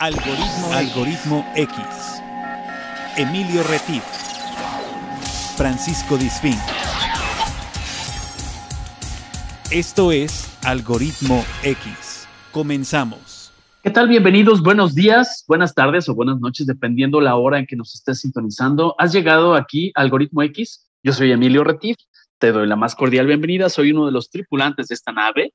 Algoritmo, Algoritmo X. Emilio Retif. Francisco Disfín. Esto es Algoritmo X. Comenzamos. ¿Qué tal? Bienvenidos, buenos días, buenas tardes o buenas noches, dependiendo la hora en que nos estés sintonizando. Has llegado aquí, Algoritmo X. Yo soy Emilio Retif. Te doy la más cordial bienvenida. Soy uno de los tripulantes de esta nave,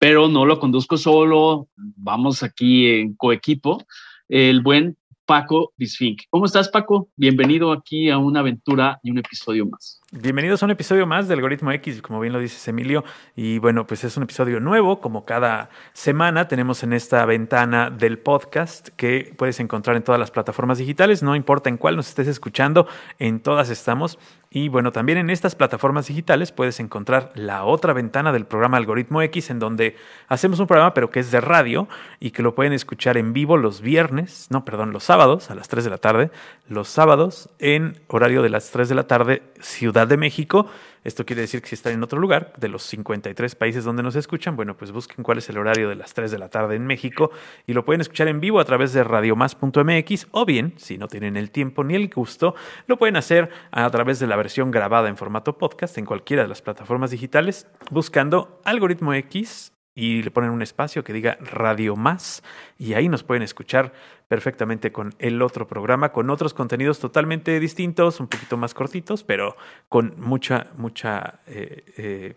pero no lo conduzco solo. Vamos aquí en coequipo. El buen Paco Disfink. ¿Cómo estás, Paco? Bienvenido aquí a una aventura y un episodio más. Bienvenidos a un episodio más de Algoritmo X, como bien lo dices, Emilio. Y bueno, pues es un episodio nuevo, como cada semana tenemos en esta ventana del podcast que puedes encontrar en todas las plataformas digitales, no importa en cuál nos estés escuchando, en todas estamos. Y bueno, también en estas plataformas digitales puedes encontrar la otra ventana del programa Algoritmo X, en donde hacemos un programa, pero que es de radio y que lo pueden escuchar en vivo los viernes, no, perdón, los sábados a las 3 de la tarde, los sábados en horario de las 3 de la tarde, Ciudad de México. Esto quiere decir que si están en otro lugar, de los 53 países donde nos escuchan, bueno, pues busquen cuál es el horario de las 3 de la tarde en México y lo pueden escuchar en vivo a través de radiomás.mx o bien, si no tienen el tiempo ni el gusto, lo pueden hacer a través de la versión grabada en formato podcast en cualquiera de las plataformas digitales buscando Algoritmo X y le ponen un espacio que diga Radio Más y ahí nos pueden escuchar perfectamente con el otro programa, con otros contenidos totalmente distintos, un poquito más cortitos, pero con mucha, mucha, eh, eh,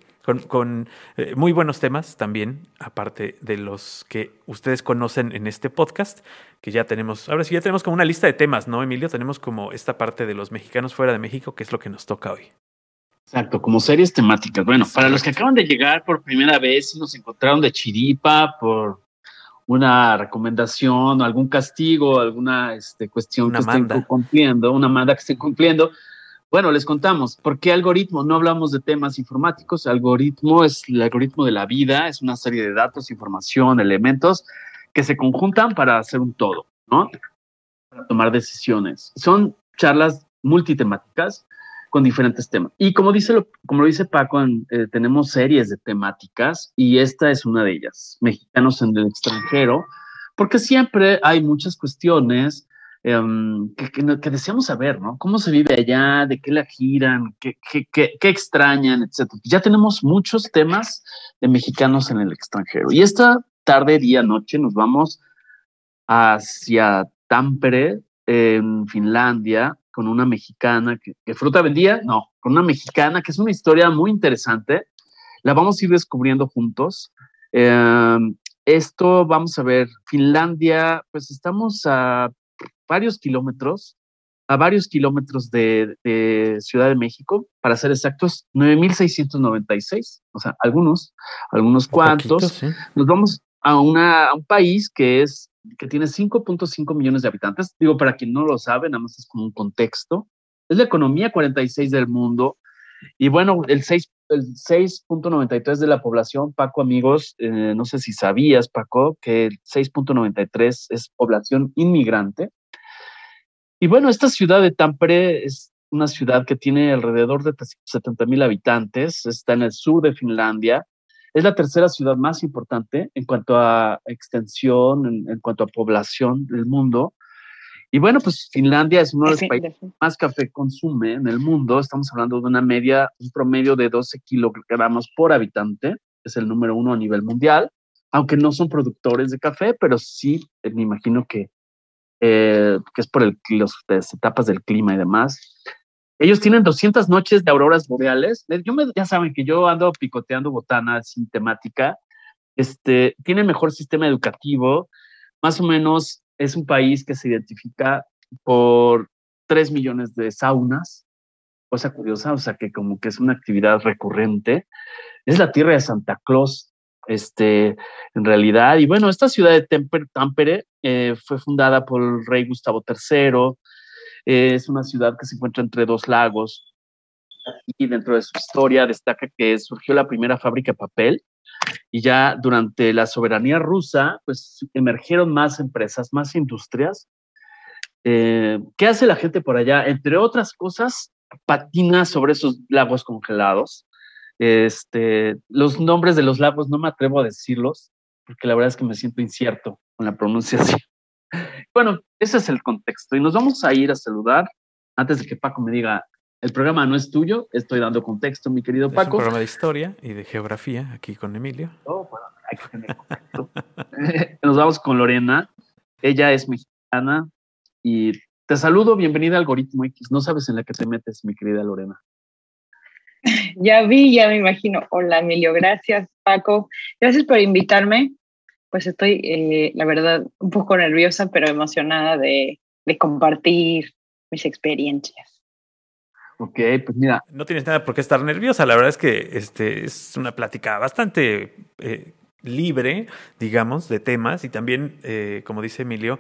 con, eh, muy buenos temas también, aparte de los que ustedes conocen en este podcast, que ya tenemos, ahora sí ya tenemos como una lista de temas, ¿no, Emilio? Tenemos como esta parte de los mexicanos fuera de México, que es lo que nos toca hoy. Exacto, como series temáticas. Bueno, para los que acaban de llegar por primera vez y nos encontraron de chiripa por una recomendación o algún castigo, alguna este, cuestión Una que manda. estén cumpliendo, una manda que estén cumpliendo. Bueno, les contamos, ¿por qué algoritmo? No hablamos de temas informáticos, algoritmo es el algoritmo de la vida, es una serie de datos, información, elementos que se conjuntan para hacer un todo, ¿no? Para tomar decisiones. Son charlas multitemáticas con diferentes temas. Y como dice, lo, como lo dice Paco, eh, tenemos series de temáticas y esta es una de ellas, mexicanos en el extranjero, porque siempre hay muchas cuestiones em, que, que deseamos saber, ¿no? ¿Cómo se vive allá? ¿De qué la giran? ¿Qué, qué, qué, qué extrañan? Etcétera. Ya tenemos muchos temas de mexicanos en el extranjero. Y esta tarde, día, noche, nos vamos hacia Tampere, en Finlandia, con una mexicana que, que fruta vendía, no, con una mexicana que es una historia muy interesante. La vamos a ir descubriendo juntos. Eh, esto, vamos a ver, Finlandia, pues estamos a varios kilómetros, a varios kilómetros de, de Ciudad de México, para ser exactos, 9.696, o sea, algunos, algunos cuantos. Nos vamos a, una, a un país que es que tiene 5.5 millones de habitantes. Digo, para quien no lo sabe, nada más es como un contexto. Es la economía 46 del mundo. Y bueno, el 6 el 6.93 de la población, Paco, amigos, eh, no sé si sabías, Paco, que el 6.93 es población inmigrante. Y bueno, esta ciudad de Tampere es una ciudad que tiene alrededor de 70 mil habitantes, está en el sur de Finlandia, es la tercera ciudad más importante en cuanto a extensión, en, en cuanto a población del mundo. Y bueno, pues Finlandia es uno de los Sí, países de- más café consume en el mundo. Estamos hablando de una media, un promedio de 12 kilogramos por habitante. Es el número uno a nivel mundial, aunque no son productores de café, pero sí eh, me imagino que, eh, que es por el, los, las etapas del clima y demás. Ellos tienen 200 noches de auroras boreales. Yo me, ya saben que yo ando picoteando botana sin temática. Este, tiene mejor sistema educativo. Más o menos es un país que se identifica por 3 millones de saunas. Cosa curiosa, o sea que como que es una actividad recurrente. Es la tierra de Santa Claus, este, en realidad. Y bueno, esta ciudad de Tampere eh, fue fundada por el rey Gustavo III. Es una ciudad que se encuentra entre dos lagos. Y dentro de su historia destaca que surgió la primera fábrica de papel y ya durante la soberanía rusa, pues emergieron más empresas, más industrias. Eh, ¿Qué hace la gente por allá? Entre otras cosas, patina sobre esos lagos congelados. Este, los nombres de los lagos no me atrevo a decirlos, porque la verdad es que me siento incierto con la pronunciación. Bueno, ese es el contexto. Y nos vamos a ir a saludar antes de que Paco me diga, el programa no es tuyo, estoy dando contexto, mi querido Paco. Es un programa de historia y de geografía aquí con Emilio. Oh, bueno, hay que tener contexto. nos vamos con Lorena. Ella es mexicana y te saludo, bienvenida a Algoritmo X. No sabes en la que te metes, mi querida Lorena. Ya vi, ya me imagino. Hola, Emilio, gracias, Paco. Gracias por invitarme. Pues estoy, eh, la verdad, un poco nerviosa, pero emocionada de, compartir mis experiencias. Ok, pues mira. No tienes nada por qué estar nerviosa. La verdad es que este es una plática bastante eh, libre, digamos, de temas y también, eh, como dice Emilio,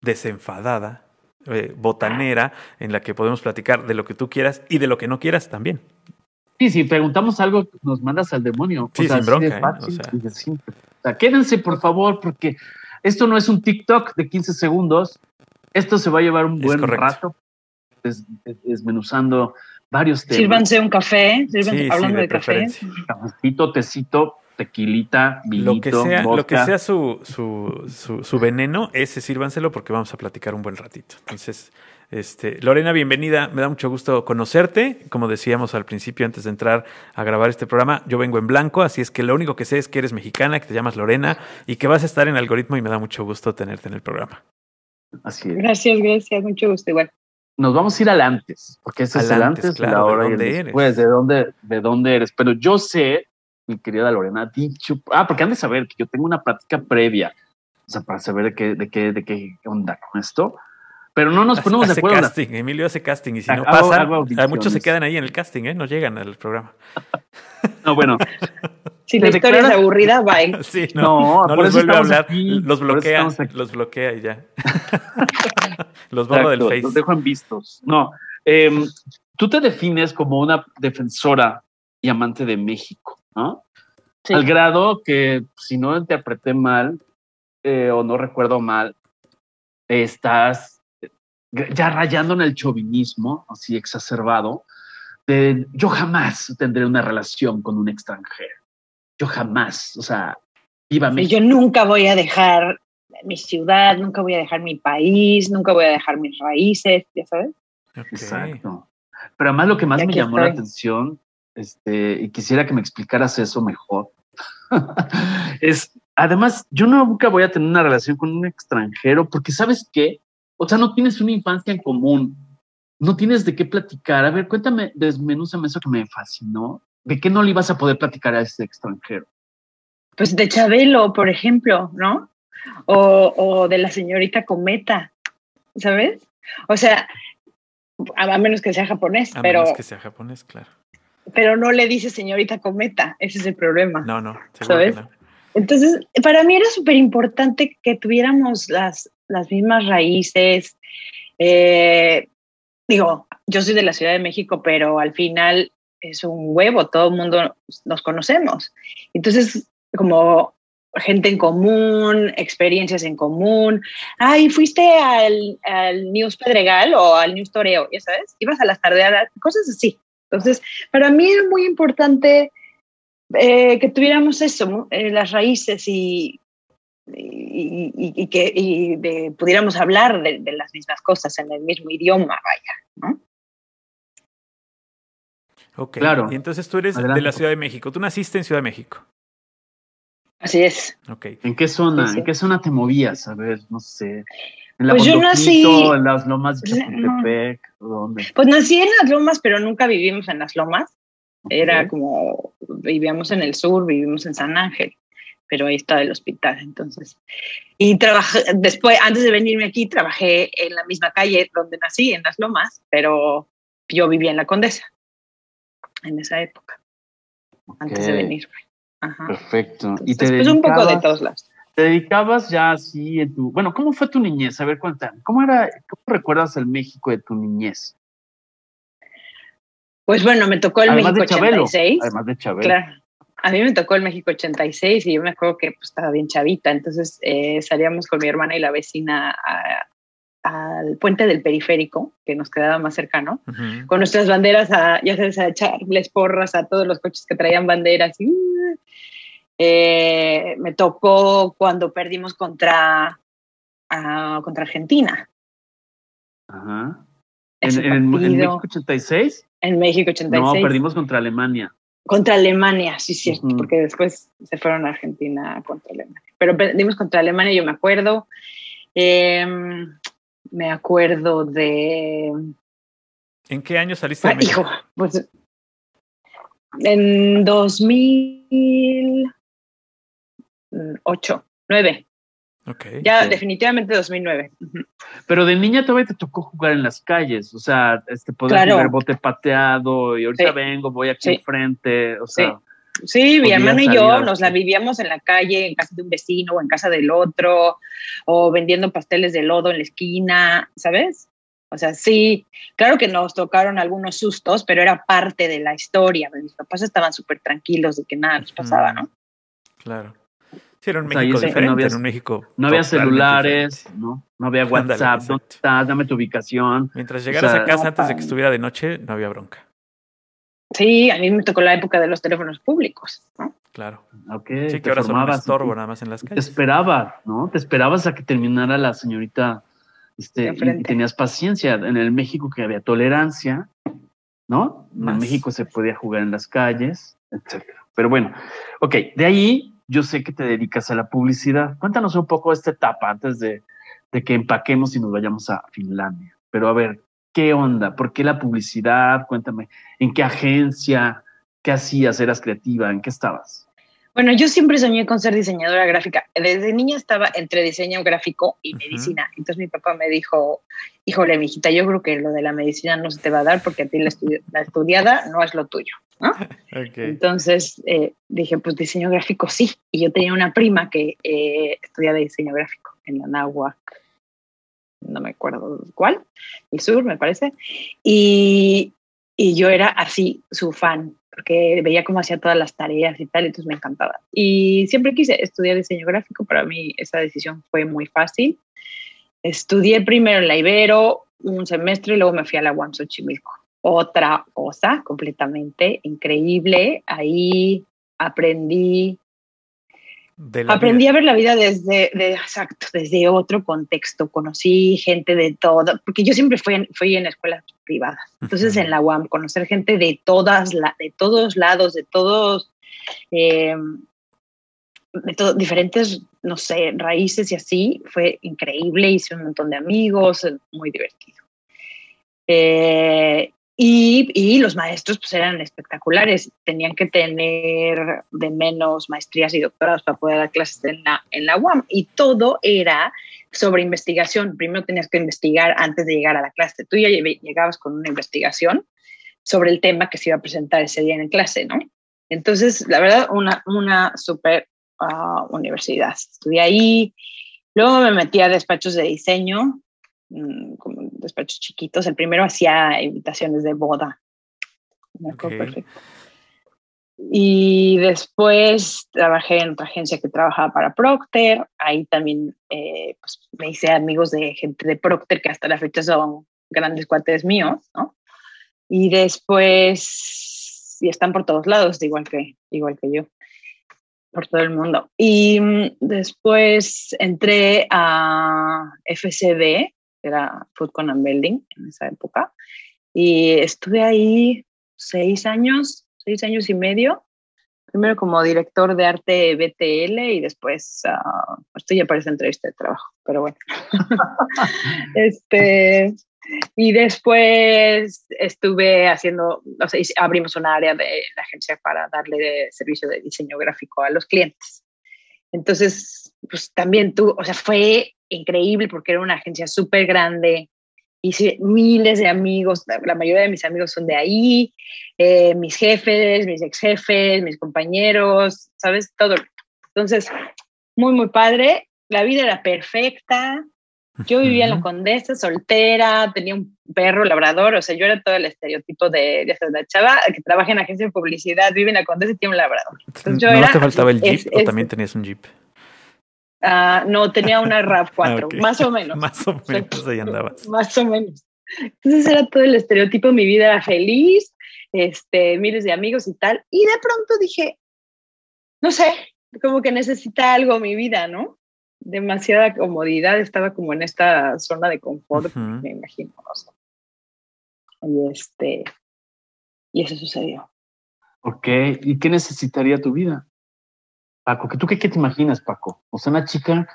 desenfadada eh, botanera en la que podemos platicar de lo que tú quieras y de lo que no quieras también. Sí, si preguntamos algo, nos mandas al demonio. Sí, sin bronca. ¿eh? o, sea. Quédense, por favor, porque esto no es un TikTok de 15 segundos. Esto se va a llevar un buen rato desmenuzando varios temas. Sírvanse un café, hablando de, café. Cafecito, tecito, tequilita, vinito, lo que sea, Lo que sea su, su, su, veneno, ese sírvanselo porque vamos a platicar un buen ratito. Entonces, este, Lorena, bienvenida. Me da mucho gusto conocerte. Como decíamos al principio, antes de entrar a grabar este programa, yo vengo en blanco, así es que lo único que sé es que eres mexicana, que te llamas Lorena y que vas a estar en algoritmo y me da mucho gusto tenerte en el programa. Así es. Gracias, gracias. Mucho gusto igual. Nos vamos a ir al antes, porque ese es el antes, la hora ¿de dónde eres? de dónde, de dónde eres. Pero yo sé mi querida Lorena, dicho, ah, porque han de saber que yo tengo una práctica previa, o sea, para saber de qué, de qué, de qué onda con esto. Pero no nos ponemos de acuerdo. casting, Emilio hace casting y si no pasa, muchos se quedan ahí en el casting, ¿eh? No llegan al programa. no, bueno. Si la historia es aburrida, bye. Sí, no, no, les vuelve a hablar, los bloquea, los bloquea y ya. los borra del Face. Los dejo en vistos. No, em, tú te defines como una defensora y amante de México. ¿no? Al grado que, si no interpreté mal eh, o no recuerdo mal, estás ya rayando en el chauvinismo, así exacerbado, de yo jamás tendré una relación con un extranjero. Yo jamás, o sea, viva México. Yo nunca voy a dejar mi ciudad, nunca voy a dejar mi país, nunca voy a dejar mis raíces, ya sabes. Exacto. Pero además lo que más me llamó la atención este, y quisiera que me explicaras eso mejor. es, además, yo nunca voy a tener una relación con un extranjero porque sabes qué, o sea, no tienes una infancia en común, no tienes de qué platicar. A ver, cuéntame, desmenúzame eso que me fascinó. ¿De qué no le ibas a poder platicar a ese extranjero? Pues de Chabelo, por ejemplo, ¿no? O, o de la señorita Cometa, ¿sabes? O sea, a, menos que sea japonés, a pero... menos que sea japonés, claro pero no le dice señorita cometa, ese es el problema. No, no, ¿sabes? Entonces, para mí era súper importante que tuviéramos las, las mismas raíces. Eh, digo, yo soy de la Ciudad de México, pero al final es un huevo, todo el mundo nos conocemos. Entonces, como gente en común, experiencias en común. Ay, fuiste al, al News Pedregal o al News Toreo, ya sabes, ibas a las tardeadas, cosas así. Entonces, para mí es muy importante eh, que tuviéramos eso, eh, las raíces y, y, que pudiéramos hablar de, las mismas cosas en el mismo idioma, vaya, ¿no? Ok, claro. Y entonces tú eres de la Ciudad de México. Tú naciste en Ciudad de México. Así es. Okay. ¿En qué zona? ¿En qué zona te movías? A ver, no sé. En la pues yo nací en las lomas de Chapultepec, ¿dónde? Pues nací en las lomas, pero nunca vivimos en las lomas. Era como vivíamos en el sur, vivimos en San Ángel, pero ahí está el hospital, entonces. Y trabajé después, antes de venirme aquí, trabajé en la misma calle donde nací, en las lomas, pero yo vivía en la Condesa en esa época, antes de venirme. Perfecto. y te pues un poco de todos lados te dedicabas ya así en tu, bueno, ¿cómo fue tu niñez? A ver, cuéntame, ¿cómo era, cómo recuerdas el México de tu niñez? Pues bueno, me tocó el México 86. Además de Chabelo. Claro. A mí me tocó el México 86 y yo me acuerdo que pues, estaba bien chavita, entonces eh, salíamos con mi hermana y la vecina al puente del periférico, que nos quedaba más cercano, con nuestras banderas, a, ya sabes, a echarles porras a todos los coches que traían banderas y, eh, me tocó cuando perdimos contra ah, contra Argentina. Ajá. ¿En, en- en. México 86? En México 86. No, perdimos contra Alemania. Contra Alemania, sí, cierto, porque después se fueron a Argentina contra Alemania. Pero perdimos contra Alemania, yo me acuerdo. Em, me acuerdo de. ¿En qué año saliste de Ah, México? hijo, pues. En 2008, 9. Ok. Ya, Sí. definitivamente 2009. Ujú. Pero de niña todavía te tocó jugar en las calles, o sea, este, poder Claro. jugar bote pateado y ahorita Sí. vengo, voy aquí Sí. enfrente, o sea, Sí, mi hermano y yo a- nos la vivíamos en la calle, en casa de un vecino o en casa del otro, o vendiendo pasteles de lodo en la esquina, ¿sabes? O sea, sí, claro que nos tocaron algunos sustos, pero era parte de la historia. Mis papás estaban súper tranquilos de que nada nos pasaba, ¿no? Claro. Sí, era un O sea, diferente, no había- era un México. no había totalmente celulares, diferente. ¿no? No había Ándale, WhatsApp, ¿dónde estás? Dame tu ubicación. Mientras llegaras sea, a casa antes de que estuviera de noche, no había bronca. Sí, a mí me tocó la época de los teléfonos públicos, ¿no? Claro. Sí, que ahora son un formabas, estorbo y- nada más en las y Te calles. esperabas, ¿no? Te esperabas a que terminara la señorita, este, y, tenías paciencia. En el México que había tolerancia, ¿no? Más. En México se podía jugar en las calles, etcétera. Pero bueno, ok, de ahí yo sé que te dedicas a la publicidad. Cuéntanos un poco esta etapa antes de, de que empaquemos y nos vayamos a Finlandia. Pero a ver, ¿qué onda? ¿Por qué la publicidad? Cuéntame, ¿en qué agencia? ¿Qué hacías? ¿Eras creativa? ¿En qué estabas? Bueno, yo siempre soñé con ser diseñadora gráfica. Desde niña estaba entre diseño gráfico y medicina. Entonces mi papá me dijo, híjole, mijita, yo creo que lo de la medicina no se te va a dar porque a ti la, estudi- la estudiada no es lo tuyo. Entonces eh, dije, pues diseño gráfico sí. Y yo tenía una prima que eh, estudiaba diseño gráfico en la náhuac, no me acuerdo cuál, el sur me parece. Y, y yo era así su fan, porque veía cómo hacía todas las tareas y tal, entonces me encantaba. Y siempre quise estudiar diseño gráfico, para mí esa decisión fue muy fácil. Estudié primero en la Ibero un semestre y luego me fui a la UAM Xochimilco otra cosa completamente increíble. Ahí aprendí, De la aprendí vida. a ver la vida desde, de- exacto, desde otro contexto. Conocí gente de todo, porque yo siempre fui en, fui en escuelas privadas. Entonces en la UAM, conocer gente de todas, la, de todos lados, de todos, eh, de to- diferentes, no sé, raíces y así, fue increíble. Hice un montón de amigos, muy divertido. Eh, y, y los maestros pues eran espectaculares, tenían que tener de menos maestrías y doctorados para poder dar clases en la, en la UAM y todo era sobre investigación. Primero tenías que investigar antes de llegar a la clase. Tú ya lle- llegabas con una investigación sobre el tema que se iba a presentar ese día en clase, ¿no? Entonces, la verdad, una, una super ah, universidad. Estudié ahí, luego me metí a despachos de diseño, mm, como despachos chiquitos. El primero hacía invitaciones de boda. Me acuerdo Ok. perfecto. Y después trabajé en otra agencia que trabajaba para Procter. Ahí también eh, pues, me hice amigos de gente de Procter que hasta la fecha son grandes cuates míos, ¿no? Y después, y están por todos lados, igual que, igual que yo, por todo el mundo. Y mm, después entré a FCB, era Food Con and Building en esa época, y estuve ahí seis años, seis años y medio. Primero como director de arte BTL y después, ah, esto ya parece entrevista de trabajo, pero bueno. este, y después estuve haciendo, o sea, abrimos un área de la agencia para darle de servicio de diseño gráfico a los clientes. Entonces, pues también tú, o sea, fue increíble porque era una agencia súper grande, hice miles de amigos, la, mayoría de mis amigos son de ahí, eh, mis jefes, mis ex jefes, mis compañeros, ¿sabes? Todo. Entonces, muy, muy padre. La vida era perfecta. Yo vivía en la. Condesa, soltera, tenía un perro labrador, o sea, yo era todo el estereotipo de, de la chava que trabaja en agencia de publicidad, vive en la Condesa y tiene un labrador. Entonces, yo ¿No era te faltaba el Jeep es- o también tenías un Jeep? Ah, no, tenía una RAV4, Ah, ok. más o menos. Más o menos ahí andabas. Más o menos. Entonces era todo el estereotipo, mi vida era feliz, este, miles de amigos y tal. Y de pronto dije, no sé, como que necesita algo mi vida, ¿no? Demasiada comodidad, estaba como en esta zona de confort, me imagino. Y este, y eso sucedió. Ok, ¿y qué necesitaría tu vida? Paco, ¿tú qué, qué te imaginas, Paco? O sea, una chica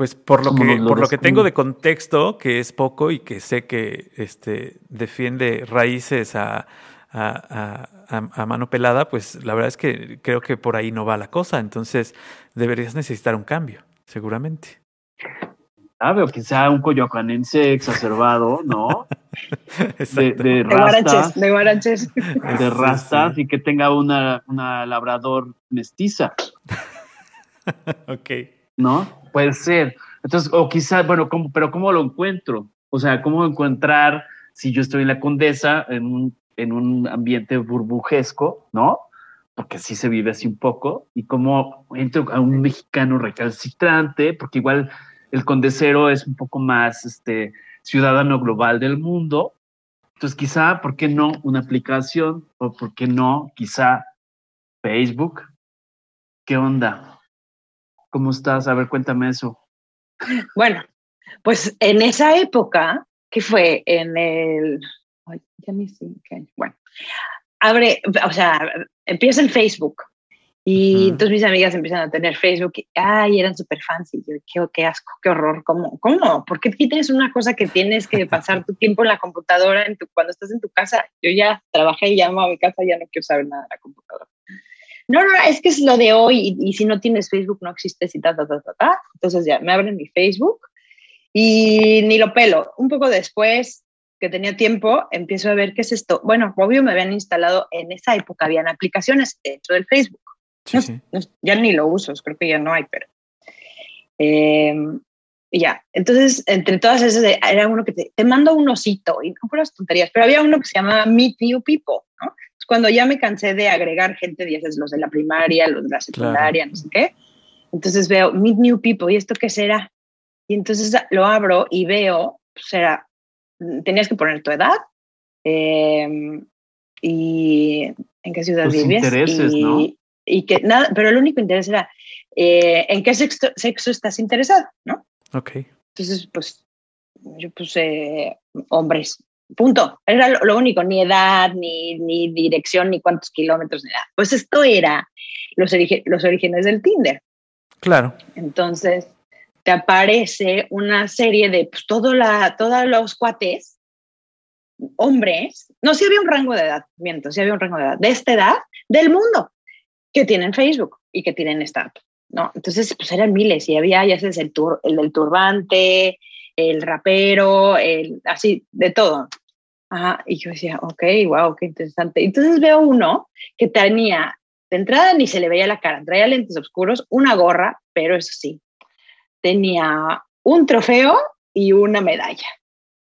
pues por lo que, por lo que tengo de contexto, que es poco y que sé que este, defiende raíces a, a, mano pelada, pues la verdad es que creo que por ahí no va la cosa. Entonces deberías necesitar un cambio, seguramente. Ah, veo quizá un coyoacanense exacerbado, ¿no? de, de, rastas, de guaraches. De rastas y que tenga una, una labrador mestiza. ok. ¿No? Puede ser. Entonces, o quizás, bueno, ¿cómo, pero ¿cómo lo encuentro? O sea, ¿cómo encontrar si yo estoy en la Condesa en un, en un ambiente burbujesco, ¿no? Porque así se vive así un poco, y cómo entro a un mexicano recalcitrante, porque igual el condesero es un poco más este, ciudadano global del mundo. Entonces, quizá, ¿por qué no una aplicación? O ¿por qué no, quizá, Facebook? ¿Qué onda? ¿Cómo estás? A ver, cuéntame eso. Bueno, pues en esa época, que fue en el. Ay, ya ni sé Bueno, abre, o sea, empieza el Facebook. Y entonces mis amigas empiezan a tener Facebook. Y, ay, eran súper fans. Y yo, qué, qué, asco, qué horror. ¿Cómo? ¿Cómo? ¿Por qué tienes una cosa que tienes que pasar tu tiempo en la computadora en tu, cuando estás en tu casa? Yo ya trabajé y llamo a mi casa, ya no quiero saber nada de la computadora. No, no, es que es lo de hoy y, si no tienes Facebook no existes y ta, ta, ta, ta, ta. Entonces ya me abren mi Facebook y ni lo pelo. Un poco después que tenía tiempo, empiezo a ver qué es esto. Bueno, obvio me habían instalado en esa época, habían aplicaciones dentro del Facebook. ya ni lo uso, creo que ya no hay, pero... Em, ya, entonces, entre todas esas, era uno que te, te mando un osito, y no las tonterías, pero había uno que se llamaba Meet New People, ¿no? cuando ya me cansé de agregar gente, dices los de la primaria, los de la secundaria, no sé qué. Entonces veo Meet New People, ¿y esto qué será? Y entonces lo abro y veo, será, pues tenías que poner tu edad em, y en qué ciudad vives. Intereses, y, ¿no? y que nada, pero el único interés era eh, en qué sexo, sexo, estás interesado, ¿no? Ok. Entonces, pues yo puse hombres Punto. Era lo, único, ni edad, ni, ni, dirección, ni cuántos kilómetros, ni nada. Pues esto era los, los orígenes del Tinder. Claro. Entonces, te aparece una serie de pues, todo la, todos los cuates, hombres, no, si había un rango de edad, miento, sí había un rango de edad, de esta edad, del mundo, que tienen Facebook y que tienen esta ¿no? Entonces, pues eran miles y había, ya sabes, el, tur el del turbante, el rapero, el, así, de todo. Ajá, y yo decía, ok, wow, qué interesante. Entonces veo uno que tenía, de entrada ni se le veía la cara, traía lentes oscuros, una gorra, pero eso sí, tenía un trofeo y una medalla.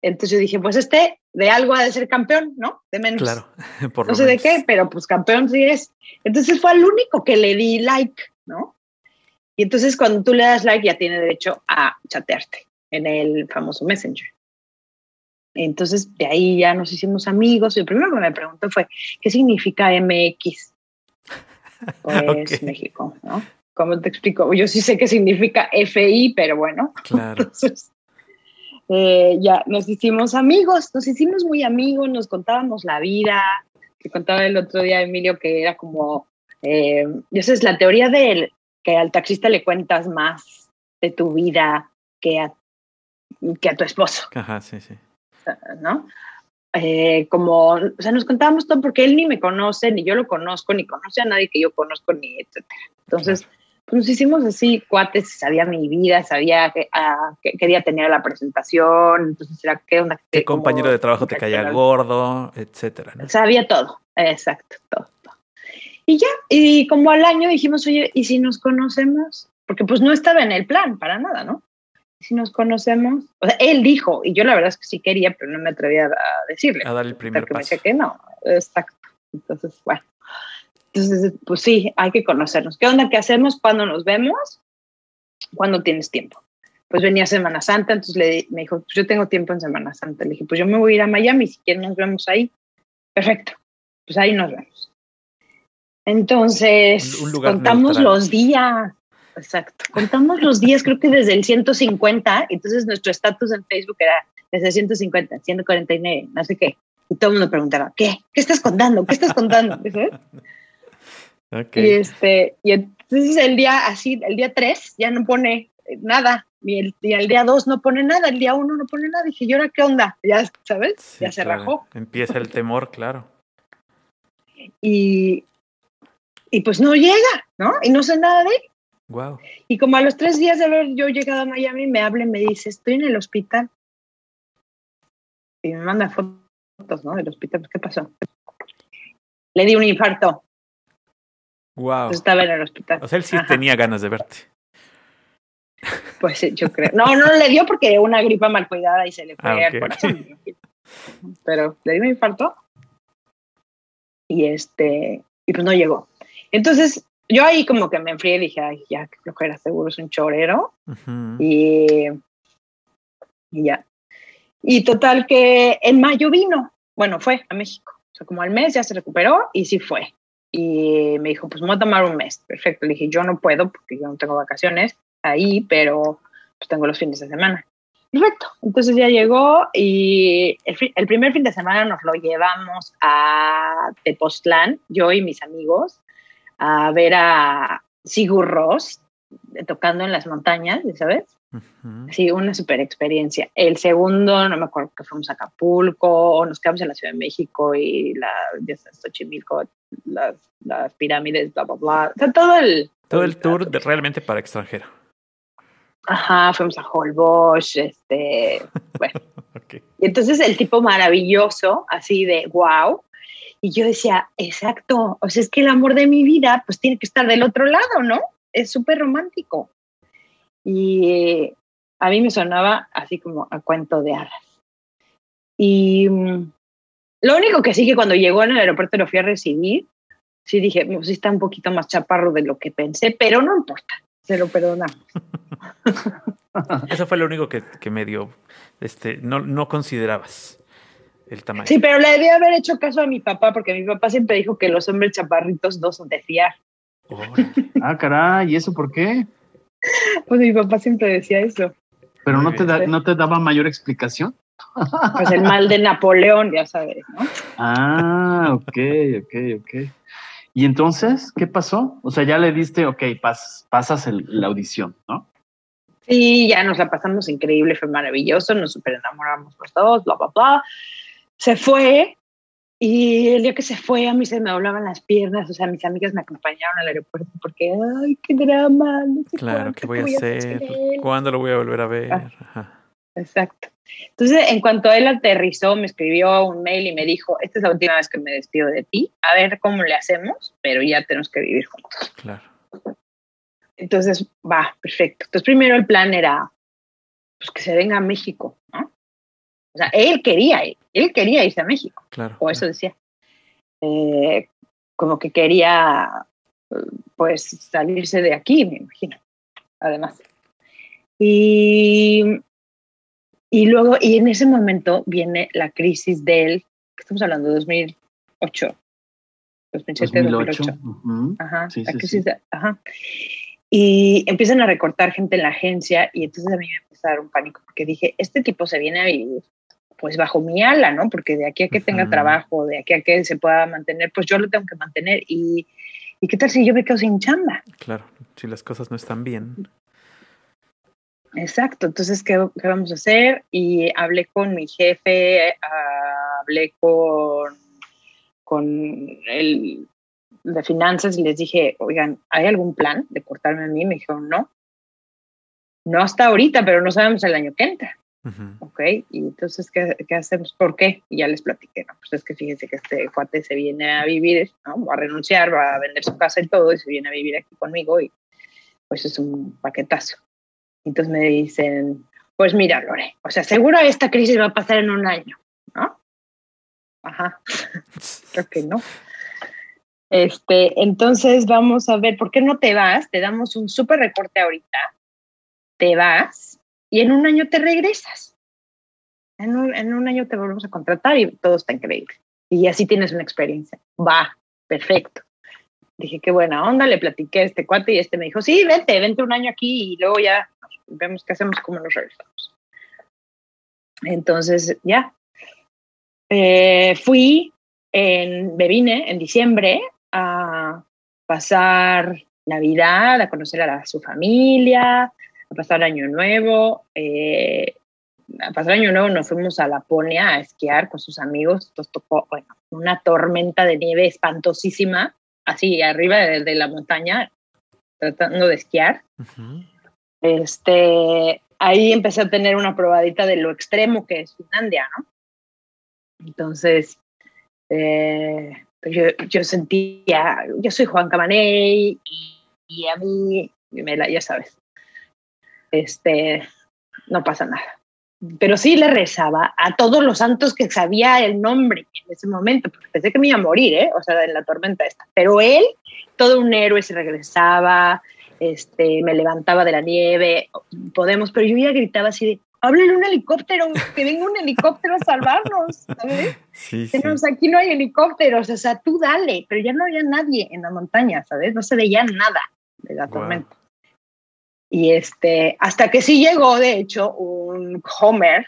Entonces yo dije, pues este de algo ha de ser campeón, ¿no? De menos. Claro, por No sé de qué, pero pues campeón sí es. Entonces fue el único que le di like, ¿no? Y entonces cuando tú le das like ya tiene derecho a chatearte en el famoso Messenger. Entonces, de ahí ya nos hicimos amigos. Y lo primero que me preguntó fue, ¿qué significa MX? Pues México, ¿no? ¿Cómo te explico? Yo sí sé qué significa FI, pero bueno. Claro. Entonces, eh, ya nos hicimos amigos, nos hicimos muy amigos, nos contábamos la vida. Que contaba el otro día Emilio que era como, eh, esa es la teoría de que al taxista le cuentas más de tu vida que a, que a tu esposo. Ajá, sí, sí. ¿no? Eh, como, o sea, nos contábamos todo porque él ni me conoce, ni yo lo conozco, ni conoce a nadie que yo conozco, ni etcétera. Entonces, nos hicimos así, cuates, sabía mi vida, sabía que, ah, quería tener la presentación, entonces era qué onda. ¿Qué compañero de trabajo te caía gordo, etcétera? Sabía todo, exacto, todo, todo. Y ya, y como al año dijimos, oye, ¿y si nos conocemos? Porque pues no estaba en el plan para nada, ¿no? si nos conocemos. O sea, él dijo, y yo la verdad es que sí quería, pero no me atrevía a decirle. A dar el primer paso. Me decía que no, exacto. Entonces, bueno. Entonces, pues sí, hay que conocernos. ¿Qué onda? ¿Qué hacemos? cuando nos vemos? cuando tienes tiempo? Pues venía Semana Santa, entonces le, me dijo, pues yo tengo tiempo en Semana Santa. Le dije, pues yo me voy a ir a Miami, si quieren nos vemos ahí. Perfecto, pues ahí nos vemos. Entonces, contamos los días. exacto. Contamos los días, creo que desde el 150, entonces nuestro estatus en Facebook era desde 150, 149, no sé qué. Y todo el mundo preguntaba, ¿qué? ¿Qué estás contando? ¿Qué estás contando? Y, este, y entonces el día así, el día 3 ya no pone nada, y el, el día 2 no pone nada, el día 1 no pone nada. Dije, ¿y ahora qué onda? Ya, ¿sabes? ya se rajó. Empieza el temor, claro. Y, y pues no llega, ¿no? Y no sé nada de él. Wow. Y como a los tres días de haber yo llegado a Miami, me habla y me dice, estoy en el hospital. Y me manda fotos, ¿no? Del hospital. ¿Qué pasó? Le di un infarto. Wow. estaba en el hospital. O sea, él sí tenía ganas de verte. Pues yo creo. No, no le dio porque una gripa mal cuidada y se le fue ah, al corazón. Pero le dio un infarto. Y este, y pues no llegó. Entonces, yo ahí como que me enfrié y dije, ay, ya, que era seguro es un chorero. y, y ya. Y total que en mayo vino, bueno, fue a México. O sea, como al mes ya se recuperó y sí fue. Y me dijo, pues me voy a tomar un mes. Perfecto. Le dije, yo no puedo porque yo no tengo vacaciones ahí, pero pues tengo los fines de semana. Perfecto. Entonces ya llegó y el, primer fin de semana nos lo llevamos a Tepoztlán, yo y mis amigos, a ver a Sigur Ross tocando en las montañas, ¿sabes? Sí, una super experiencia. El segundo, no me acuerdo que fuimos a Acapulco o nos quedamos en la Ciudad de México y la, ya Xochimilco, las, las pirámides, bla, bla, bla. O sea, todo el... Todo el tour de, realmente para extranjero. Ajá, fuimos a Holbox, este, bueno. Y entonces el tipo maravilloso, así de wow. Y yo decía, exacto, o sea, es que el amor de mi vida, pues tiene que estar del otro lado, ¿no? Es súper romántico. Y a mí me sonaba así como a cuento de hadas. Y mm, lo único que sí que cuando llegó en el aeropuerto lo fui a recibir, sí dije, pues sí está un poquito más chaparro de lo que pensé, pero no importa, se lo perdonamos. Eso fue lo único que, que medio este, no, no considerabas el tamaño. Sí, pero le debía haber hecho caso a mi papá, porque mi papá siempre dijo que los hombres chaparritos no son de fiar. ah, caray, ¿y eso por qué? Pues mi papá siempre decía eso. Pero no te, da, no te daba mayor explicación. Pues el mal de Napoleón, ya sabes, ¿no? Ah, ok, ok, ok. ¿Y entonces qué pasó? O sea, ya le diste, ok, pasas la audición, ¿no? Sí, ya nos la pasamos increíble, fue maravilloso, nos super enamoramos los dos, bla, bla, bla. Se fue y el día que se fue a mí se me doblaban las piernas, o sea, mis amigas me acompañaron al aeropuerto porque, ay, qué drama. claro, ¿qué voy a hacer? ¿Cuándo lo voy a volver a ver? Exacto. Entonces, en cuanto él aterrizó, me escribió un mail y me dijo, esta es la última vez que me despido de ti, a ver cómo le hacemos, pero ya tenemos que vivir juntos. Claro. Entonces, va, perfecto. Entonces, primero el plan era, pues que se venga a México, ¿no? O sea, él quería, él quería irse a México. Claro. O eso decía. Eh, como que quería, pues, salirse de aquí, me imagino, además. Y y luego, y en ese momento viene la crisis del, estamos hablando de 2008, 2007, 2008. Ajá, la crisis De, ajá. Y empiezan a recortar gente en la agencia y entonces a mí me empezó a dar un pánico porque dije, este tipo se viene a vivir pues bajo mi ala, ¿no? Porque de aquí a que tenga trabajo, de aquí a que se pueda mantener, pues yo lo tengo que mantener. Y, ¿y qué tal si yo me quedo sin chamba? Claro, si las cosas no están bien. Exacto, entonces, ¿qué, vamos a hacer? Y hablé con mi jefe, hablé con, con el de finanzas y les dije, oigan, ¿hay algún plan de cortarme a mí? Me dijeron, no. No hasta ahorita, pero no sabemos el año que entra. Ok, y entonces, ¿qué, ¿qué, hacemos? ¿Por qué? Ya les platiqué, no, pues es que fíjense que este cuate se viene a vivir, ¿no? Va a renunciar, va a vender su casa y todo, y se viene a vivir aquí conmigo, y pues es un paquetazo. Entonces me dicen, pues mira, Lore, o sea, seguro esta crisis va a pasar en un año, ¿no? Ajá, creo que no. Este, entonces vamos a ver, ¿por qué no te vas? Te damos un súper recorte ahorita, te vas y en un año te regresas. En un, en un año te volvemos a contratar y todo está increíble. Y así tienes una experiencia. Va, perfecto. dije, qué buena onda, le platiqué a este cuate y este me dijo, sí, vente, vente un año aquí y luego ya vemos qué hacemos, cómo nos regresamos. Entonces, ya. Eh, fui, en, me vine en diciembre a pasar Navidad, a conocer a su familia, a pasar Año Nuevo. Eh, a pasar Año Nuevo nos fuimos a Laponia a esquiar con sus amigos. Nos tocó bueno, una tormenta de nieve espantosísima, así arriba de, la montaña, tratando de esquiar. Este, ahí empecé a tener una probadita de lo extremo que es Finlandia, ¿no? Entonces, eh, pues yo, yo, sentía, yo soy Juan Camaney y, a mí, ya sabes, este, no pasa nada. Pero sí le rezaba a todos los santos que sabía el nombre en ese momento, porque pensé que me iba a morir, ¿eh? O sea, en la tormenta esta. Pero él, todo un héroe, se regresaba, este, me levantaba de la nieve, podemos, pero yo ya gritaba así de, háblele un helicóptero, que venga un helicóptero a salvarnos, ¿sabes? Sí, aquí no hay helicópteros, o sea, tú dale, pero ya no había nadie en la montaña, ¿sabes? No se veía nada de la tormenta. Y este, hasta que sí llegó, de hecho, un Homer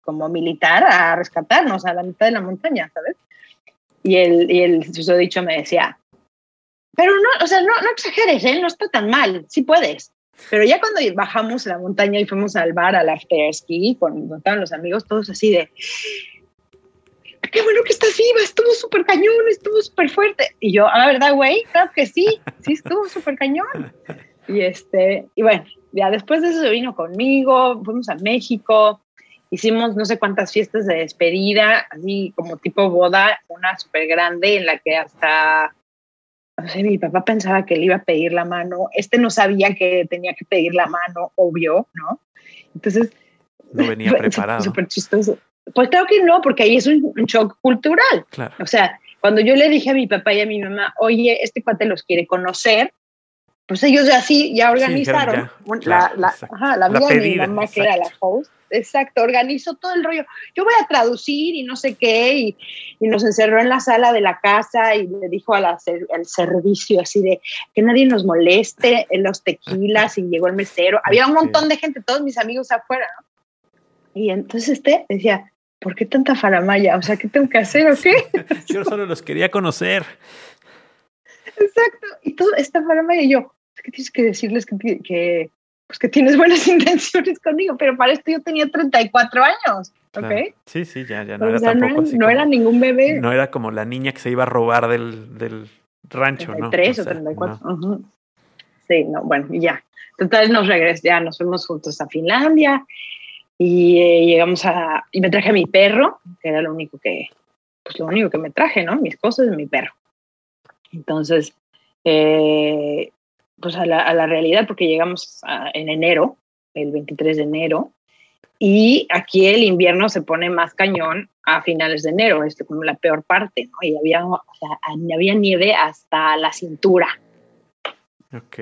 como militar a rescatarnos a la mitad de la montaña, ¿sabes? Y el, y el dicho me decía, pero no, o sea, no, no exageres, ¿eh? No está tan mal, sí puedes. Pero ya cuando bajamos la montaña y fuimos al bar, al after ski, con estaban los amigos, todos así de, qué bueno que estás viva, estuvo súper cañón, estuvo súper fuerte. Y yo, a la verdad, güey, claro que sí, sí estuvo súper cañón. Y este, y bueno, ya después de eso se vino conmigo, fuimos a México, hicimos no sé cuántas fiestas de despedida, así como tipo boda, una súper grande en la que hasta no sé, mi papá pensaba que le iba a pedir la mano, este no sabía que tenía que pedir la mano, obvio, ¿no? Entonces... No venía preparado. Súper chistoso. Pues creo que no, porque ahí es un, shock cultural. Claro. O sea, cuando yo le dije a mi papá y a mi mamá, oye, este cuate los quiere conocer, pues ellos ya sí, ya organizaron la, la, ajá, la, vida de mi mamá, que era la host, exacto, organizó todo el rollo. Yo voy a traducir y no sé qué, y, y nos encerró en la sala de la casa y le dijo al servicio así de que nadie nos moleste en los tequilas y llegó el mesero. Había un montón de gente, todos mis amigos afuera, ¿no? Y entonces este decía, ¿por qué tanta faramaya? O sea, ¿qué tengo que hacer o qué? yo solo los quería conocer. Exacto. Y todo esta faramaya y yo, que tienes que decirles que, que, pues que tienes buenas intenciones conmigo, pero para esto yo tenía 34 años, ¿ok? Sí, sí, ya, ya no era tampoco no, así. No era ningún bebé. No era como la niña que se iba a robar del, del rancho, 33 ¿no? o, 34. Sí, no, bueno, ya. Entonces nos regresamos, ya nos fuimos juntos a Finlandia y eh, llegamos a, y me traje a mi perro, que era lo único que, pues lo único que me traje, ¿no? Mis cosas y mi perro. Entonces, eh, pues a la, a la realidad porque llegamos en enero, el 23 de enero, y aquí el invierno se pone más cañón a finales de enero, es como la peor parte, ¿no? Y había, o sea, había nieve hasta la cintura. Ok.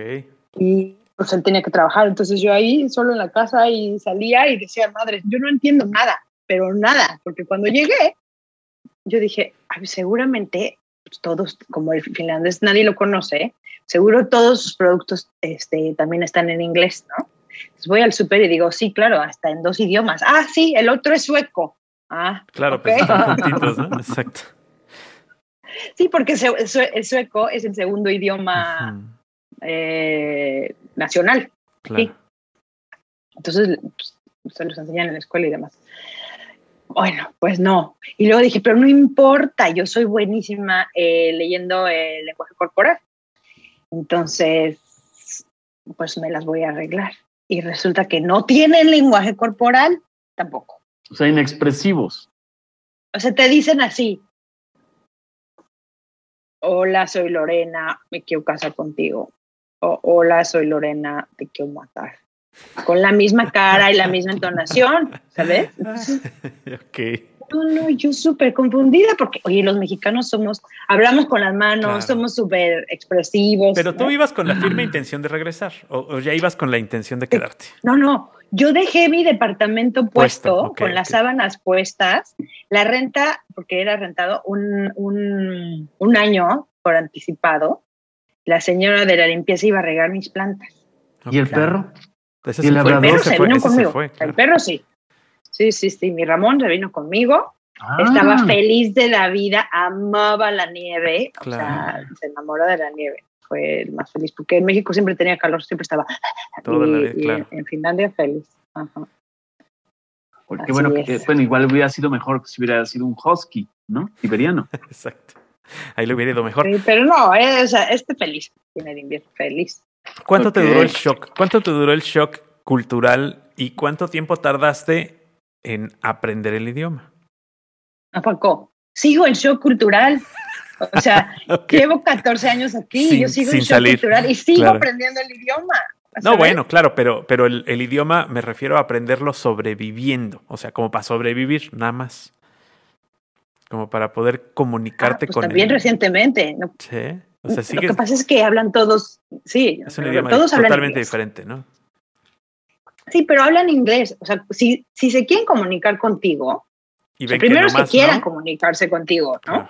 Y pues él tenía que trabajar, entonces yo ahí solo en la casa y salía y decía, madre, yo no entiendo nada, pero nada, porque cuando llegué, yo dije, seguramente pues, todos, como el finlandés nadie lo conoce, seguro todos sus productos este, también están en inglés, ¿no? Entonces voy al súper y digo, sí, claro, hasta en dos idiomas. Ah, sí, el otro es sueco. Ah, claro, pues están juntitos, ¿no? Exacto. Sí, porque el sueco es el segundo idioma eh, nacional. Claro. Entonces, pues, se los enseñan en la escuela y demás. Bueno, pues no. Y luego dije, pero no importa, yo soy buenísima eh, leyendo el lenguaje corporal. Entonces, pues me las voy a arreglar. Y resulta que no tienen lenguaje corporal tampoco. O sea, inexpresivos. O sea, te dicen así. Hola, soy Lorena, me quiero casar contigo. O, hola, soy Lorena, te quiero matar. Con la misma cara y la misma entonación, ¿sabes? ok. No, no, yo súper confundida porque, oye, los mexicanos somos, hablamos con las manos, somos súper expresivos. Pero tú ibas con la firme intención de regresar o, ya ibas con la intención de quedarte. No, no, yo dejé mi departamento puesto, con las sábanas puestas, la renta, porque era rentado un, un, un año por anticipado, la señora de la limpieza iba a regar mis plantas. ¿Y el perro? Ese ¿Y el labrador? El perro se fue, vino ese se conmigo. fue, claro. El perro sí. Sí, sí, sí. Mi Ramón se vino conmigo. Ah, Estaba feliz de la vida, amaba la nieve. O sea, se enamoró de la nieve. Fue el más feliz. Porque en México siempre tenía calor, siempre estaba. Toda y, la vida, y claro. en, en Finlandia feliz. Ajá. Porque Así bueno, es. que- bueno, igual hubiera sido mejor si hubiera sido un husky, ¿no? Siberiano. Exacto. Ahí le hubiera ido mejor. Sí, pero no, eh, o sea, este feliz. Tiene el invierno feliz. ¿Cuánto te duró el shock? ¿Cuánto te duró el shock cultural y cuánto tiempo tardaste en aprender el idioma? ¿A poco? Sigo en shock cultural. O sea, llevo 14 años aquí y Sin- yo sigo en shock salir, cultural y sigo claro. aprendiendo el idioma. No, bueno, claro, pero, pero el, el idioma me refiero a aprenderlo sobreviviendo, o sea, como para sobrevivir, nada más. Como para poder Ah, comunicarte pues con también el- recientemente. ¿no? Sí. O sea, Lo que pasa es que hablan todos, sí, es un idioma todos hablan totalmente inglés. diferente, ¿no? Sí, pero hablan inglés. O sea, si, si se quieren comunicar contigo, Y o sea, primero es que nomás, quieran ¿no? comunicarse contigo, ¿no?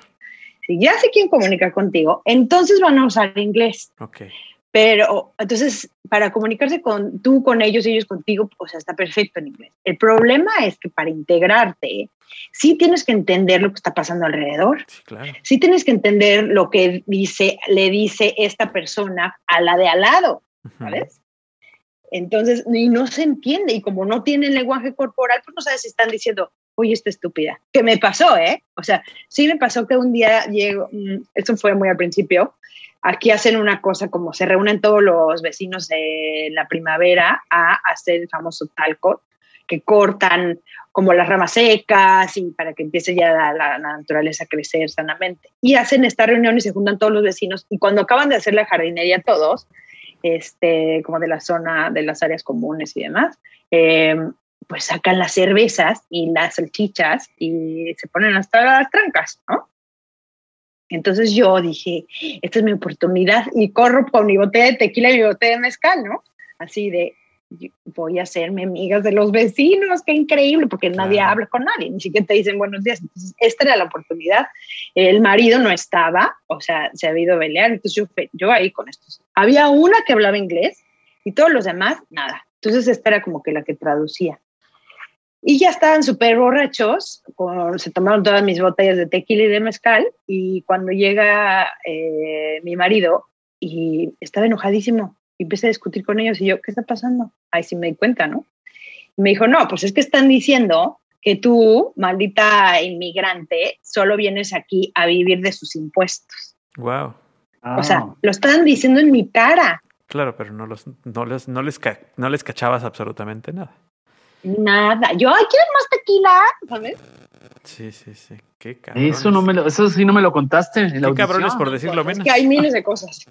Si ya se quieren comunicar contigo, entonces van a usar inglés. ok. Pero entonces, para comunicarse con tú, con ellos, ellos contigo, o sea, está perfecto en inglés. El problema es que para integrarte, sí tienes que entender lo que está pasando alrededor. Sí, claro. Sí tienes que entender lo que dice, le dice esta persona a la de al lado. ¿sabes? Entonces, y no se entiende, y como no tienen lenguaje corporal, pues no sabes si están diciendo, oye, esta estúpida. Que me pasó, ¿eh? O sea, sí me pasó que un día llego, mm, esto fue muy al principio, aquí hacen una cosa como se reúnen todos los vecinos de la primavera a hacer el famoso talco, que cortan como las ramas secas y para que empiece ya la, la naturaleza a crecer sanamente. Y hacen esta reunión y se juntan todos los vecinos y cuando acaban de hacer la jardinería todos, este, como de la zona, de las áreas comunes y demás, eh, pues sacan las cervezas y las salchichas y se ponen hasta las trancas, ¿no? Entonces yo dije, esta es mi oportunidad y corro con mi botella de tequila y mi botella de mezcal, ¿no? Así de, voy a hacerme amigas de los vecinos, qué increíble, porque nadie habla con nadie, ni siquiera te dicen buenos días. Entonces, esta era la oportunidad. El marido no estaba, o sea, se había ido a pelear, entonces yo, yo ahí con estos. Había una que hablaba inglés y todos los demás, nada. Entonces esta era como que la que traducía. Y ya estaban súper borrachos, con- se tomaron todas mis botellas de tequila y de mezcal, y cuando llega eh, mi marido, y estaba enojadísimo, y empecé a discutir con ellos, y yo, ¿qué está pasando? Ahí sí me di cuenta, ¿no? Y me dijo, no, pues es que están diciendo que tú, maldita inmigrante, solo vienes aquí a vivir de sus impuestos. Wow. O sea, Ah, lo están diciendo en mi cara. Claro, pero no, los, no, les, no, les no les cachabas absolutamente nada. Nada. Yo, ay, ¿quieren más tequila? ¿Sabes? Sí, sí, sí. Qué cabrones. eso, no me lo, eso sí no me lo contaste en la Qué cabrones por decirlo Es menos. que hay miles de cosas.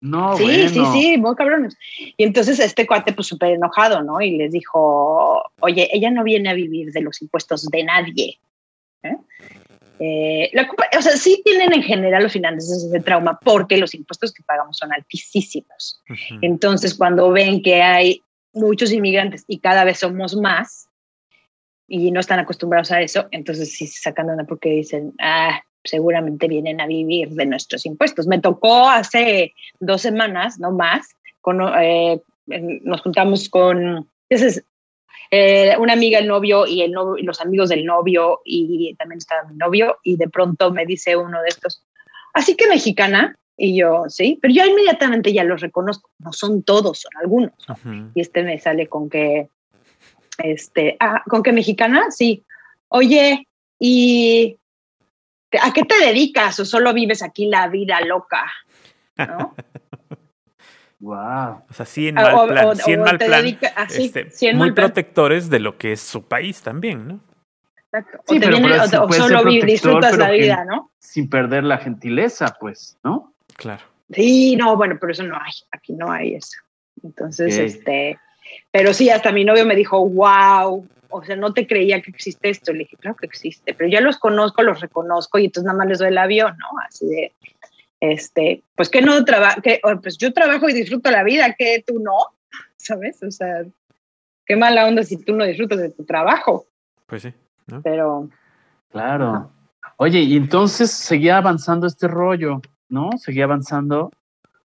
No, sí, bueno. sí, sí, muy cabrones. Y entonces este cuate, pues súper enojado, ¿no? Y les dijo, oye, ella no viene a vivir de los impuestos de nadie. ¿eh? Eh, la culpa- o sea, sí tienen en general los finlandeses ese trauma porque los impuestos que pagamos son altísimos. Entonces, cuando ven que hay muchos inmigrantes y cada vez somos más y no están acostumbrados a eso, entonces sí se sacan de onda porque dicen, ah, seguramente vienen a vivir de nuestros impuestos. Me tocó hace dos semanas, no más, con, eh, nos juntamos con ese es, una amiga, el novio y el novio, los amigos del novio y también estaba mi novio y de pronto me dice uno de estos, así que mexicana, y yo, sí, pero yo inmediatamente ya los reconozco, no son todos, son algunos. Y este me sale con que, este, ah, con que mexicana, sí. Oye, ¿y a qué te dedicas o solo vives aquí la vida loca? ¿No? Wow. O sea, sí en Ah, mal o- plan, o- sí en o mal te plan. dedica- ah, sí, este, sí en muy mal plan. protectores de lo que es su país también, ¿no? Exacto. Sí, o, te viene- solo disfrutas la que- vida, ¿no? Sin perder la gentileza, pues, ¿no? Claro. Sí, no, bueno, pero eso no hay, aquí no hay eso. Entonces, este, pero sí, hasta mi novio me dijo, wow, o sea, no te creía que existe esto. Le dije, claro que existe, pero ya los conozco, los reconozco y entonces nada más les doy el avión, ¿no? Así de, este, pues que no trabajo, que pues yo trabajo y disfruto la vida, que tú no, ¿sabes? O sea, qué mala onda si tú no disfrutas de tu trabajo, Pues sí. ¿no? pero Claro. Oye, y entonces seguía avanzando este rollo, ¿no? Seguía avanzando.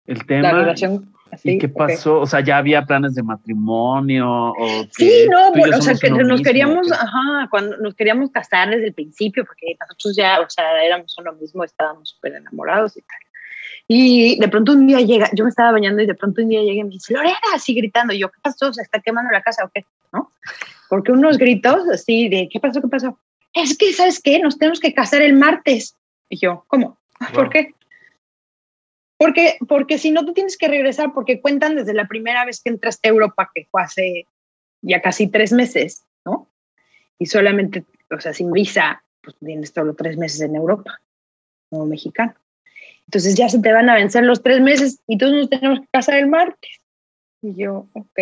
el tema. La relación. Así, ¿Y qué pasó? O sea, ya había planes de matrimonio o Sí, no, bueno, o sea, que nos mismo, queríamos, que- ajá, cuando nos queríamos casar desde el principio, porque nosotros ya, o sea, éramos uno mismo, estábamos súper enamorados y tal. Y de pronto un día llega, yo me estaba bañando y de pronto un día llega y me dice, Lorena, así gritando, y yo, ¿qué pasó? ¿Se está quemando la casa o qué? ¿No? Porque unos gritos así de, ¿qué pasó? ¿Qué pasó? Es que, ¿sabes qué? Nos tenemos que casar el martes. Y yo, ¿cómo? ¿Por Wow. qué? Porque, porque si no, tú tienes que regresar porque cuentan desde la primera vez que entraste a Europa, que fue hace ya casi tres meses, ¿no? Y solamente, o sea, sin visa, pues tienes solo tres meses en Europa, como mexicano. Entonces ya se te van a vencer los tres meses y todos nos tenemos que casar el martes. Y yo, ok.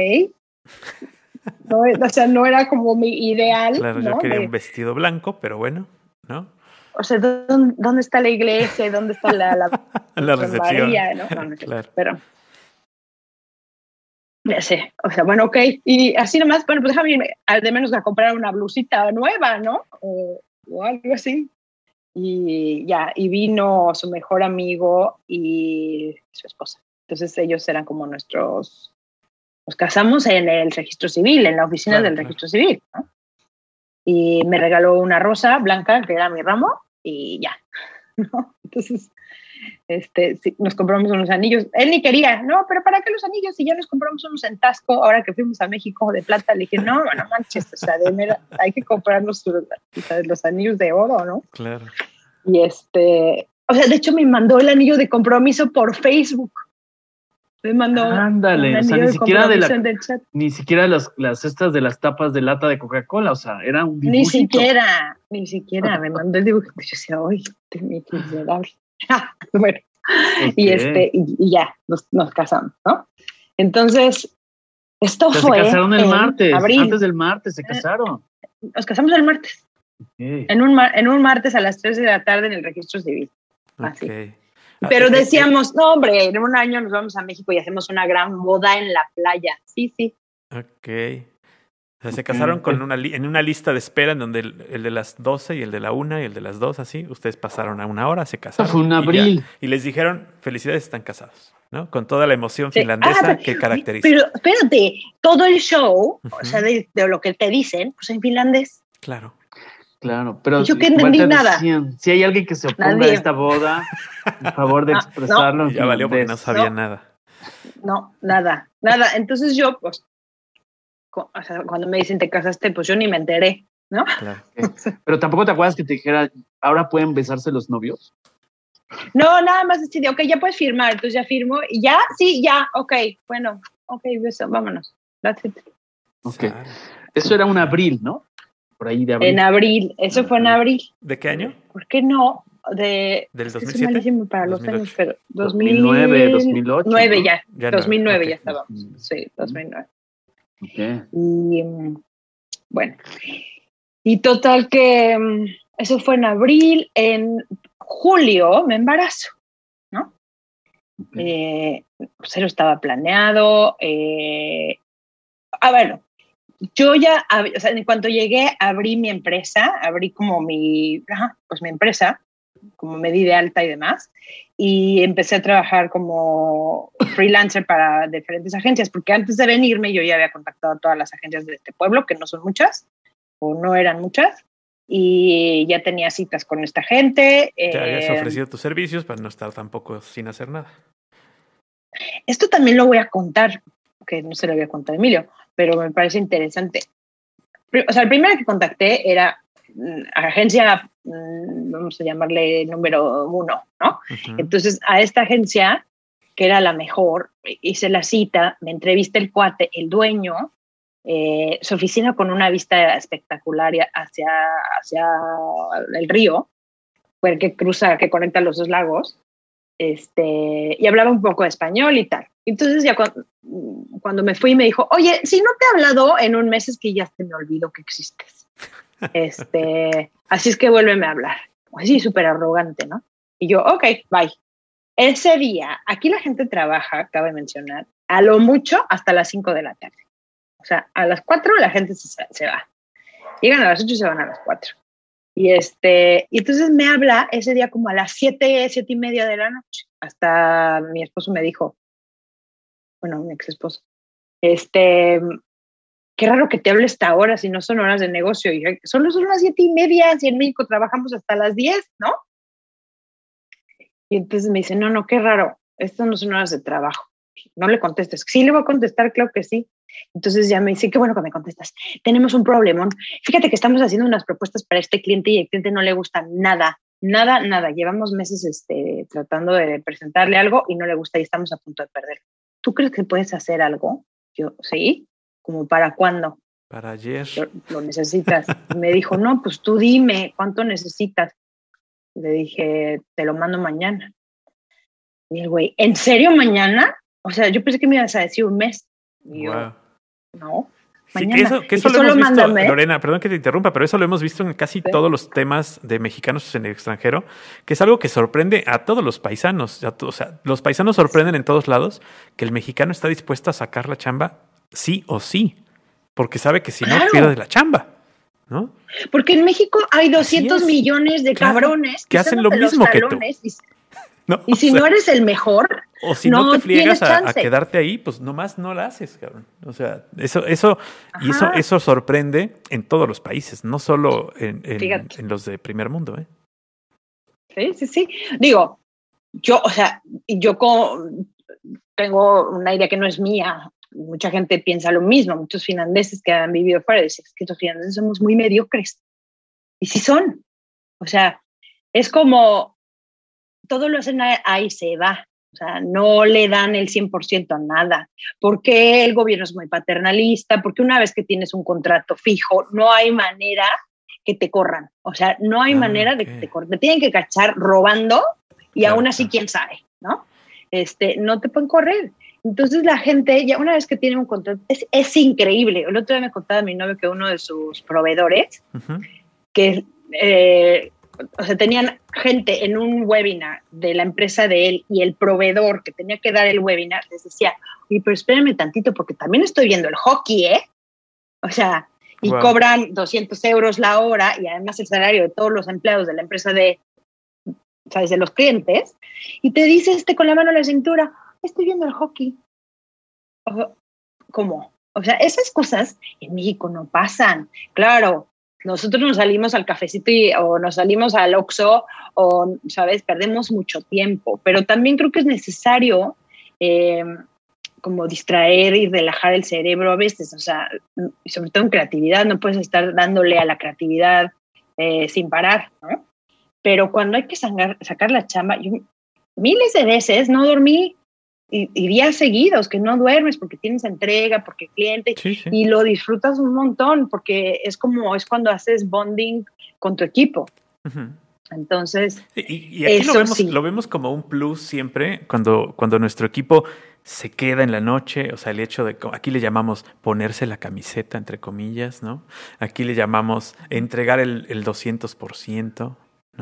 No, o sea, no era como mi ideal. Claro, yo ¿no? quería De- un vestido blanco, pero bueno, ¿no? O sea, ¿dónde, dónde está la iglesia? ¿Dónde está la, la La recepción. María, ¿no? No, no sé, Claro. Pero. Ya sé. O sea, bueno, ok. Y así nomás, bueno, pues déjame irme al de menos a comprar una blusita nueva, ¿no? O, o algo así. Y ya, y vino su mejor amigo y su esposa. Entonces ellos eran como nuestros. Nos casamos en el registro civil, en la oficina Claro, del claro. registro civil, ¿no? Y me regaló una rosa blanca, que era mi ramo, y ya. ¿no? Entonces, este, sí, nos compramos unos anillos. Él ni quería, no, pero ¿para qué los anillos? Si ya nos compramos unos en Tasco, ahora que fuimos a México de plata, le dije, no, no manches, o sea, de hay que comprarnos los, los anillos de oro, ¿no? Claro. Y este, o sea, de hecho me mandó el anillo de compromiso por Facebook. Me mandó Ándale, o sea, ni siquiera de la, chat. ni siquiera las, las estas de las tapas de lata de Coca-Cola, o sea, era un Ni dibujito. siquiera, ni siquiera me mandó el dibujito. Yo decía, ay, te mi miserable. bueno, y Ok. este, y, y ya, nos, nos casamos, ¿no? Entonces, esto O sea, fue. se casaron el en martes, Abril. antes del martes se casaron. Nos casamos el martes. En un, mar- en un martes a las 3 de la tarde en el registro civil. Así. Ok. Pero decíamos, no, hombre, en un año nos vamos a México y hacemos una gran boda en la playa. Sí, sí. Ok. O sea, se casaron con una li- en una lista de espera en donde el, el de las 12 y el de la 1 y el de las 2, así. Ustedes pasaron a una hora, se casaron. fue y ya. abril. Y, les dijeron, felicidades, están casados. ¿no? Con toda la emoción finlandesa Ah, que caracteriza. Pero espérate, todo el show, o sea, de, de lo que te dicen, pues en finlandés. Claro. Claro, pero Yo que entendí nada. decían, si hay alguien que se oponga Nadie. a esta boda, por favor de Ah, expresarlo. Y ya valió porque no sabía No. nada. No, nada, nada. Entonces yo, pues, cu- o sea, cuando me dicen te casaste, pues yo ni me enteré, ¿no? Claro. Pero tampoco te acuerdas que te dijera, ahora pueden besarse los novios. No, nada más decidí, ok, ya puedes firmar, entonces ya firmo, y ya, sí, ya, ok, bueno, ok, beso, vámonos. That's it. Ok. Claro. Eso era un abril, ¿no? Por ahí de abril. En abril, eso fue en abril. ¿De qué año? ¿Por qué no? De, ¿Del es que soy 2007? malísimo para los 2008. años, pero 2009, 2008. 2009 ¿no? ya, Ya no, 2009 ok. ya estábamos, sí, 2009. Ok. Y mm, bueno, y total que mm, eso fue en abril, en julio me embarazo, ¿no? ok. Eh, cero estaba planeado. eh, ah, bueno, yo ya, o sea, en cuanto llegué, abrí mi empresa, abrí como mi, pues mi empresa, como me di de alta y demás, y empecé a trabajar como freelancer para diferentes agencias, porque antes de venirme yo ya había contactado a todas las agencias de este pueblo, que no son muchas, o no eran muchas, y ya tenía citas con esta gente. Te habías eh, ofrecido tus servicios para no estar tampoco sin hacer nada. Esto también lo voy a contar, que no se lo había contado a Emilio, pero me parece interesante. O sea, el primero que contacté era mm, agencia, mm, vamos a llamarle número uno, ¿no? Entonces, a esta agencia, que era la mejor, hice la cita, me entrevista el cuate, el dueño, eh, su oficina con una vista espectacular hacia, hacia el río, que cruza, que conecta los dos lagos, este, y hablaba un poco de español y tal. Entonces ya cuando, cuando me fui me dijo, oye, si no te he hablado en un mes es que ya se me olvidó que existes. Este, así es que vuélveme a hablar. Así súper arrogante, ¿no? Y yo, ok, bye. Ese día, aquí la gente trabaja, cabe mencionar, a lo mucho hasta las 5 de la tarde. O sea, a las 4 la gente se, se va. Llegan a las 8 y se van a las 4. Y este, y entonces me habla ese día como a las siete, siete y media de la noche. Hasta mi esposo me dijo, bueno, mi ex esposo, este, qué raro que te hable esta hora si no son horas de negocio. Y solo son las siete y media, si en México trabajamos hasta las diez, ¿no? Y entonces me dice, no, no, qué raro, estas no son horas de trabajo. No le contestes. Sí, le voy a contestar, claro que sí. Entonces ya me dice, qué bueno que me contestas. Tenemos un problemón. Fíjate que estamos haciendo unas propuestas para este cliente y el cliente no le gusta nada, nada, nada. Llevamos meses este, tratando de presentarle algo y no le gusta y estamos a punto de perder. ¿Tú crees que puedes hacer algo? Yo, sí. ¿Como para cuándo? Para ayer. Lo, necesitas. me dijo, no, pues tú dime, ¿cuánto necesitas? Le dije, te lo mando mañana. Y el güey, ¿en serio mañana? O sea, yo pensé que me ibas a decir un mes. Y yo, no. Mañana. que eso, lo hemos visto, Lorena, perdón que te interrumpa, pero eso lo hemos visto en casi todos los temas de mexicanos en el extranjero, que es algo que sorprende a todos los paisanos. O sea, los paisanos sorprenden en todos lados que el mexicano está dispuesto a sacar la chamba sí o sí, porque sabe que si no pierde la chamba. ¿no? Porque en México hay 200 millones de cabrones que, hacen lo mismo que tú. Y, si no eres el mejor, o si no, te friegas a, quedarte ahí, pues nomás no la haces, cabrón. O sea, eso, eso, y eso, eso sorprende en todos los países, no solo en, en, los de primer mundo, ¿eh? Sí, sí, sí. Digo, yo, o sea, yo tengo una idea que no es mía. Mucha gente piensa lo mismo. Muchos finlandeses que han vivido fuera dicen que los finlandeses somos muy mediocres. Y sí son. O sea, es como todo lo hacen ahí se va. O sea, no le dan el 100% a nada. Porque el gobierno es muy paternalista, porque una vez que tienes un contrato fijo, no hay manera que te corran. O sea, no hay ah, manera de que te corran. Te tienen que cachar robando y aún así, quién sabe, ¿no? Este, no te pueden correr. Entonces la gente, ya una vez que tiene un contrato, es, es increíble. El otro día me contaba mi novio que uno de sus proveedores, que eh, o sea, tenían gente en un webinar de la empresa de él y el proveedor que tenía que dar el webinar les decía, oye, pero espérenme tantito porque también estoy viendo el hockey, ¿eh? O sea, y cobran 200 euros la hora y además el salario de todos los empleados de la empresa de, ¿sabes? De los clientes. Y te dice este con la mano en la cintura, estoy viendo el hockey. ¿Cómo? O sea, esas cosas en México no pasan. Claro, nosotros nos salimos al cafecito o nos salimos al Oxxo o, ¿sabes? Perdemos mucho tiempo, pero también creo que es necesario eh, como distraer y relajar el cerebro a veces, o sea, sobre todo en creatividad, no puedes estar dándole a la creatividad eh, sin parar, ¿no? Pero cuando hay que sacar la chamba, yo miles de veces no dormí y, días seguidos que no duermes porque tienes entrega, porque cliente, y lo disfrutas un montón porque es como, es cuando haces bonding con tu equipo. Entonces, y, aquí lo vemos, lo vemos como un plus siempre cuando, cuando nuestro equipo se queda en la noche, o sea, el hecho de, aquí le llamamos ponerse la camiseta, entre comillas, ¿no? Aquí le llamamos entregar el, el 200%,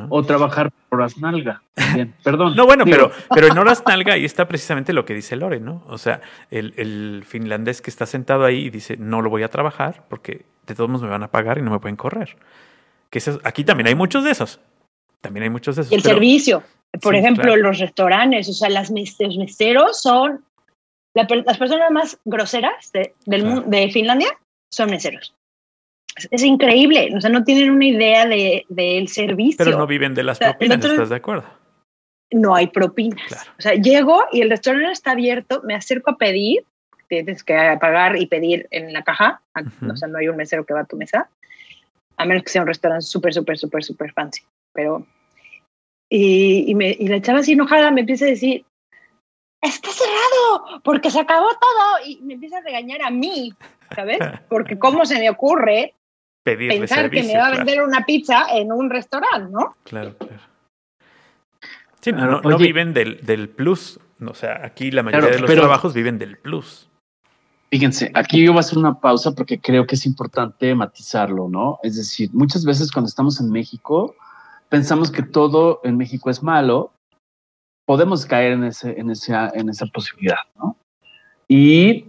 o trabajar por horas nalga. perdón. No, bueno, pero, pero en horas nalga ahí está precisamente lo que dice Lore, ¿no? O sea, el, el, finlandés que está sentado ahí y dice, no lo voy a trabajar porque de todos modos me van a pagar y no me pueden correr. Que aquí también hay muchos de esos. También hay muchos de esos. Y el servicio. Por ejemplo, los restaurantes, o sea, las los meseros son las personas más groseras de, del, de Finlandia son meseros es increíble, o sea, no tienen una idea del de, servicio. Pero no viven de las propinas, ¿estás de acuerdo? No hay propinas. O sea, llego y el restaurante está abierto, me acerco a pedir, tienes que pagar y pedir en la caja, o sea, no hay un mesero que va a tu mesa, a menos que sea un restaurante súper, súper, súper, súper fancy. Pero, y, y, me, y la chava así enojada me empieza a decir, está cerrado, porque se acabó todo, y me empieza a regañar a mí, ¿sabes? Porque cómo se me ocurre pensar que me va a vender una pizza en un restaurante, ¿no? Claro, claro. Sí, no, no, viven del, del, plus. O sea, aquí la mayoría de los trabajos viven del plus. Fíjense, aquí yo voy a hacer una pausa porque creo que es importante matizarlo, ¿no? Es decir, muchas veces cuando estamos en México, pensamos que todo en México es malo. Podemos caer en, ese, en, esa, en esa posibilidad, ¿no? Y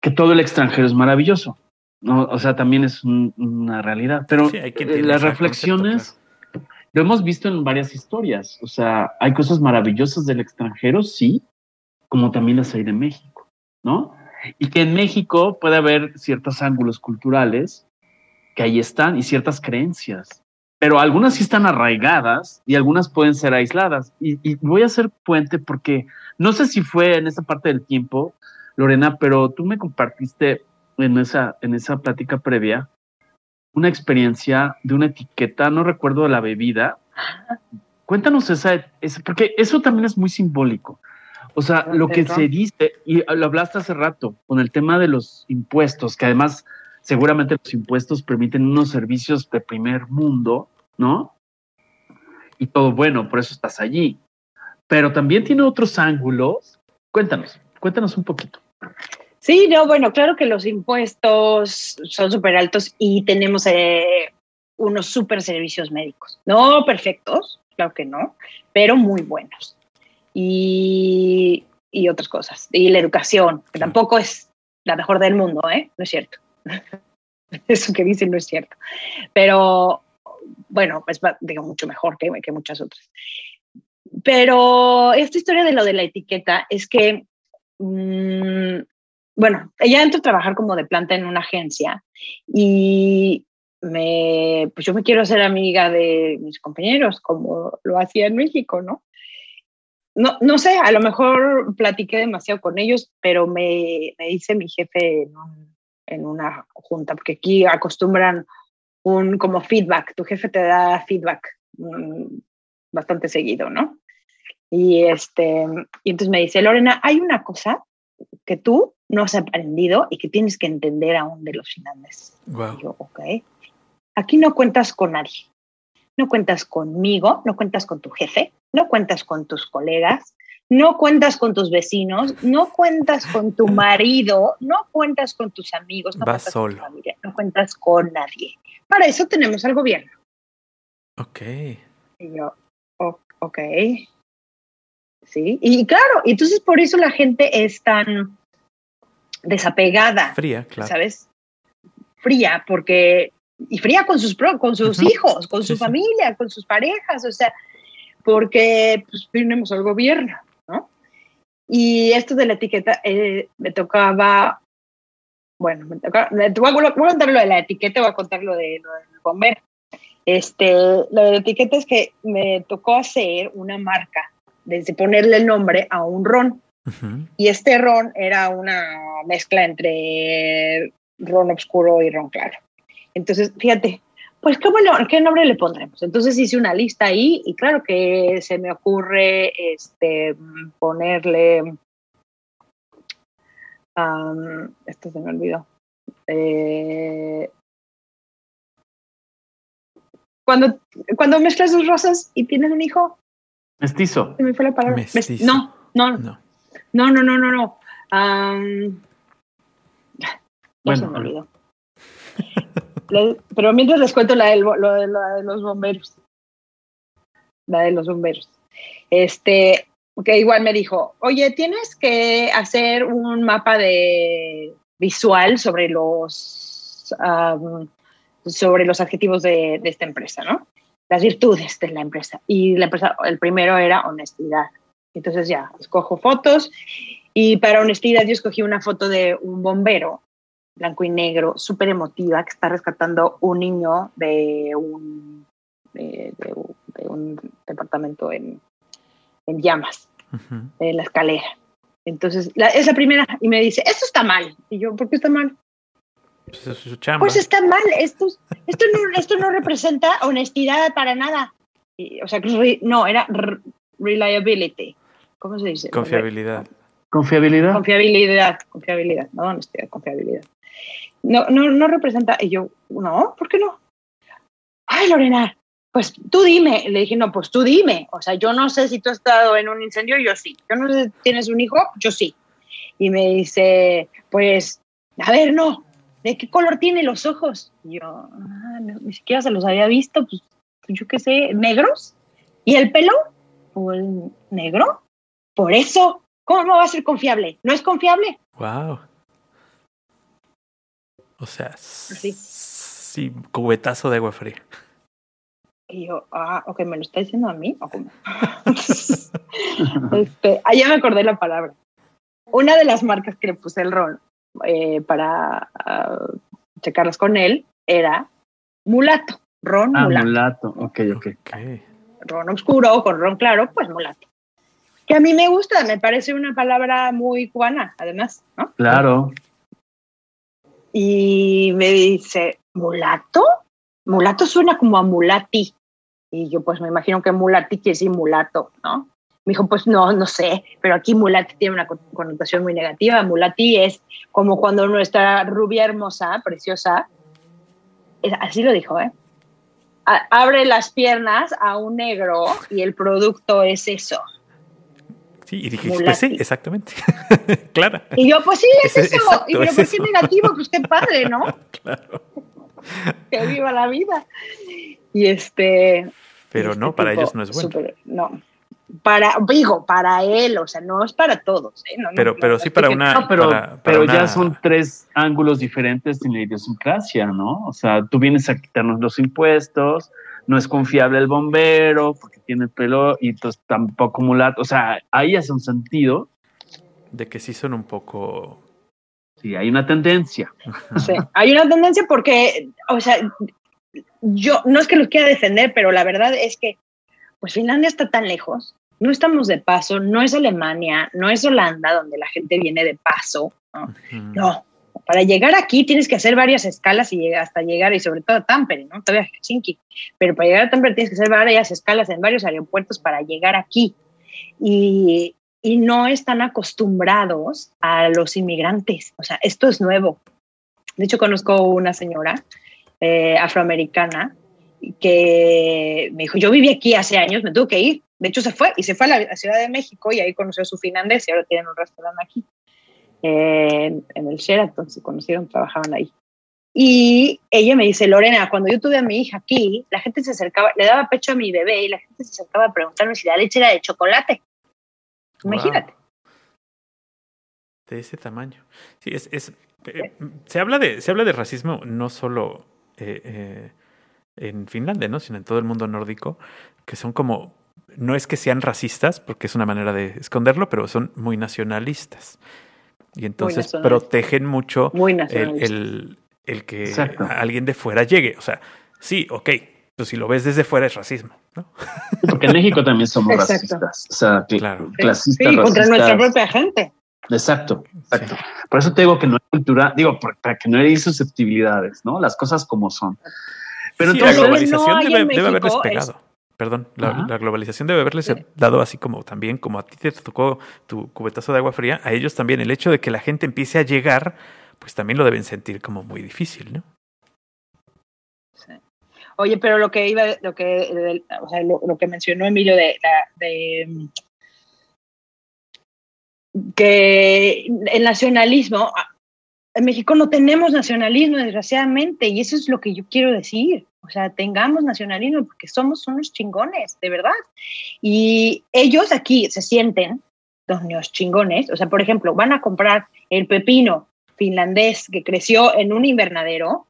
que todo el extranjero es maravilloso. No, o sea, también es una realidad. Pero las reflexiones, lo hemos visto en varias historias. O sea, hay cosas maravillosas del extranjero, sí, como también las hay de México, ¿no? Y que en México puede haber ciertos ángulos culturales que ahí están y ciertas creencias, pero algunas sí están arraigadas y algunas pueden ser aisladas. Y, y voy a hacer puente porque no sé si fue en esa parte del tiempo, Lorena, pero tú me compartiste en esa, en esa plática previa una experiencia de una etiqueta, no recuerdo la bebida. Cuéntanos esa, esa, porque eso también es muy simbólico. O sea, lo que se dice, y lo hablaste hace rato, con el tema de los impuestos, que además seguramente los impuestos permiten unos servicios de primer mundo, ¿no? Y todo bueno, por eso estás allí. Pero también tiene otros ángulos. Cuéntanos, cuéntanos un poquito. Sí, no, bueno, claro que los impuestos son súper altos y tenemos eh, unos súper servicios médicos. No perfectos, claro que no, pero muy buenos. Y, y otras cosas. Y la educación, que tampoco es la mejor del mundo, ¿eh? No es cierto. Eso que dicen no es cierto. Pero bueno, es digo, mucho mejor que, que muchas otras. Pero esta historia de lo de la etiqueta es que mmm, bueno, ella entró a trabajar como de planta en una agencia y me, pues yo me quiero hacer amiga de mis compañeros, como lo hacía en México, ¿no? No, no sé, a lo mejor platiqué demasiado con ellos, pero me, me dice mi jefe en, un, en, una junta, porque aquí acostumbran un como feedback, tu jefe te da feedback um, bastante seguido, ¿no? Y, este, y entonces me dice, Lorena, hay una cosa que tú no has aprendido y que tienes que entender aún de los finlandeses. Wow. Yo, ok. Aquí no cuentas con nadie. No cuentas conmigo, no cuentas con tu jefe, no cuentas con tus colegas, no cuentas con tus vecinos, no cuentas con tu marido, no cuentas con tus amigos, no Vas cuentas solo. con tu familia, no cuentas con nadie. Para eso tenemos al gobierno. Ok. Y yo, "O- ok. Sí, y claro, entonces por eso la gente es tan desapegada, Fría, claro. ¿sabes? Fría, porque, y fría con sus, pro- con sus hijos, con Sí, su sí. familia, con sus parejas, o sea, porque pues, tenemos al gobierno, ¿no? Y esto de la etiqueta eh, me tocaba, bueno, me tocaba, me- te voy, a, voy a contar lo de la etiqueta, voy a contar lo, de, lo del bombero. Este, lo de la etiqueta es que me tocó hacer una marca, desde ponerle el nombre a un ron. Y este ron era una mezcla entre ron oscuro y ron claro. Entonces, fíjate, pues ¿cómo lo- ¿qué nombre le pondremos? Entonces hice una lista ahí y claro que se me ocurre este, ponerle... esto se me olvidó. Eh, cuando, cuando mezclas dos rosas y tienes un hijo, Mestizo. se me fue la palabra. Mes- Mestizo. No, no, No. no, no, no, no, no. Ya Bueno, pero mientras les cuento la, del bo- lo de, la de los bomberos. La de los bomberos. Este, que igual me dijo, oye, tienes que hacer un mapa de visual sobre los sobre los adjetivos de, de esta empresa, ¿no? Las virtudes de la empresa. Y la empresa, el primero era honestidad. Entonces ya, escojo fotos y para honestidad yo escogí una foto de un bombero, blanco y negro, súper emotiva, que está rescatando un niño de un, de, de un- de un departamento en, en llamas, en la escalera. Entonces, la, es la primera y me dice, esto está mal. Y yo, ¿por qué está mal? Pues es su chamba. Pues está mal, esto, esto, no, esto no representa honestidad para nada. Y, o sea, re- no, era reliability. ¿Cómo se dice? Confiabilidad. Confiabilidad. Confiabilidad, confiabilidad, no honestidad, confiabilidad. No, no, no representa. Y yo, no, ¿por qué no? Ay, Lorena, pues tú dime. Le dije, no, pues tú dime. O sea, yo no sé si tú has estado en un incendio, yo sí. Yo no sé si tienes un hijo, yo sí. Y me dice, pues, a ver, no, ¿de qué color tiene los ojos? Y yo, ah, no, ni siquiera se los había visto, pues, yo qué sé, negros. ¿Y el pelo? Pues, negro. Por eso, ¿cómo va a ser confiable? ¿No es confiable? Wow. O sea, Sí. sí, cubetazo de agua fría. Y yo, ah, ok, ¿me lo está diciendo a mí? ¿O cómo? este, allá me acordé la palabra. Una de las marcas que le puse el rol eh, para uh, checarlas con él era mulato, ron Ah, mulato. mulato. Ok, ok. Ok. Ron oscuro con ron claro, pues mulato. Que a mí me gusta, me parece una palabra muy cubana, además, ¿no? Claro. Y me dice, ¿mulato? Mulato suena como a mulati. Y yo pues me imagino que mulati quiere decir mulato, ¿no? Me dijo, pues no, no sé, pero aquí mulati tiene una con- connotación muy negativa. Mulati es como cuando nuestra rubia hermosa, preciosa, es- así lo dijo, ¿eh? A- abre las piernas a un negro y el producto es eso. Sí, y dije, Mulati. pues sí, exactamente. Clara. Y yo, pues sí, es Es- eso. exacto, y pero es ¿por qué eso. negativo? Pues qué padre, ¿no? Claro. Que viva la vida. Y este. Pero este no, para ellos no es bueno. no. Para, digo, para él, o sea, no es para todos. ¿eh? No, Pero, no, pero sí para una. No, pero, para- para pero ya son tres ángulos diferentes en la idiosincrasia, ¿no? O sea, tú vienes a quitarnos los impuestos, no es confiable el bombero porque tiene pelo y entonces tampoco mulato. O sea, ahí hace un sentido. De que sí son un poco. Sí, hay una tendencia. Sí, hay una tendencia porque, o sea, yo no es que los quiera defender, pero la verdad es que, pues Finlandia está tan lejos, no estamos de paso, no es Alemania, no es Holanda, donde la gente viene de paso, ¿no? Para llegar aquí tienes que hacer varias escalas y hasta llegar, y sobre todo a Tampere, ¿no? Todavía a Helsinki. Pero para llegar a Tampere tienes que hacer varias escalas en varios aeropuertos para llegar aquí. Y, y no están acostumbrados a los inmigrantes. O sea, esto es nuevo. De hecho, conozco una señora eh, afroamericana que me dijo, yo viví aquí hace años, me tuve que ir. De hecho, se fue y se fue a la, Ciudad de México y ahí conoció a su finlandés y ahora tienen un restaurante aquí en, en el Sheraton, se conocieron, trabajaban ahí. Y ella me dice, Lorena, cuando yo tuve a mi hija aquí, la gente se acercaba, le daba pecho a mi bebé y la gente se acercaba a preguntarme si la leche era de chocolate. Imagínate. De ese tamaño. Sí, es, es eh, se habla de, se habla de racismo no solo eh, eh, en Finlandia, ¿no? Sino en todo el mundo nórdico, que son como, no es que sean racistas, porque es una manera de esconderlo, pero son muy nacionalistas. Y entonces protegen mucho Muy el, el, el que Exacto. alguien de fuera llegue. O sea, sí, ok, pues si lo ves desde fuera es racismo, ¿no? Porque en México también somos Exacto. racistas. O sea, cl- Claro. clasistas, Sí, contra racistas. nuestra propia gente. Exacto, exacto. Por eso te digo que no hay cultura, digo, para que no hay susceptibilidades, ¿no? Las cosas como son. Pero sí, entonces, la globalización no debe, en debe haberles es- pegado. Perdón, la, globalización debe haberles Sí. dado así como también, como a ti te tocó tu cubetazo de agua fría, a ellos también el hecho de que la gente empiece a llegar, pues también lo deben sentir como muy difícil, ¿no? Oye, pero lo que iba, lo que, o sea, lo, lo que mencionó Emilio de, la- de que el nacionalismo, en México no tenemos nacionalismo, desgraciadamente, y eso es lo que yo quiero decir. O sea, tengamos nacionalismo porque somos unos chingones, de verdad. Y ellos aquí se sienten unos chingones. O sea, por ejemplo, van a comprar el pepino finlandés que creció en un invernadero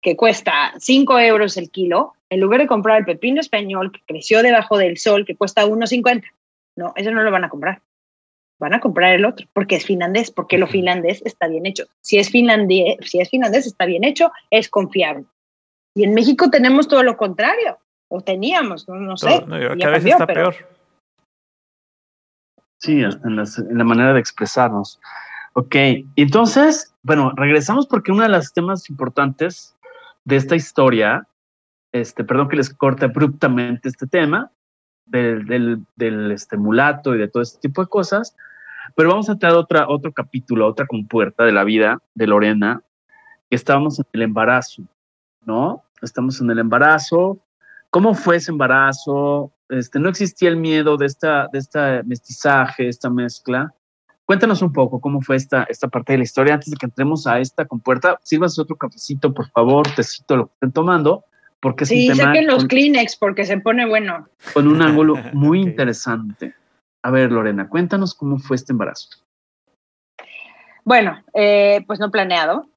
que cuesta 5 euros el kilo, en lugar de comprar el pepino español que creció debajo del sol, que cuesta 1,50. No, eso no lo van a comprar. Van a comprar el otro, porque es finlandés, porque lo finlandés está bien hecho. Si es finlandés, si es finlandés está bien hecho, es confiable. Y en México tenemos todo lo contrario, o teníamos, no, no sé. No, cada vez está pero- peor. sí, en, las- en la manera de expresarnos. Ok, entonces, bueno, regresamos porque uno de los temas importantes de esta historia, este, perdón que les corte abruptamente este tema, del, del, del, este, y de todo este tipo de cosas, pero vamos a entrar a otra, otro capítulo, otra compuerta de la vida de Lorena, que estábamos en el embarazo, ¿no? Estamos en el embarazo. ¿Cómo fue ese embarazo? Este, no existía el miedo de esta, de esta mestizaje, esta mezcla. Cuéntanos un poco cómo fue esta, esta parte de la historia antes de que entremos a esta compuerta. Sírvanse otro cafecito, por favor, tecito, lo que estén tomando, porque es Sí, un tema saquen los con, Kleenex porque se pone bueno. con un ángulo muy interesante. A ver, Lorena, cuéntanos cómo fue este embarazo. Bueno, eh, pues no planeado.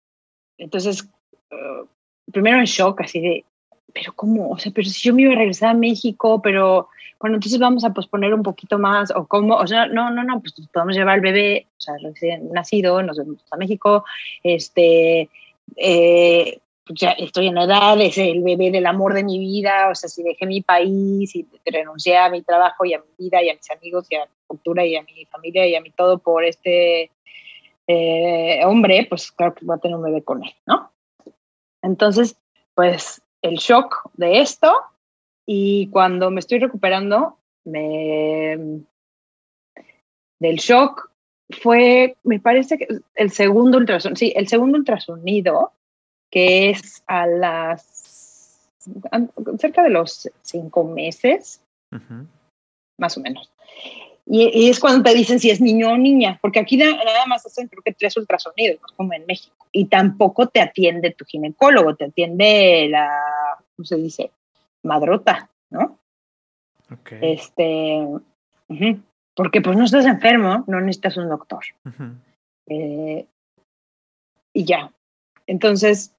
Entonces, eh, primero en shock, así de, pero ¿cómo? O sea, pero si yo me iba a regresar a México, pero bueno, entonces vamos a posponer un poquito más, o cómo, o sea, no, no, no, pues podemos llevar al bebé, o sea, recién nacido, nos vemos a México, este, eh, ya estoy en edad, es el bebé del amor de mi vida, o sea, si dejé mi país y renuncié a mi trabajo y a mi vida y a mis amigos y a mi cultura y a mi familia y a mi todo por este eh, hombre, pues claro que voy a tener un bebé con él, ¿no? Entonces, pues el shock de esto y cuando me estoy recuperando me, del shock fue, me parece que el segundo ultrasonido, sí, el segundo ultrasonido, que es a las, cerca de los cinco meses, más o menos. Y, es cuando te dicen si es niño o niña, porque aquí nada más hacen creo que tres ultrasonidos, como en México. Y tampoco te atiende tu ginecólogo, te atiende la, ¿cómo se dice? Madrota, ¿no? Okay. Este, porque pues no estás enfermo, no necesitas un doctor. Eh, y ya. Entonces,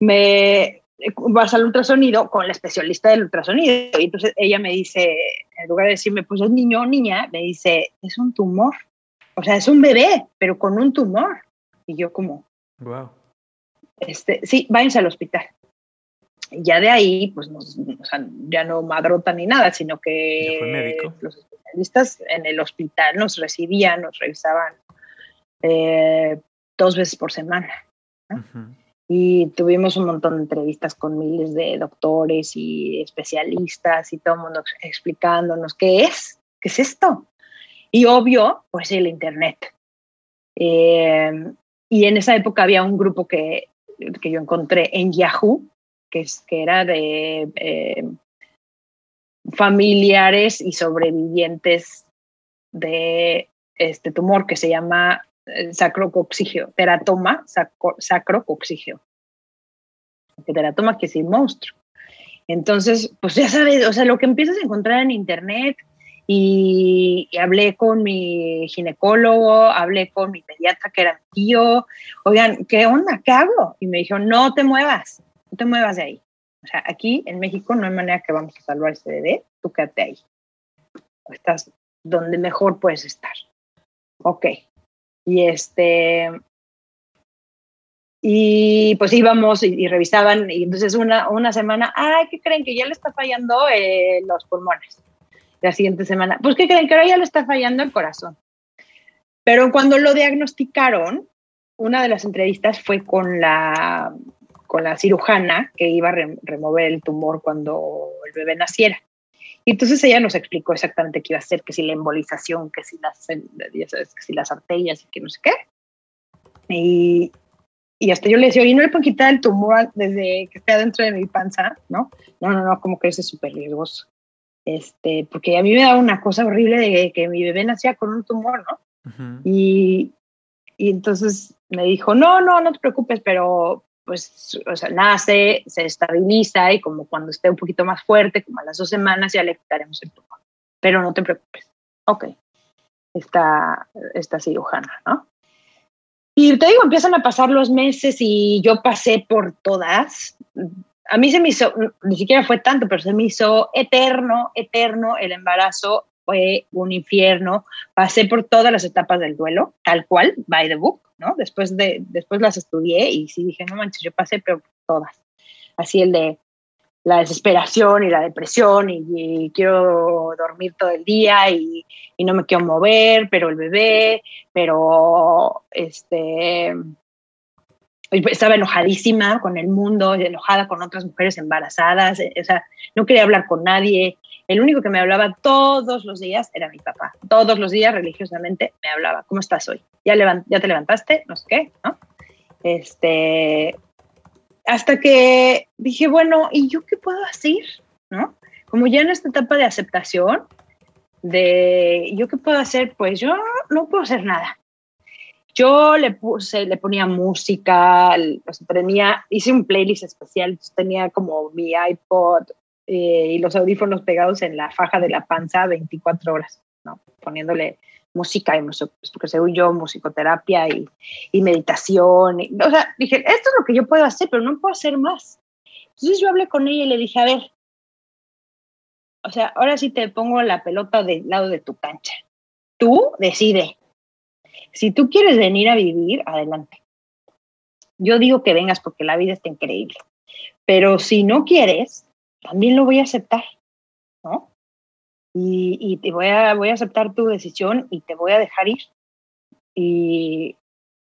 me vas al ultrasonido con la especialista del ultrasonido. Y entonces ella me dice, en lugar de decirme, pues es niño o niña, me dice, es un tumor. O sea, es un bebé, pero con un tumor. Y yo como, wow. Este, sí, váyanse al hospital. Y ya de ahí, pues o sea, ya no madrota ni nada, sino que los especialistas en el hospital nos recibían, nos revisaban eh, dos veces por semana. Y tuvimos un montón de entrevistas con miles de doctores y especialistas y todo el mundo explicándonos qué es, qué es esto. Y obvio, pues el Internet. Eh, y en esa época había un grupo que, que yo encontré en Yahoo, que, es, que era de eh, familiares y sobrevivientes de este tumor que se llama sacrocoxigio, teratoma sacro, sacrocoxigio. Teratoma que es el monstruo. Entonces, pues ya sabes, o sea, lo que empiezas a encontrar en internet y, hablé con mi ginecólogo, hablé con mi pediatra que era tío, oigan, ¿qué onda? ¿Qué hago? Y me dijo, no te muevas, no te muevas de ahí. O sea, aquí en México no hay manera que vamos a salvar ese bebé, tú quédate ahí. Estás donde mejor puedes estar. Ok, y este, y pues íbamos y, revisaban, y entonces una, una semana, ay, ¿qué creen? Que ya le está fallando eh, los pulmones. La siguiente semana, pues ¿qué creen? Que ahora ya le está fallando el corazón. Pero cuando lo diagnosticaron, una de las entrevistas fue con la, con la cirujana que iba a remover el tumor cuando el bebé naciera. Y entonces ella nos explicó exactamente qué iba a hacer, que si la embolización, que si las, ya sabes, que si las arterias y que no sé qué. Y, y hasta yo le decía, oye, ¿no le puedo quitar el tumor desde que esté adentro de mi panza? ¿No? No, no, no, como que ese es súper riesgoso. Este, porque a mí me daba una cosa horrible de que mi bebé nacía con un tumor, ¿no? y, y entonces me dijo, no, no, no te preocupes, pero pues, o sea, nace, se estabiliza y como cuando esté un poquito más fuerte, como a las dos semanas, ya le quitaremos el tumor. Pero no te preocupes. Ok, esta, esta cirujana, ¿no? Y te digo, empiezan a pasar los meses y yo pasé por todas. A mí se me hizo, ni siquiera fue tanto, pero se me hizo eterno, eterno el embarazo. Fue un infierno. Pasé por todas las etapas del duelo, tal cual, by the book. ¿no? Después, de, después las estudié y sí dije, no manches, yo pasé, pero todas. Así el de la desesperación y la depresión y, quiero dormir todo el día y, y, no me quiero mover, pero el bebé, pero este estaba enojadísima con el mundo, enojada con otras mujeres embarazadas, o sea, no quería hablar con nadie. El único que me hablaba todos los días era mi papá. Todos los días religiosamente me hablaba, ¿cómo estás hoy? ¿Ya, ya te levantaste? No sé qué, ¿no? Este, hasta que dije, bueno, ¿y yo qué puedo hacer? ¿No? Como ya en esta etapa de aceptación, de yo qué puedo hacer, pues yo no puedo hacer nada. Yo le puse, le ponía música, tenía, hice un playlist especial, tenía como mi iPod eh, y los audífonos pegados en la faja de la panza 24 horas, ¿no? Poniéndole música y pues, porque según yo, musicoterapia y, meditación. o sea, dije, esto es lo que yo puedo hacer, pero no puedo hacer más. Entonces yo hablé con ella y le dije, a ver, o sea, ahora sí te pongo la pelota del lado de tu cancha. Tú decide. Si tú quieres venir a vivir, adelante. Yo digo que vengas porque la vida está increíble. Pero si no quieres, también lo voy a aceptar, ¿no? Y, y te voy a, voy a aceptar tu decisión y te voy a dejar ir. Y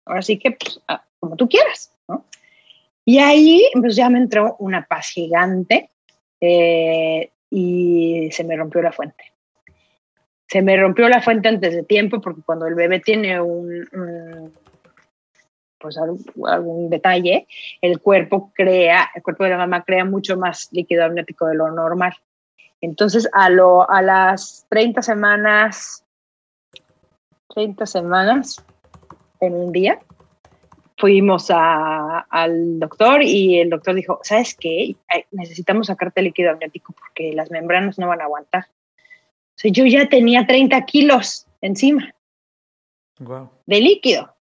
ahora sí que, pues, como tú quieras, ¿no? Y ahí, pues ya me entró una paz gigante eh, y se me rompió la fuente. Se me rompió la fuente antes de tiempo porque cuando el bebé tiene un, pues algún detalle, el cuerpo crea, el cuerpo de la mamá crea mucho más líquido amniótico de lo normal. Entonces, a, lo, a las 30 semanas, 30 semanas en un día, fuimos a, al doctor y el doctor dijo, ¿sabes qué? Necesitamos sacarte líquido amniótico porque las membranas no van a aguantar. O sea, yo ya tenía 30 kilos encima wow. de líquido.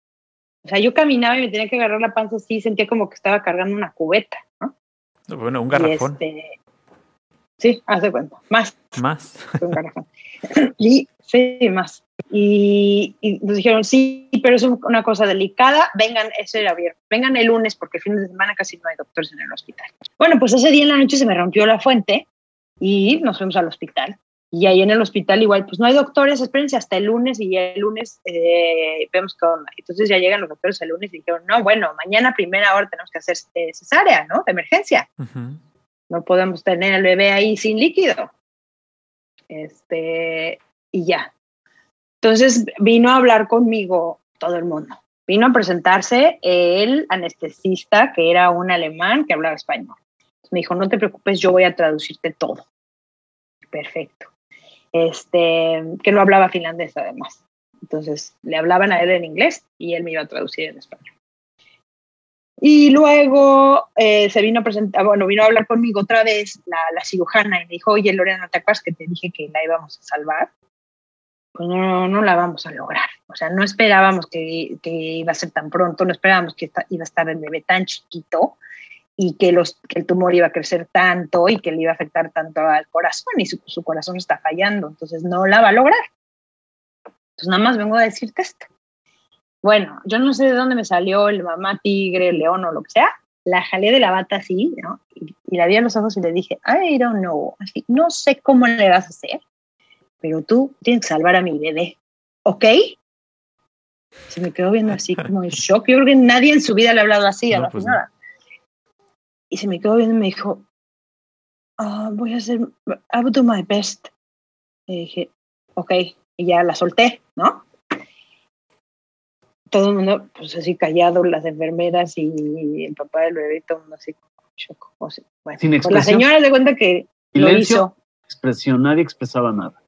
O sea, yo caminaba y me tenía que agarrar la panza así, sentía como que estaba cargando una cubeta, ¿no? Bueno, un garrafón. Este, sí, haz de cuenta, más. Más. Un garrafón. y sí, más. Y, y, nos dijeron, sí, pero es una cosa delicada, vengan, eso era abierto, vengan el lunes porque el fin de semana casi no hay doctores en el hospital. Bueno, pues ese día en la noche se me rompió la fuente y nos fuimos al hospital. Y ahí en el hospital igual, pues no hay doctores, espérense hasta el lunes y ya el lunes eh, vemos qué onda. Entonces ya llegan los doctores el lunes y dijeron, no, bueno, mañana primera hora tenemos que hacer eh, cesárea, ¿no? De emergencia. Uh -huh. No podemos tener al bebé ahí sin líquido. Este, y ya. Entonces vino a hablar conmigo todo el mundo. Vino a presentarse el anestesista, que era un alemán que hablaba español. Me dijo, no te preocupes, yo voy a traducirte todo. Perfecto. Este, que no hablaba finlandés además. Entonces le hablaban a él en inglés y él me iba a traducir en español. Y luego eh, se vino a presentar, bueno, vino a hablar conmigo otra vez la, la cirujana y me dijo, oye, Lorena, ¿te acuerdas que te dije que la íbamos a salvar? Pues no, no la vamos a lograr. O sea, no esperábamos que, que iba a ser tan pronto, no esperábamos que iba a estar el bebé tan chiquito y que, los, que el tumor iba a crecer tanto y que le iba a afectar tanto al corazón y su, su corazón está fallando, entonces no la va a lograr. Entonces nada más vengo a decirte esto. Bueno, yo no sé de dónde me salió el mamá tigre, el león o lo que sea, la jalé de la bata así, ¿no? Y, y la vi a los ojos y le dije, I don't know, así, no sé cómo le vas a hacer, pero tú tienes que salvar a mi bebé, ¿ok? Se me quedó viendo así como en shock. Yo creo que nadie en su vida le ha hablado así a No, la pues señora. Y se me quedó viendo y me dijo, "Ah, voy a hacer, I will do my best. Y dije, ok, y ya la solté, ¿no? Todo el mundo, pues así callado, las enfermeras y el papá del bebé, todo el mundo así como bueno, Sin pues la expresión. señora de cuenta que lo Silencio. hizo. Expresión, nadie expresaba nada.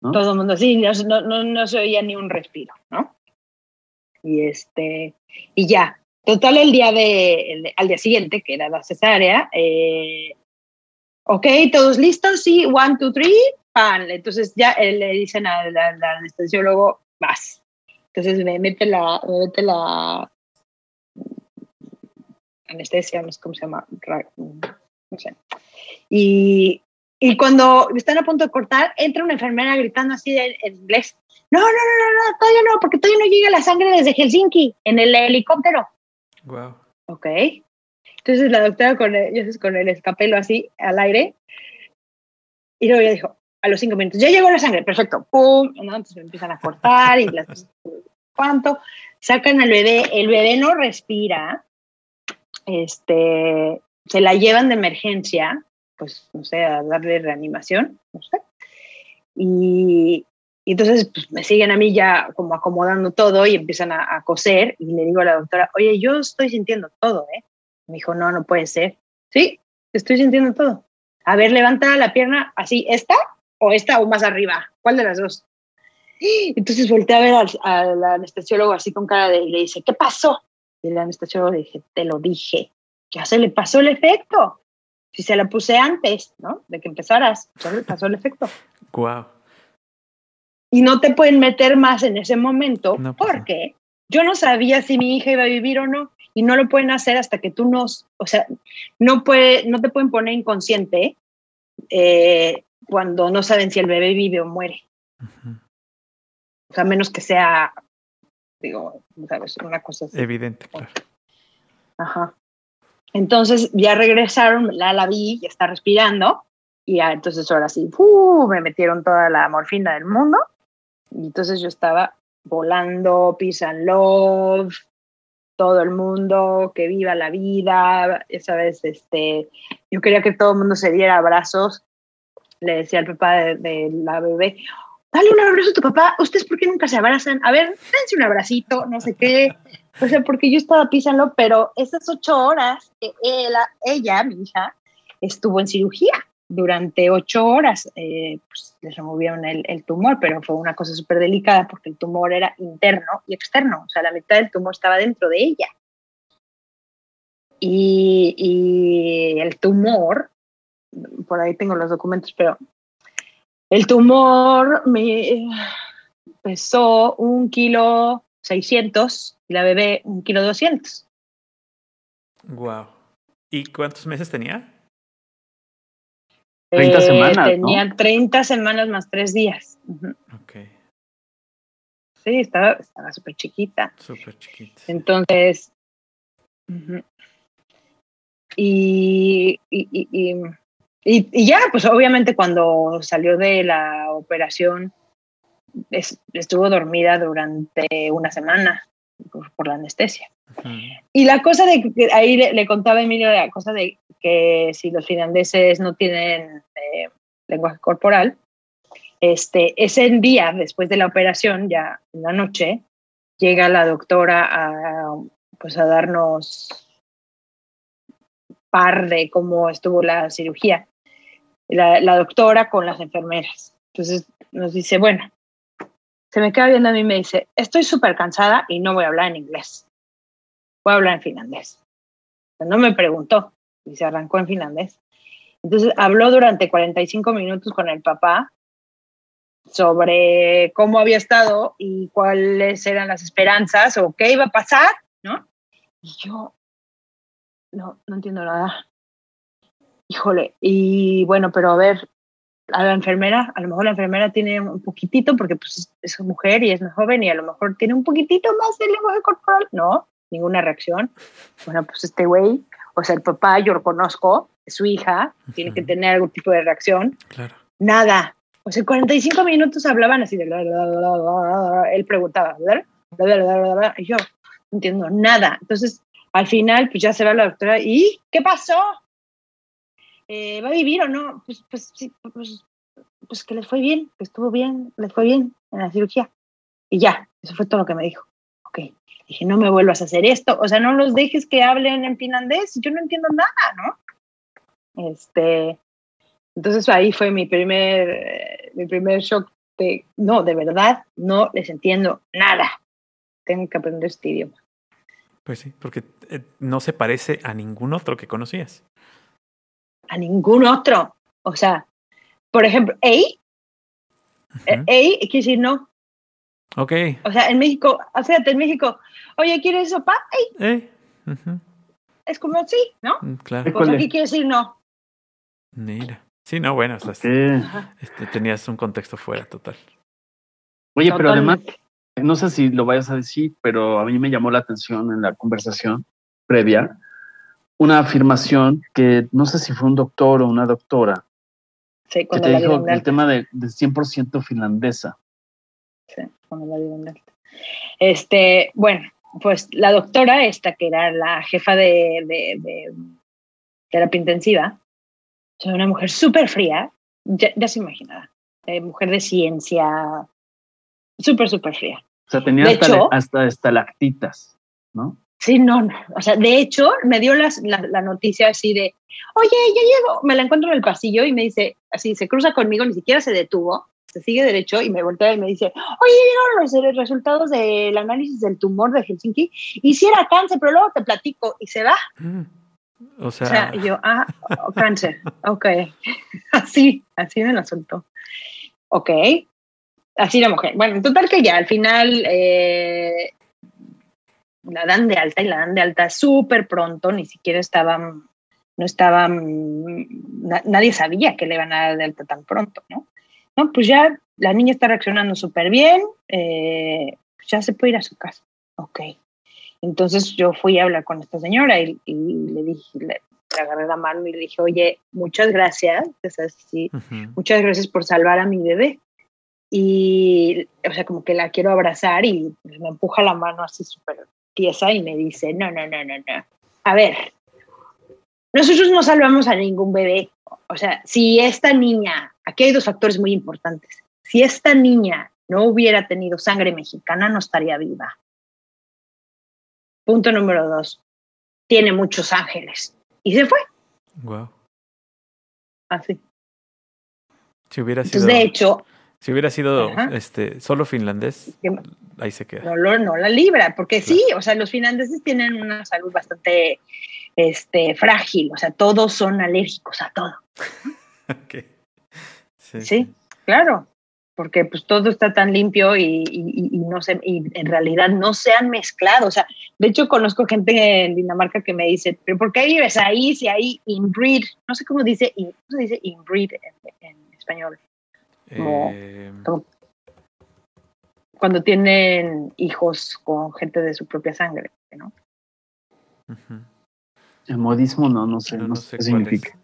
¿no? todo el mundo así, no, no, no, no se oía ni un respiro, ¿no? Y este, y ya, total el día de, al día siguiente, que era la cesárea, eh, ok, todos listos, sí, one, two, three, pan, entonces ya eh, le dicen al, anestesiólogo, vas, entonces me mete la, me mete la anestesia, no sé cómo se llama, no sé, y, y cuando están a punto de cortar, entra una enfermera gritando así en, en inglés. No, no, no, no, no, todavía no, porque todavía no llega la sangre desde Helsinki en el helicóptero. Wow. Ok. Entonces la doctora con el, con el escapelo así al aire. Y luego ya dijo, a los cinco minutos, ya llegó la sangre, perfecto. Pum, ¿no? Entonces me empiezan a cortar y las cuánto. Sacan al bebé, el bebé no respira. Este, se la llevan de emergencia, pues no sé, a darle reanimación, no sé. Y, y entonces pues, me siguen a mí ya como acomodando todo y empiezan a, coser y le digo a la doctora, oye, yo estoy sintiendo todo, ¿eh? Me dijo, no, no puede ser. Sí, estoy sintiendo todo. A ver, levanta la pierna así, ¿esta o esta o más arriba? ¿Cuál de las dos? Entonces volteé a ver al, anestesiólogo así con cara de, y le dice, ¿qué pasó? Y el anestesiólogo le dije, te lo dije, ya se le pasó el efecto. Si se la puse antes, ¿no? De que empezaras, ya le pasó el efecto Wow. Y no te pueden meter más en ese momento No, pues porque yo no sabía si mi hija iba a vivir o no y no lo pueden hacer hasta que tú no, o sea, no, puede, no te pueden poner inconsciente eh, cuando no saben si el bebé vive o muere. O sea, menos que sea, digo, sabes, una cosa así. Evidente, claro. Ajá. Entonces ya regresaron, la, la vi, ya está respirando, y ya, entonces ahora sí, me metieron toda la morfina del mundo, y entonces yo estaba volando, peace and love, todo el mundo, que viva la vida, esa vez, este, yo quería que todo el mundo se diera abrazos, le decía al papá de, la bebé, dale un abrazo a tu papá, ¿ustedes por qué nunca se abrazan? A ver, dense un abracito, no sé qué, o sea, porque yo estaba pisando, pero esas ocho horas que ella, mi hija, estuvo en cirugía durante ocho horas. Eh, pues, les removieron el, tumor, pero fue una cosa súper delicada porque el tumor era interno y externo, o sea, la mitad del tumor estaba dentro de ella. Y, el tumor, por ahí tengo los documentos, pero el tumor me pesó un kilo 600 y la bebé un kilo 200. Wow. ¿Y cuántos meses tenía? 30 eh, semanas. Tenía 30 semanas más 3 días. Ok. Sí, estaba súper chiquita. Súper chiquita. Entonces. y, y, y, y, ya, pues obviamente cuando salió de la operación, estuvo dormida durante una semana por, la anestesia. Y la cosa de que ahí le, contaba a Emilio la cosa de que si los finlandeses no tienen eh, lenguaje corporal, este, ese día después de la operación, ya en la noche, llega la doctora a, pues a darnos par de cómo estuvo la cirugía. La, la doctora con las enfermeras. Entonces nos dice, bueno, se me queda viendo a mí y me dice, estoy súper cansada y no voy a hablar en inglés. Voy a hablar en finlandés. No me preguntó y se arrancó en finlandés. Entonces habló durante 45 minutos con el papá sobre cómo había estado y cuáles eran las esperanzas o qué iba a pasar, ¿no? Y yo, no, no entiendo nada. Híjole, y bueno, pero a ver, a la enfermera, a lo mejor la enfermera tiene un poquitito, porque pues es mujer y es más joven y a lo mejor tiene un poquitito más de lenguaje corporal. No, ninguna reacción. Bueno, pues este güey, o sea, el papá, yo lo conozco, es su hija, tiene que tener algún tipo de reacción. Claro. Nada. O sea, 45 minutos hablaban así de... Él preguntaba, Y yo no entiendo nada. Entonces, al final, pues ya se va la doctora, ¿y qué pasó? Eh, ¿va a vivir o no? Pues, pues, sí, pues, pues que les fue bien, que estuvo bien, les fue bien en la cirugía. Y ya, eso fue todo lo que me dijo. Ok, dije, no me vuelvas a hacer esto, o sea, no los dejes que hablen en finlandés, yo no entiendo nada, ¿no? Este, entonces ahí fue mi primer, mi primer shock de, no, de verdad, no les entiendo nada. Tengo que aprender este idioma. Pues sí, porque eh, no se parece a ningún otro que conocías a ningún otro. O sea, por ejemplo, ¿ey? ¿ey? quiere decir no. Ok. O sea, en México, fíjate, en México, oye, ¿quieres sopa? ¿Ey? Es como sí, ¿no? Mm, claro. Pues aquí quiere decir no. Mira. Sí, no, bueno, o sea, este, tenías un contexto fuera total. Oye, pero además, no sé si lo vayas a decir, pero a mí me llamó la atención en la conversación previa una afirmación que no sé si fue un doctor o una doctora. Sí, que te dijo el tema de, de 100% finlandesa. Sí, cuando la Este, bueno, pues la doctora esta, que era la jefa de, de, de terapia intensiva, una mujer súper fría, ya, se imaginaba, mujer de ciencia, súper, súper fría. O sea, tenía hasta, hasta estalactitas, ¿no? Sí, no, no. O sea, de hecho, me dio la, la, noticia así de, oye, ya llego. Me la encuentro en el pasillo y me dice, así, se cruza conmigo, ni siquiera se detuvo, se sigue derecho y me voltea y me dice, oye, llegaron los resultados del análisis del tumor de Helsinki. Y si era cáncer, pero luego te platico y se va. Mm. O sea, yo, ah, oh, cáncer, ok. así, así me lo soltó. Ok. Así la mujer. Bueno, total que ya, al final, eh, la dan de alta y la dan de alta súper pronto, ni siquiera estaban, no estaban, nadie sabía que le iban a dar de alta tan pronto, ¿no? No, pues ya la niña está reaccionando súper bien, eh, ya se puede ir a su casa. Ok. Entonces yo fui a hablar con esta señora y, le dije, le, agarré la mano y le dije, oye, muchas gracias, muchas gracias por salvar a mi bebé. Y, o sea, como que la quiero abrazar y me empuja la mano así súper y me dice, no, no, no, no, no. A ver, nosotros no salvamos a ningún bebé. O sea, si esta niña, aquí hay dos factores muy importantes. Si esta niña no hubiera tenido sangre mexicana, no estaría viva. Punto número dos. Tiene muchos ángeles. Y se fue. Wow. Así. Si hubiera sido. de hecho. Si hubiera sido este, solo finlandés, ahí se queda. No, no la libra, porque sí, o sea, los finlandeses tienen una salud bastante este, frágil, o sea, todos son alérgicos a todo. okay. sí, claro porque pues todo está tan limpio y, no se, y en realidad no se han mezclado. O sea, de hecho conozco gente en Dinamarca que me dice, pero ¿por qué vives ahí si hay inbreed? No sé cómo dice, ¿cómo se dice inbreed en, español? Eh, cuando tienen hijos con gente de su propia sangre, ¿no? El modismo no, no sé, no, sé qué significa.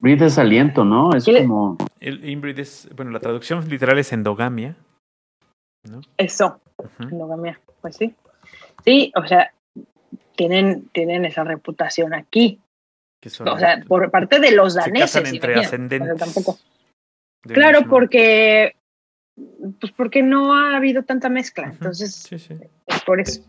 Breed es aliento, ¿no? Es como. El inbreed es. Bueno, la traducción literal es endogamia. ¿no? Eso, endogamia. Pues sí. Sí, o sea, tienen, tienen esa reputación aquí. o sea, por parte de los daneses. Se casan entre ascendentes. Tampoco. Claro, porque. Pues porque no ha habido tanta mezcla. Entonces, sí, sí. es por eso.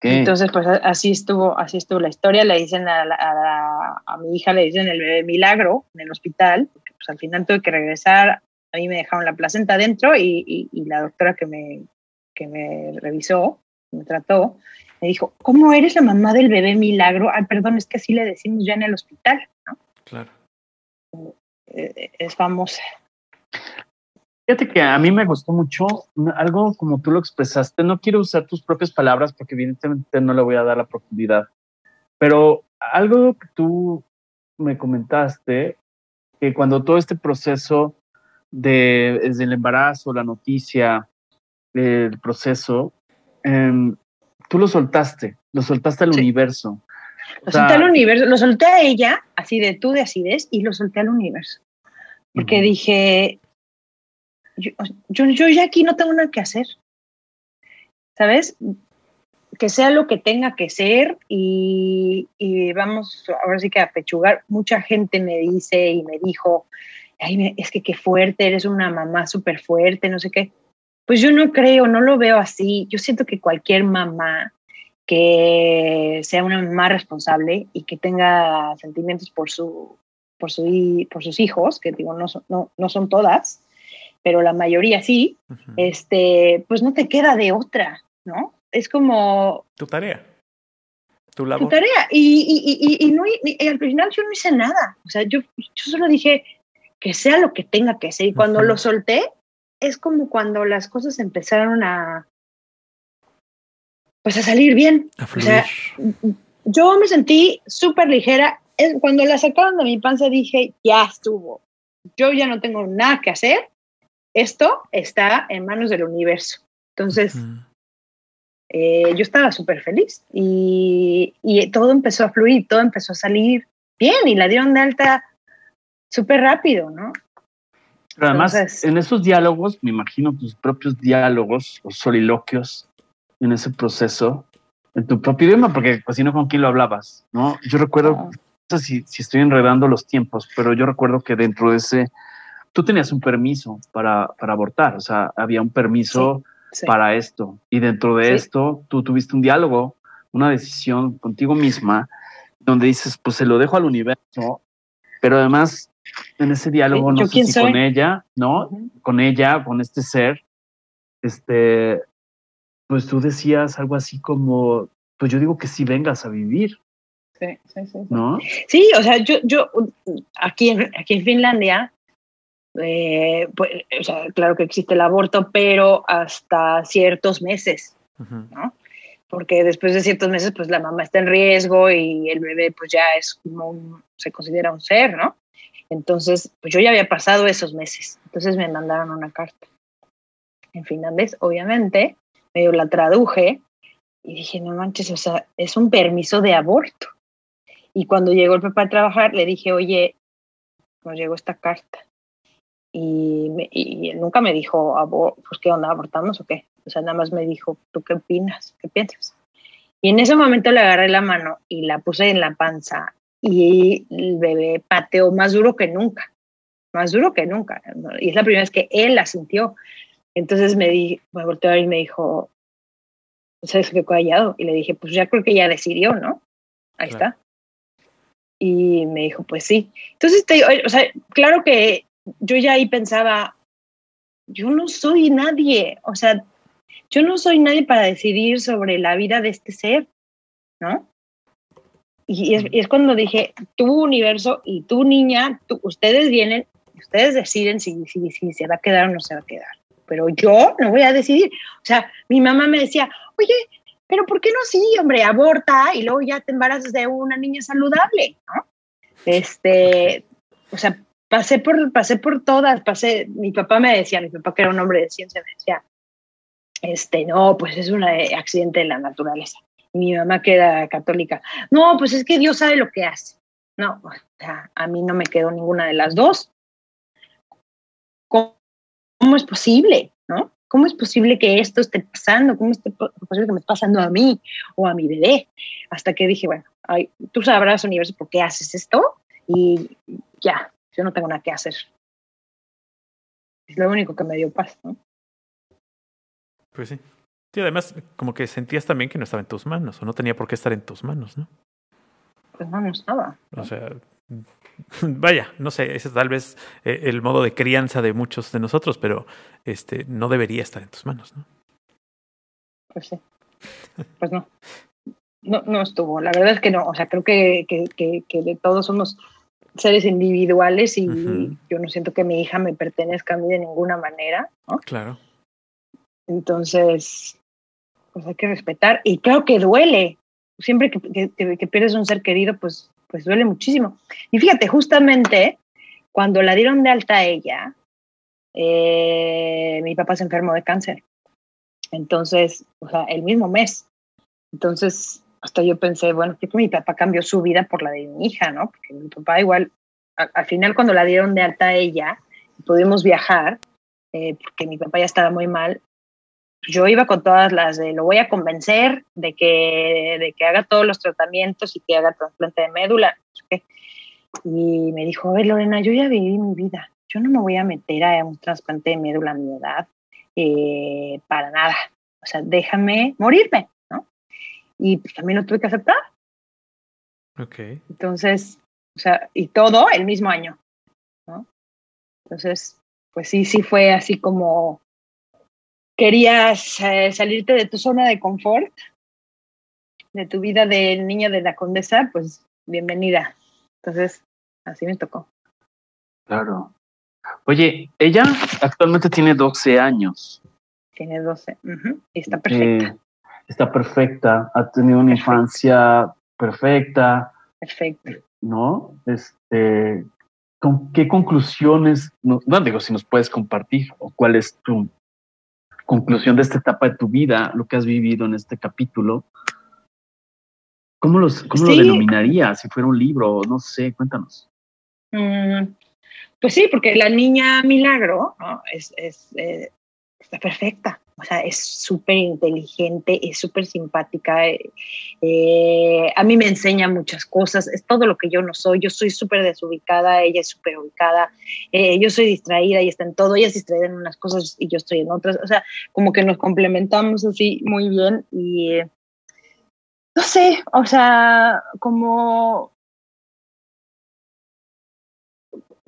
Entonces, pues así estuvo, así estuvo la historia. Le dicen a, a, mi hija, le dicen el bebé milagro en el hospital, porque pues al final tuve que regresar. A mí me dejaron la placenta adentro y, y, la doctora que me, que me revisó, me trató, me dijo, ¿cómo eres la mamá del bebé milagro? Ay, perdón, es que así le decimos ya en el hospital, ¿no? Claro. Eh, es famosa. Fíjate que a mí me gustó mucho algo como tú lo expresaste. No quiero usar tus propias palabras porque evidentemente no le voy a dar la profundidad, pero algo que tú me comentaste, que cuando todo este proceso de, desde el embarazo, la noticia, el proceso, em, tú lo soltaste, lo soltaste al universo. Lo solté al universo, lo solté a ella, así de tú de acidez, y lo solté al universo. Porque dije, yo, yo, ya aquí no tengo nada que hacer. ¿Sabes? Que sea lo que tenga que ser y, y vamos ahora sí que a pechugar. Mucha gente me dice y me dijo, Ay, es que qué fuerte, eres una mamá súper fuerte, no sé qué. Pues yo no creo, no lo veo así. Yo siento que cualquier mamá que sea una mamá responsable y que tenga sentimientos por, su, por, su, por sus hijos, que digo, no no, no son todas, pero la mayoría sí, este, pues no te queda de otra, ¿no? Es como... Tu tarea. Tu labor. Tu tarea. Y, y, y, no, al final yo no hice nada. O sea, yo, yo solo dije que sea lo que tenga que ser. Y cuando lo solté, es como cuando las cosas empezaron a, pues a salir bien. o sea, yo me sentí súper ligera. Cuando la sacaron de mi panza dije, ya estuvo. Yo ya no tengo nada que hacer esto está en manos del universo. Entonces, eh, yo estaba súper feliz y, todo empezó a fluir, todo empezó a salir bien y la dieron de alta súper rápido, ¿no? Pero además, en esos diálogos, me imagino tus propios diálogos o soliloquios en ese proceso, en tu propio idioma, porque pues, si no, ¿con quién lo hablabas? ¿no? Yo recuerdo, no sé si, si estoy enredando los tiempos, pero yo recuerdo que dentro de ese tú tenías un permiso para, para abortar, o sea, había un permiso para esto. Y dentro de esto, tú tuviste un diálogo, una decisión contigo misma, donde dices, pues se lo dejo al universo, pero además en ese diálogo, no sé si con ella, ¿no? Con ella, con este ser, este, pues tú decías algo así como, pues yo digo que sí vengas a vivir. Sí, sí, sí. ¿No? Sí, o sea, yo, yo aquí en, aquí en Finlandia eh, pues, o sea, claro que existe el aborto, pero hasta ciertos meses. ¿no? Porque después de ciertos meses, pues la mamá está en riesgo y el bebé pues ya es como un, se considera un ser, ¿no? Entonces, pues yo ya había pasado esos meses. Entonces me mandaron una carta. En finales, obviamente, medio la traduje y dije, no manches, o sea, es un permiso de aborto. Y cuando llegó el papá a trabajar, le dije, oye, nos llegó esta carta. Y, y él nunca me dijo, pues, ¿qué onda? ¿Abortamos o qué? O sea, nada más me dijo, ¿tú qué opinas? ¿Qué piensas? Y en ese momento le agarré la mano y la puse en la panza y el bebé pateó más duro que nunca, más duro que nunca. Y es la primera vez que él la sintió. Entonces me, di, me volteó a ver y me dijo, ¿sabes qué callado? Y le dije, pues ya creo que ya decidió, ¿no? Ahí está. Y me dijo, pues sí. Entonces, te, o sea, claro que yo ya ahí pensaba, yo no soy nadie, o sea, yo no soy nadie para decidir sobre la vida de este ser, ¿no? Y es, es cuando dije, tu universo y tu niña, ustedes vienen, ustedes deciden si, si, si se va a quedar o no se va a quedar. Pero yo no voy a decidir. O sea, mi mamá me decía, oye, pero ¿por qué no sí, hombre, aborta y luego ya te embarazas de una niña saludable, ¿no? Este, o sea, pasé por, pasé por todas, pasé, mi papá me decía, mi papá que era un hombre de ciencia, me decía, este, no, pues es un eh, accidente de la naturaleza. Y mi mamá que era católica, no, pues es que Dios sabe lo que hace. No, o sea, a mí no me quedó ninguna de las dos. ¿Cómo, es posible? ¿No? ¿Cómo es posible que esto esté pasando? ¿Cómo es posible que me esté pasando a mí o a mi bebé? Hasta que dije, bueno, ay, tú sabrás, universo, por qué haces esto y ya, yo no tengo nada que hacer. Es lo único que me dio paz, ¿no? Pues sí. Sí, además, como que sentías también que no estaba en tus manos, o no tenía por qué estar en tus manos, ¿no? Pues no, no estaba. O sea, vaya, no sé, ese es tal vez eh, el modo de crianza de muchos de nosotros, pero este no debería estar en tus manos, ¿no? Pues sí. Pues no. No, no estuvo. La verdad es que no. O sea, creo que, que, que, que de todos somos seres individuales y yo no siento que mi hija me pertenezca a mí de ninguna manera, ¿no? Claro. Entonces, pues hay que respetar. Y creo que duele. Siempre que, que, que pierdes un ser querido, pues, pues duele muchísimo. Y fíjate, justamente cuando la dieron de alta a ella, eh, mi papá se enfermó de cáncer. Entonces, o sea, el mismo mes. Entonces, hasta yo pensé, bueno, que mi papá cambió su vida por la de mi hija, ¿no? Porque mi papá igual, al final cuando la dieron de alta a ella, pudimos viajar, eh, porque mi papá ya estaba muy mal, yo iba con todas las de lo voy a convencer de que, de que haga todos los tratamientos y que haga trasplante de médula. Y me dijo, a ver, Lorena, yo ya viví mi vida. Yo no me voy a meter a un trasplante de médula a mi edad eh, para nada. O sea, déjame morirme, ¿no? Y pues también lo tuve que aceptar. Ok. Entonces, o sea, y todo el mismo año, ¿no? Entonces, pues sí, sí fue así como querías eh, salirte de tu zona de confort, de tu vida de niña de la condesa, pues bienvenida. Entonces, así me tocó. Claro. Oye, ella actualmente tiene 12 años. Tiene 12. y está perfecta. Eh, está perfecta. Ha tenido una infancia perfecta. Perfecta. ¿No? Este, ¿con ¿Qué conclusiones, no, no digo si nos puedes compartir o cuál es tu conclusión de esta etapa de tu vida, lo que has vivido en este capítulo? ¿Cómo, los, cómo lo denominarías si fuera un libro? No sé, cuéntanos. Mm, pues sí, porque la niña Milagro ¿no? es, es eh, está perfecta. O sea, es súper inteligente, es súper simpática. Eh, a mí me enseña muchas cosas, es todo lo que yo no soy. Yo soy súper desubicada, ella es súper ubicada. Eh, yo soy distraída y está en todo. Ella es distraída en unas cosas y yo estoy en otras. O sea, como que nos complementamos así muy bien y no sé, o sea, como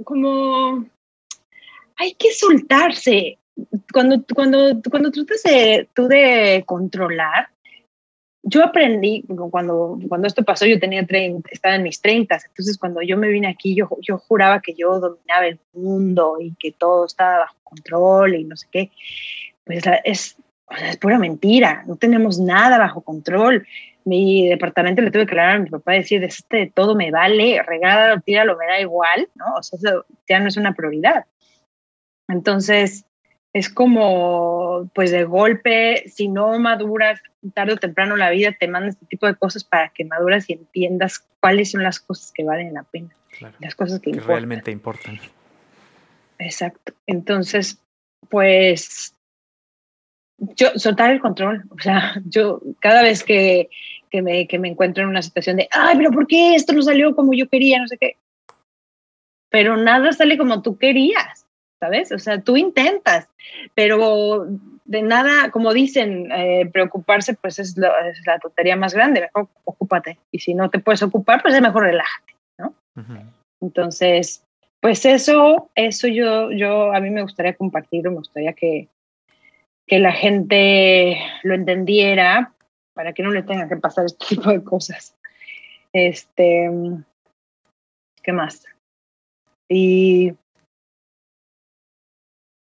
como hay que soltarse cuando, cuando, cuando tratas de, tú de controlar, yo aprendí, cuando, cuando esto pasó, yo tenía 30, estaba en mis 30, entonces cuando yo me vine aquí, yo, yo juraba que yo dominaba el mundo y que todo estaba bajo control y no sé qué. Pues es, o sea, es pura mentira, no tenemos nada bajo control. Mi departamento le tuve que hablar a mi papá y decir, este todo me vale, regálalo, tíralo, me da igual, ¿no? O sea, eso ya no es una prioridad. Entonces, es como, pues de golpe, si no maduras, tarde o temprano la vida te manda este tipo de cosas para que maduras y entiendas cuáles son las cosas que valen la pena, las cosas que, que realmente importan. Exacto. Entonces, pues yo soltar el control, o sea, yo cada vez que, que, me, que me encuentro en una situación de, ay, pero ¿por qué esto no salió como yo quería? No sé qué. Pero nada sale como tú querías, ¿sabes? O sea, tú intentas, pero de nada, como dicen, eh, preocuparse pues es, lo, es, la tontería más grande, mejor ocúpate. Y si no te puedes ocupar, pues es mejor relájate, ¿no? Uh -huh. Entonces, pues eso, eso yo, yo a mí me gustaría compartirlo, me gustaría que, que la gente lo entendiera para que no le tenga que pasar este tipo de cosas. Este, ¿qué más? Y,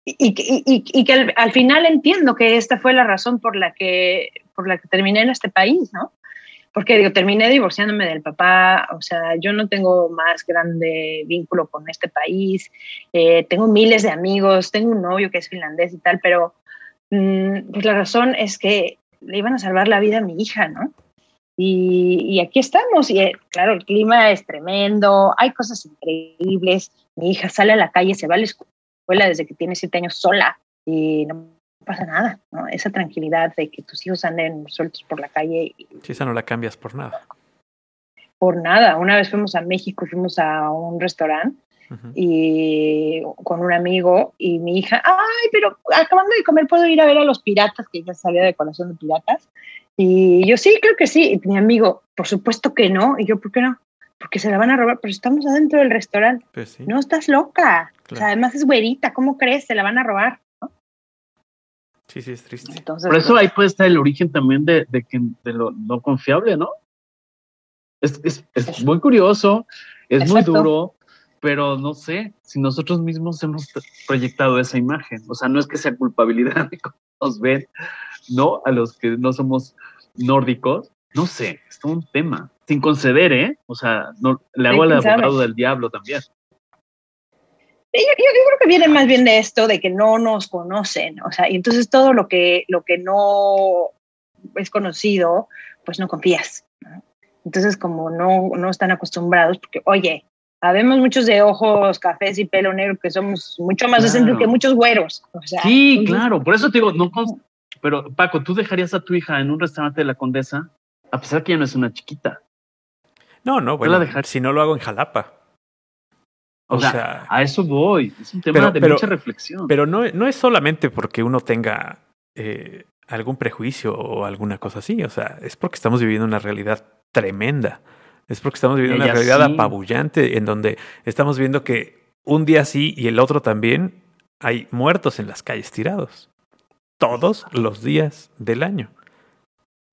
y, y, y que al, al, final entiendo que esta fue la razón por la que, por la que terminé en este país, ¿no? Porque digo, terminé divorciándome del papá, o sea, yo no tengo más grande vínculo con este país, eh, tengo miles de amigos, tengo un novio que es finlandés y tal, pero Mm, pues la razón es que le iban a salvar la vida a mi hija, ¿no? Y, y, aquí estamos, y eh, claro, el clima es tremendo, hay cosas increíbles, mi hija sale a la calle, se va a la escuela desde que tiene siete años sola y no pasa nada, ¿no? Esa tranquilidad de que tus hijos anden sueltos por la calle. Y, sí, esa no la cambias por nada. Por nada, una vez fuimos a México, fuimos a un restaurante Uh -huh. y con un amigo y mi hija, ay, pero acabando de comer puedo ir a ver a los piratas, que ya salía de colación de piratas. Y yo sí, creo que sí. Y mi amigo, por supuesto que no. Y yo, ¿por qué no? Porque se la van a robar, pero estamos adentro del restaurante. Pues sí. No estás loca. Claro. O sea, además es güerita, ¿cómo crees? Se la van a robar. ¿no? Sí, sí, es triste. Entonces, por eso pues, ahí puede estar el origen también de, de, que, de lo no confiable, ¿no? Es, es, es muy curioso, es Exacto. muy duro, pero no sé si nosotros mismos hemos proyectado esa imagen. O sea, no es que sea culpabilidad de cómo nos ven, ¿no? A los que no somos nórdicos. No sé, es todo un tema. Sin conceder, ¿eh? O sea, no, le hago al abogado del diablo también. Yo, yo, yo, creo que viene más bien de esto, de que no nos conocen, o sea, y entonces todo lo que, lo que no es conocido, pues no confías. ¿no? Entonces, como no, no están acostumbrados, porque, oye, Sabemos muchos de ojos cafés y pelo negro que somos mucho más claro. decentes que muchos güeros. O sea, sí, entonces, claro, por eso te digo, no, pero Paco, ¿tú dejarías a tu hija en un restaurante de la Condesa a pesar que ya no es una chiquita? No, no, bueno, si no lo hago en Jalapa. O, o sea, sea, a eso voy. Es un tema pero, de pero, mucha reflexión. Pero no, no es solamente porque uno tenga eh, algún prejuicio o alguna cosa así. O sea, es porque estamos viviendo una realidad tremenda. Es porque estamos viviendo Ella una realidad sí. apabullante en donde estamos viendo que un día sí y el otro también hay muertos en las calles tirados. Todos los días del año.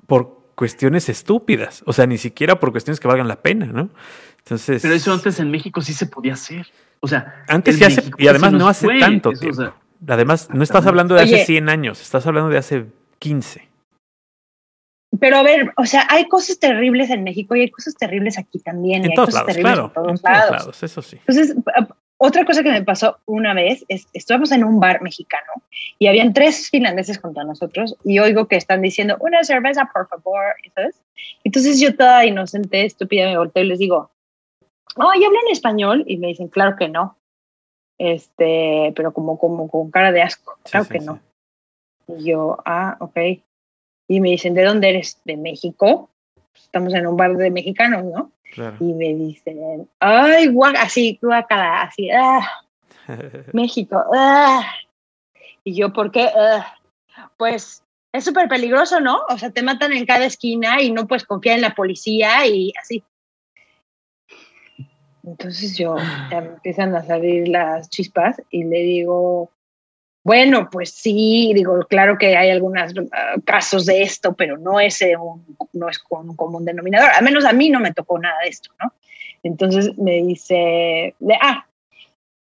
Por cuestiones estúpidas. O sea, ni siquiera por cuestiones que valgan la pena, ¿no? Entonces. Pero eso antes en México sí se podía hacer. O sea, antes sí hace, y además no hace fue. tanto eso, tiempo. O sea, además, no estás hablando de Oye, hace 100 años, estás hablando de hace 15 pero a ver, o sea, hay cosas terribles en México y hay cosas terribles aquí también. En y todos cosas lados, terribles claro. en todos en lados. Todos lados, eso sí. Entonces, otra cosa que me pasó una vez es, estábamos en un bar mexicano y habían tres finlandeses junto a nosotros y oigo que están diciendo, una cerveza, por favor, ¿sabes? Entonces yo toda inocente, estúpida, me volteo y les digo, oh, ¿y hablan español? Y me dicen, claro que no. Este, pero como, como con cara de asco, claro sí, que sí, no. Sí. Y yo, ah, ok. Y me dicen, ¿de dónde eres? De México. Estamos en un bar de mexicanos, ¿no? Claro. Y me dicen, ay, guac, así, guacala, así, ah, México, ah. Y yo, ¿por qué? Ah. Pues es súper peligroso, ¿no? O sea, te matan en cada esquina y no puedes confiar en la policía y así. Entonces yo, ya me empiezan a salir las chispas y le digo, bueno, pues sí, digo, claro que hay algunos uh, casos de esto, pero no es, eh, un, no es un, un común denominador. Al menos a mí no me tocó nada de esto, ¿no? Entonces me dice, ah,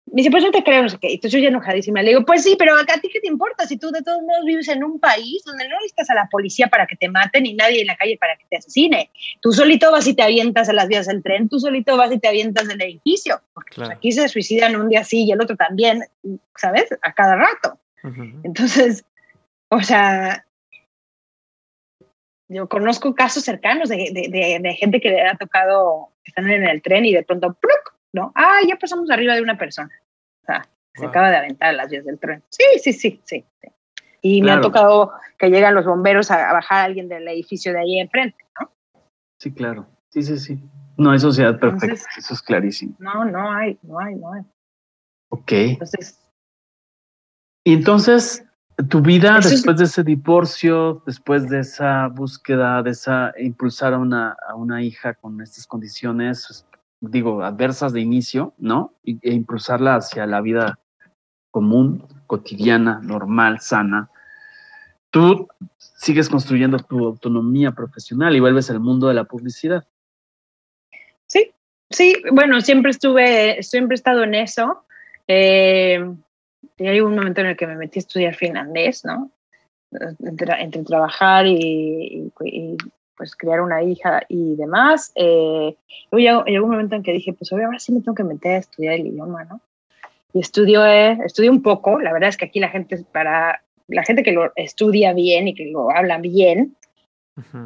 me dice, pues no te creo, no sé qué. Entonces yo ya enojadísima le digo, pues sí, pero a ti qué te importa si tú de todos modos vives en un país donde no necesitas a la policía para que te maten ni nadie en la calle para que te asesine. Tú solito vas y te avientas a las vías del tren, tú solito vas y te avientas del edificio. Porque pues, aquí se suicidan un día sí y el otro también, ¿sabes? A cada rato. Entonces, o sea, yo conozco casos cercanos de, de, de, gente que le ha tocado, están en el tren y de pronto, ¡pluc! ¿No? Ah, ya pasamos arriba de una persona. O sea, se acaba de aventar las vías del tren. Sí, sí, sí, sí. Y me ha tocado que llegan los bomberos a, bajar a alguien del edificio de ahí enfrente, ¿no? Sí, claro. Sí, sí, sí. No hay sociedad perfecta, eso es clarísimo. No, no hay, no hay, no hay. Ok. Entonces. Y entonces, tu vida después de ese divorcio, después de esa búsqueda, de esa impulsar a una, a una hija con estas condiciones, digo, adversas de inicio, ¿no? E, impulsarla hacia la vida común, cotidiana, normal, sana. Tú sigues construyendo tu autonomía profesional y vuelves al mundo de la publicidad. Sí, sí, bueno, siempre estuve, siempre he estado en eso. Eh, y hay un momento en el que me metí a estudiar finlandés, ¿no? Entre, trabajar y, pues crear una hija y demás. Eh, luego llegó, un momento en que dije, pues ahora sí me tengo que meter a estudiar el idioma, ¿no? Y estudió, eh, estudié un poco, la verdad es que aquí la gente, para la gente que lo estudia bien y que lo habla bien,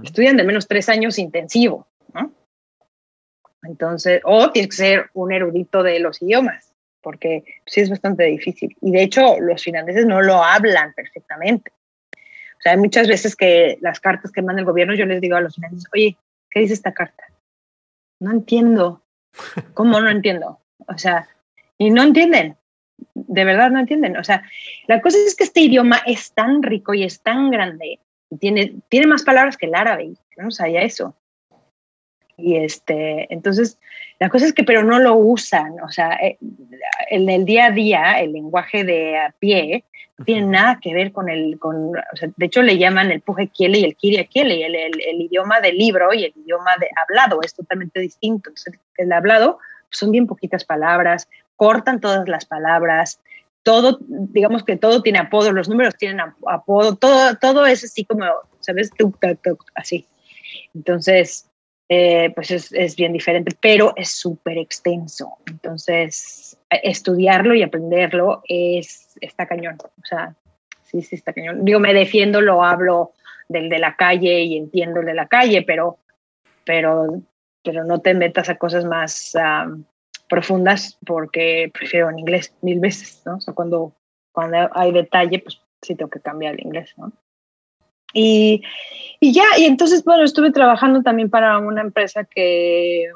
estudian de menos tres años intensivo, ¿no? Entonces, o tienes que ser un erudito de los idiomas, porque sí es bastante difícil. Y de hecho, los finlandeses no lo hablan perfectamente. O sea, hay muchas veces que las cartas que manda el gobierno, yo les digo a los finlandeses, oye, ¿qué dice esta carta? No entiendo. ¿Cómo no entiendo? O sea, y no entienden. De verdad no entienden. O sea, la cosa es que este idioma es tan rico y es tan grande tiene, tiene más palabras que el árabe. No sabía eso. Y este, entonces, la cosa es que, pero no lo usan. O sea, eh, en el día a día, el lenguaje de a pie no tiene nada que ver con el, con, o sea, de hecho le llaman el puje kiele y el kiria kiele, el, el, idioma del libro y el idioma de hablado es totalmente distinto. Entonces, el hablado son bien poquitas palabras, cortan todas las palabras, todo, digamos que todo tiene apodo, los números tienen apodo, todo, todo es así como, ¿sabes? Así. Entonces, eh, pues es, es, bien diferente, pero es súper extenso. Entonces, estudiarlo y aprenderlo es, está cañón. O sea, sí, sí está cañón. Digo, me defiendo, lo hablo del de la calle y entiendo el de la calle, pero, pero, pero no te metas a cosas más profundas porque prefiero en inglés mil veces, ¿no? O sea, cuando, cuando hay detalle, pues sí tengo que cambiar el inglés, ¿no? Y, y ya, y entonces, bueno, estuve trabajando también para una empresa que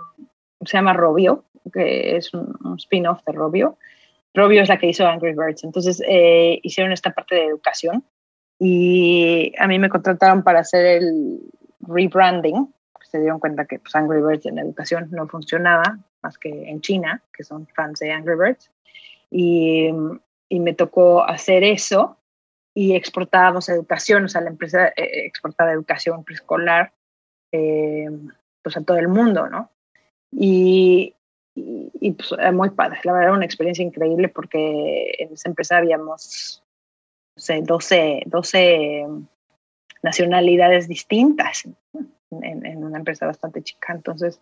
se llama Robio, que es un, spin-off de Robio. Robio es la que hizo Angry Birds. Entonces eh, hicieron esta parte de educación y a mí me contrataron para hacer el rebranding. Se dieron cuenta que pues, Angry Birds en educación no funcionaba más que en China, que son fans de Angry Birds. Y, y me tocó hacer eso y exportábamos educación, o sea, la empresa eh, exportaba educación preescolar eh, pues a todo el mundo, ¿no? Y, pues era muy padre, la verdad, una experiencia increíble porque en esa empresa habíamos, no sé, 12, 12 nacionalidades distintas en, en, una empresa bastante chica, entonces,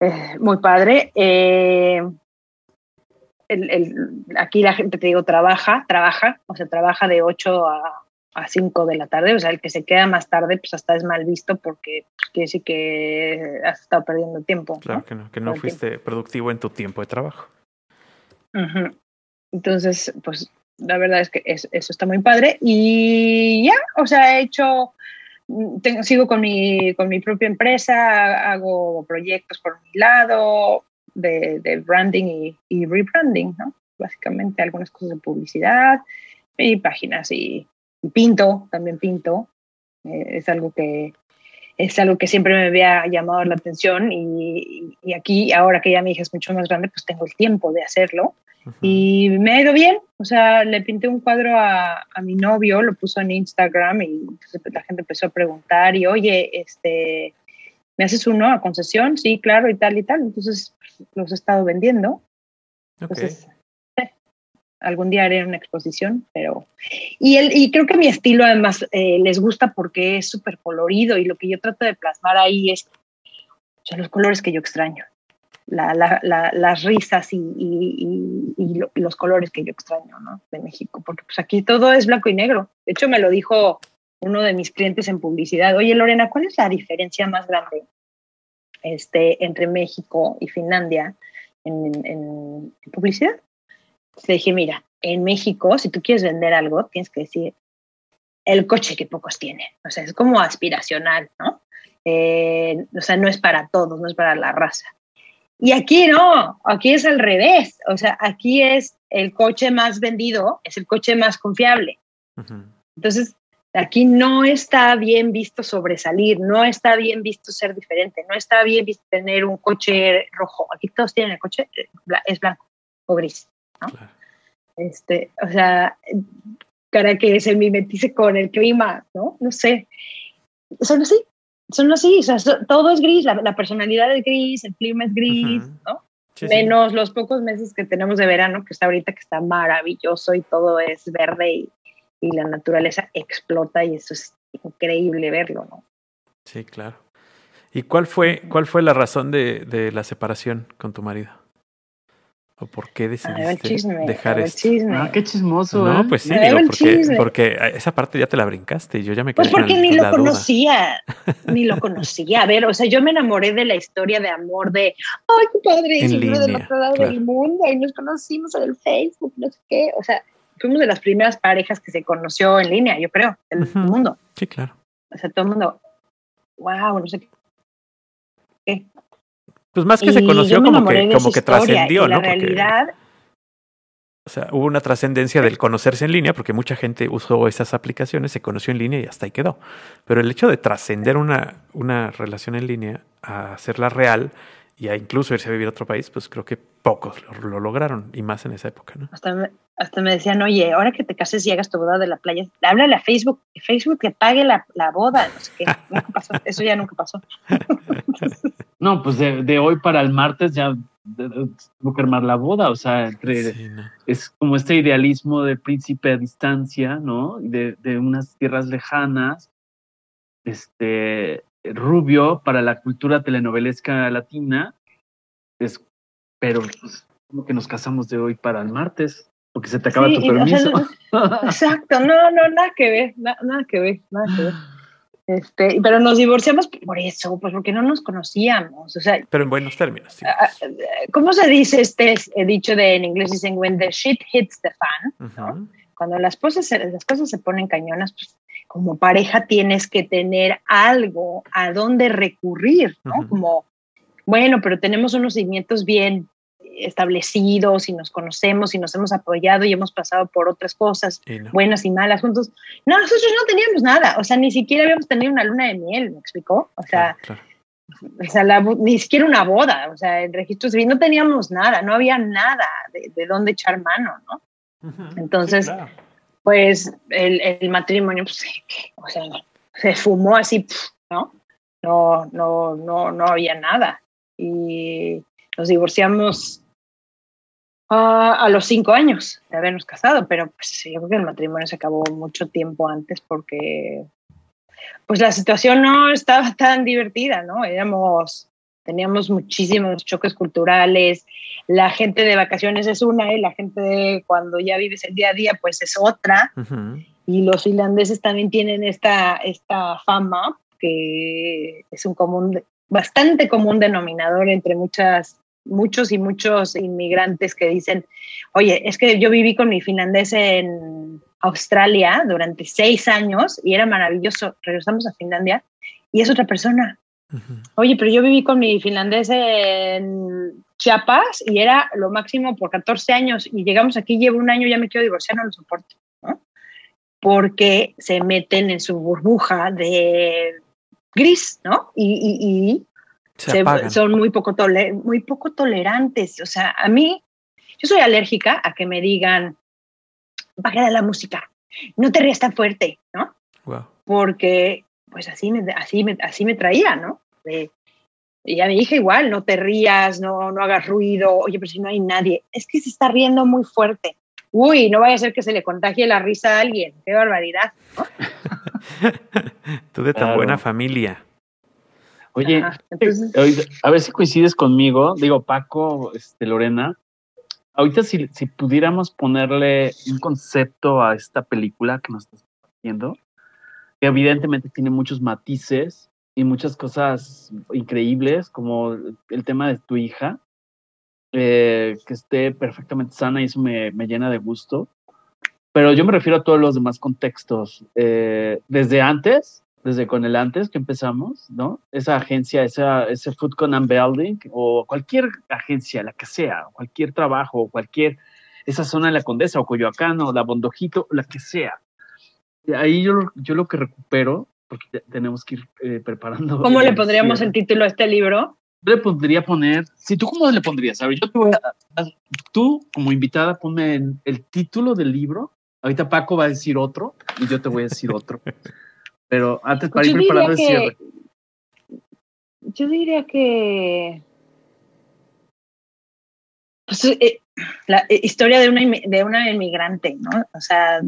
eh, muy padre. Eh, el, aquí la gente, te digo, trabaja, trabaja, o sea, trabaja de 8 a, a 5 de la tarde, o sea, el que se queda más tarde, pues hasta es mal visto porque quiere decir que has estado perdiendo tiempo. Claro que no, que no fuiste productivo en tu tiempo de trabajo. Entonces, pues la verdad es que eso está muy padre y ya, o sea, he hecho, tengo, sigo con mi, con mi propia empresa, hago proyectos por mi lado, de, branding y, y, rebranding, ¿no? Básicamente algunas cosas de publicidad y páginas y, pinto, también pinto. Eh, es algo que es algo que siempre me había llamado la atención y, y, aquí, ahora que ya mi hija es mucho más grande, pues tengo el tiempo de hacerlo. Y me ha ido bien, o sea, le pinté un cuadro a, a mi novio, lo puso en Instagram y la gente empezó a preguntar y, oye, este, ¿me haces uno a concesión? Sí, claro, y tal y tal. Entonces, los he estado vendiendo. algún día haré una exposición, pero... Y, el, y creo que mi estilo además eh, les gusta porque es súper colorido y lo que yo trato de plasmar ahí es son los colores que yo extraño, la, la, las risas y, y, y, los colores que yo extraño ¿no? de México, porque pues aquí todo es blanco y negro. De hecho, me lo dijo uno de mis clientes en publicidad, oye Lorena, ¿cuál es la diferencia más grande este, entre México y Finlandia en, en, en publicidad? Le dije, mira, en México, si tú quieres vender algo, tienes que decir el coche que pocos tienen. O sea, es como aspiracional, ¿no? Eh, o sea, no es para todos, no es para la raza. Y aquí no, aquí es al revés. O sea, aquí es el coche más vendido, es el coche más confiable. Uh -huh. Entonces, aquí no está bien visto sobresalir, no está bien visto ser diferente, no está bien visto tener un coche rojo. Aquí todos tienen el coche, es blanco o gris. ¿no? Claro. Este, o sea, para que se mimetice con el clima, ¿no? No sé. Son así, son así, o sea, todo es gris, la, la, personalidad es gris, el clima es gris, uh -huh. ¿no? Sí, Menos sí. los pocos meses que tenemos de verano, que está ahorita que está maravilloso y todo es verde y, y la naturaleza explota y eso es increíble verlo, ¿no? Sí, claro. ¿Y cuál fue, cuál fue la razón de, de la separación con tu marido? ¿O por qué decidiste chisme, dejar esto? Ah, qué chismoso. No, ¿eh? pues sí, digo, porque, porque, esa parte ya te la brincaste y yo ya me quedé Pues porque con ni lo conocía, ni lo conocía. A ver, o sea, yo me enamoré de la historia de amor de, ay, qué padre, siempre del otro lado claro. del mundo y nos conocimos en el Facebook, no sé qué. O sea, fuimos de las primeras parejas que se conoció en línea, yo creo, del Ujú. mundo. Sí, claro. O sea, todo el mundo, wow, no sé qué. Pues más que Y se conoció como que, como que trascendió, la ¿no? Porque, realidad, o sea, hubo una trascendencia del conocerse en línea, porque mucha gente usó esas aplicaciones, se conoció en línea y hasta ahí quedó. Pero el hecho de trascender una, una relación en línea a hacerla real y a incluso irse a vivir a otro país, pues creo que pocos lo, lo lograron, y más en esa época, ¿no? hasta me, hasta me decían, oye, ahora que te cases y hagas tu boda de la playa, háblale a Facebook, que Facebook te pague la, la boda, no sé qué. Nunca pasó, eso ya nunca pasó. No, pues de, de hoy para el martes ya tengo que armar la boda, o sea, entre, Sí, no. es como este idealismo de príncipe a distancia, ¿no? De, de unas tierras lejanas, este, rubio para la cultura telenovelesca latina, es, pero pues, como que nos casamos de hoy para el martes, porque se te acaba Sí, tu y, o sea, permiso. Exacto, no, no, nada que ver, na- nada que ver, nada que ver. Este, pero nos divorciamos por eso, pues porque no nos conocíamos. O sea, Pero en buenos términos. sí. ¿cómo se dice este eh, dicho de en inglés? Dicen, when the shit hits the fan. Cuando las cosas, se- las cosas se ponen cañonas, pues como pareja tienes que tener algo a dónde recurrir, ¿no? Como, bueno, pero tenemos unos cimientos bien establecidos y nos conocemos y nos hemos apoyado y hemos pasado por otras cosas Y no. buenas y malas juntos. No, nosotros no teníamos nada, o sea, ni siquiera habíamos tenido una luna de miel, ¿me explicó? O sea, Claro, claro. o sea la bo- ni siquiera una boda, o sea, en registro civil no teníamos nada, no había nada de, de dónde echar mano, ¿no? Entonces, Sí, claro. Pues el, el matrimonio, pues, o sea, se fumó así, ¿no? No, no, no, no había nada. Y nos divorciamos ah, a los cinco años de habernos casado, pero pues yo creo que el matrimonio se acabó mucho tiempo antes porque pues la situación no estaba tan divertida, ¿no? Éramos, teníamos muchísimos choques culturales, la gente de vacaciones es una y la gente de cuando ya vives el día a día pues es otra Ujú. y los finlandeses también tienen esta, esta fama que es un común, bastante común denominador entre muchas, muchos y muchos inmigrantes que dicen, oye, es que yo viví con mi finlandés en Australia durante seis años y era maravilloso, regresamos a Finlandia y es otra persona. Oye, pero yo viví con mi finlandés en Chiapas y era lo máximo por 14 años y llegamos aquí, llevo un año, ya me quiero divorciar, no lo soporto, ¿no? Porque se meten en su burbuja de gris, ¿no? Y, y- y Se, se- apagan. son muy poco, muy poco tolerantes. O sea, a mí, yo soy alérgica a que me digan, baja la música, no te rías tan fuerte, ¿no? Wow. porque pues así me, así me, así me traía, ¿no? De- y a mi hija igual, no te rías, no, no hagas ruido, oye, pero si no hay nadie, es que se está riendo muy fuerte. uy, no vaya a ser que se le contagie la risa a alguien. Qué barbaridad. Tú de tan buena familia. Oye, a ver si coincides conmigo, digo Paco, este, Lorena, ahorita si, si pudiéramos ponerle un concepto a esta película que nos estás haciendo, que evidentemente tiene muchos matices y muchas cosas increíbles, como el tema de tu hija, eh, que esté perfectamente sana y eso me, me, llena de gusto. Pero yo me refiero a todos los demás contextos. Eh, desde antes, desde con el antes que empezamos, ¿no? Esa agencia, esa, ese Food Con Building o cualquier agencia, la que sea, cualquier trabajo, cualquier, esa zona de la Condesa o Coyoacán o la Bondojito, la que sea. Ahí yo, yo lo que recupero, porque tenemos que ir eh, preparando. ¿Cómo le pondríamos el título a este libro? le pondría poner, si tú cómo le pondrías, a ver, yo te voy a, tú como invitada ponme el título del libro, ahorita Paco va a decir otro y yo te voy a decir otro. Pero antes para ir preparando el cierre. Yo diría que. Pues, eh, la eh, historia de una, de una inmigrante, ¿no? O sea,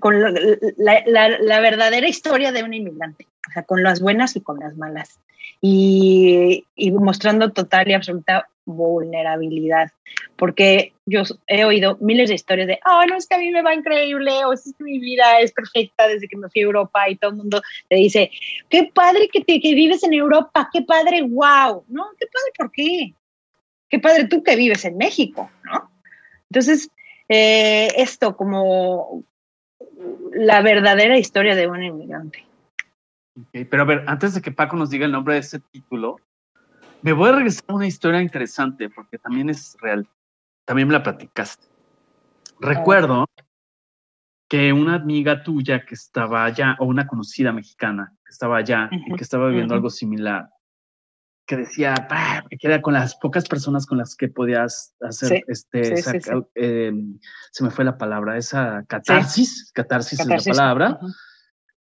con la, la, la, verdadera historia de una inmigrante, o sea, con las buenas y con las malas. Y, y mostrando total y absoluta vulnerabilidad, porque yo he oído miles de historias de, oh, no, es que a mí me va increíble, o es que mi vida es perfecta desde que me fui a Europa y todo el mundo te dice, qué padre que, te, que vives en Europa, qué padre, wow, no, qué padre, ¿por qué? Qué padre tú que vives en México, ¿no? Entonces, eh, esto como la verdadera historia de un inmigrante. pero a ver, antes de que Paco nos diga el nombre de ese título, me voy a regresar a una historia interesante porque también es real. También me la platicaste. Recuerdo que una amiga tuya que estaba allá, o una conocida mexicana que estaba allá y que estaba viviendo algo similar, que decía que era con las pocas personas con las que podías hacer este, eh, se me fue la palabra, esa catarsis, catarsis, es la palabra,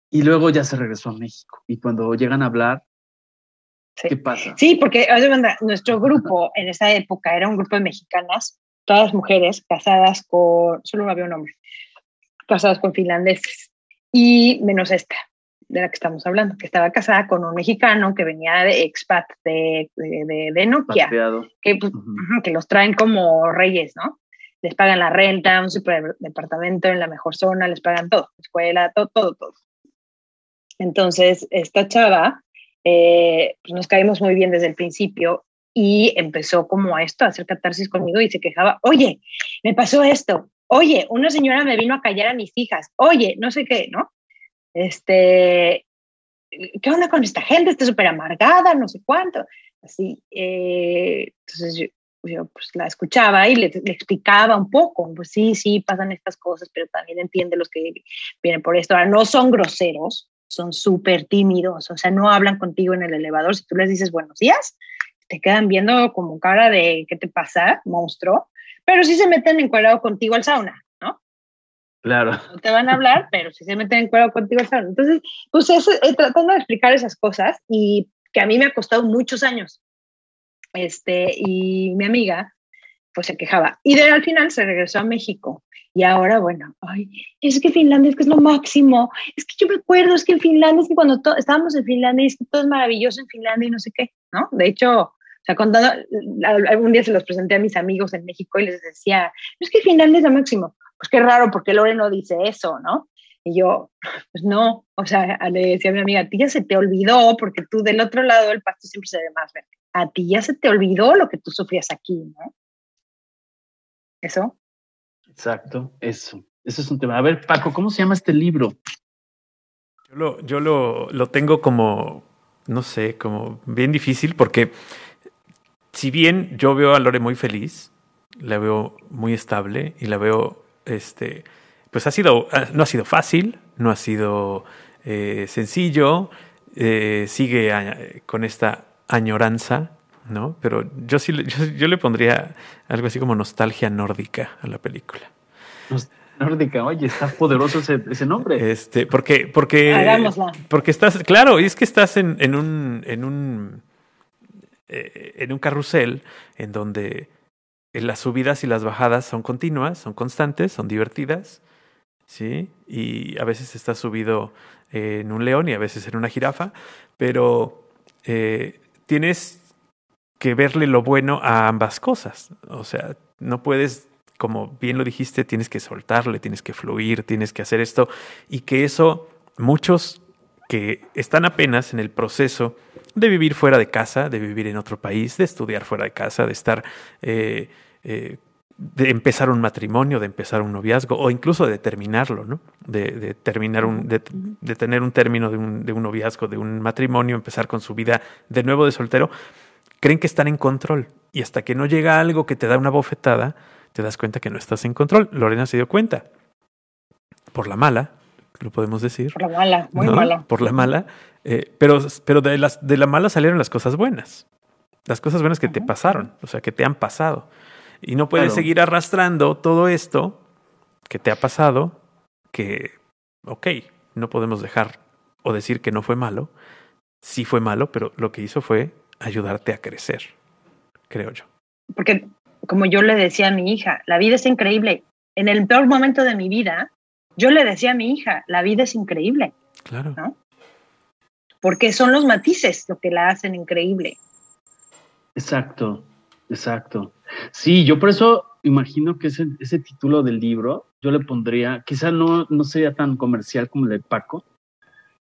y luego ya se regresó a México. Y cuando llegan a hablar, ¿Qué pasa? Sí, porque nuestro grupo en esa época era un grupo de mexicanas, todas mujeres casadas con, solo había un hombre, casadas con finlandeses, y menos esta, de la que estamos hablando, que estaba casada con un mexicano que venía de expat de, de, Nokia, que, pues, que los traen como reyes, ¿no? Les pagan la renta, un super departamento en la mejor zona, les pagan todo, escuela, todo, todo, todo. Entonces, esta chava eh, pues nos caímos muy bien desde el principio y empezó como a esto, a hacer catarsis conmigo y se quejaba, oye, me pasó esto, oye, una señora me vino a callar a mis hijas, oye, no sé qué, ¿no? Este, ¿qué onda con esta gente? Está súper amargada, no sé cuánto. Así, eh, entonces yo, pues la escuchaba y le, explicaba un poco, pues sí, sí, pasan estas cosas, pero también entiende los que vienen por esto. Ahora, no son groseros, son súper tímidos, o sea, no hablan contigo en el elevador. Si tú les dices buenos días, te quedan viendo como cara de ¿qué te pasa, monstruo? Pero sí se meten encuadrado contigo al sauna. Claro. No te van a hablar, pero sí se meten encuadrado contigo al sauna. Entonces, pues es, eh, tratando de explicar esas cosas y que a mí me ha costado muchos años. Este, y mi amiga, pues se quejaba. Y de, al final se regresó a México y ahora, bueno, ay, es que Finlandia es que es lo máximo. Es que yo me acuerdo, es que en Finlandia, es que cuando estábamos en Finlandia, es que todo es maravilloso en Finlandia y no sé qué, ¿no? De hecho, o sea, contando, algún día se los presenté a mis amigos en México y les decía, es que Finlandia es lo máximo. Pues qué raro, porque Lore no dice eso, ¿no? Y yo, pues no, o sea, le decía a mi amiga, a ti ya se te olvidó, porque tú del otro lado del pasto siempre se ve más verde. A ti ya se te olvidó lo que tú sufrías aquí, ¿no? Eso. Exacto, eso. Eso es un tema. A ver, Paco, ¿cómo se llama este libro? Yo lo, yo lo, lo tengo como, no sé, como bien difícil porque si bien yo veo a Lore muy feliz, la veo muy estable y la veo, este, pues ha sido, ah, no ha sido fácil, no ha sido eh, sencillo, eh, sigue a, con esta añoranza ¿no? Pero yo sí yo, le pondría algo así como nostalgia nórdica a la película. Nórdica, oye, está poderoso ese, nombre. Este, porque, porque, porque estás, claro, y es que estás en, en un, en un, eh, en un carrusel en donde las subidas y las bajadas son continuas, son constantes, son divertidas, ¿sí? Y a veces estás subido en un león y a veces en una jirafa, pero eh, tienes que verle lo bueno a ambas cosas. O sea, no puedes, como bien lo dijiste, tienes que soltarle, tienes que fluir, tienes que hacer esto y que eso muchos que están apenas en el proceso de vivir fuera de casa, de vivir en otro país, de estudiar fuera de casa, de estar, eh, eh, de empezar un matrimonio, de empezar un noviazgo o incluso de terminarlo, ¿no? De, terminar un, de, tener un término de un, de un noviazgo, de un matrimonio, empezar con su vida de nuevo de soltero, creen que están en control y hasta que no llega algo que te da una bofetada, te das cuenta que no estás en control. Lorena se dio cuenta. Por la mala, lo podemos decir. Por la mala, muy mala. Por la mala. Eh, pero pero de, las, de la mala salieron las cosas buenas. Las cosas buenas que te pasaron, o sea, que te han pasado. Y no puedes seguir arrastrando todo esto que te ha pasado, que, ok, no podemos dejar o decir que no fue malo. Sí fue malo, pero lo que hizo fue ayudarte a crecer, creo yo. Porque, como yo le decía a mi hija, la vida es increíble. En el peor momento de mi vida, yo le decía a mi hija, la vida es increíble. Claro. ¿no? Porque son los matices lo que la hacen increíble. Exacto, exacto. Sí, yo por eso imagino que ese, ese título del libro yo le pondría, quizá no, no sería tan comercial como el de Paco,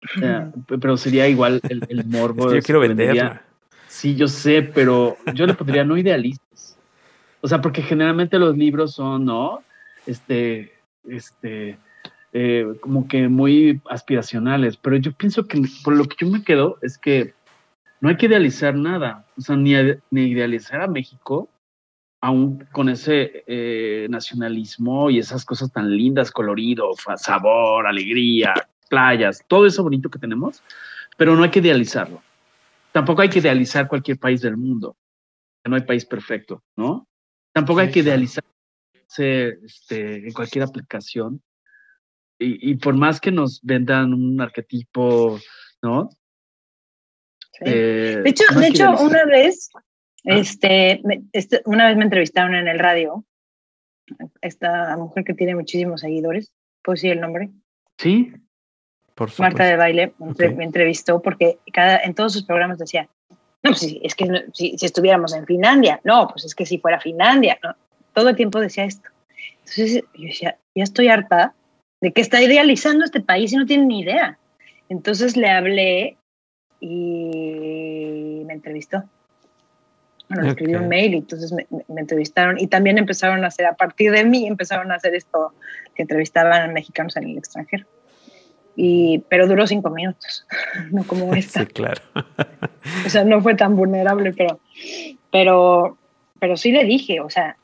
pero sería igual el, el morbo. yo quiero venderla. Sí, yo sé, pero yo le pondría no idealistas. O sea, porque generalmente los libros son, ¿no? Este, este, eh, como que muy aspiracionales, pero yo pienso que por lo que yo me quedo es que no hay que idealizar nada, o sea, ni, ni idealizar a México, aún con ese eh, nacionalismo y esas cosas tan lindas, colorido, sabor, alegría, playas, todo eso bonito que tenemos, pero no hay que idealizarlo. Tampoco hay que idealizar cualquier país del mundo. No hay país perfecto, ¿no? Tampoco hay que idealizar este, en cualquier aplicación y, por más que nos vendan un arquetipo, ¿no? Eh, de hecho, de hecho una vez, ah. este, este, una vez me entrevistaron en el radio, esta mujer que tiene muchísimos seguidores, ¿puedo decir el nombre? Sí. Por Marta de Baile me entrevistó porque cada, en todos sus programas decía, no, pues es que si, si, estuviéramos en Finlandia, no, pues es que si fuera Finlandia, ¿no? Todo el tiempo decía esto. Entonces yo decía, ya estoy harta de que está idealizando este país y no tiene ni idea. Entonces le hablé y me entrevistó. Bueno, le escribí un mail y entonces me, entrevistaron y también empezaron a hacer, a partir de mí, empezaron a hacer esto, que entrevistaban a mexicanos en el extranjero. Y, pero duró cinco minutos, no como esta. Sí, claro. o sea, no fue tan vulnerable, pero, pero, pero sí le dije, o sea,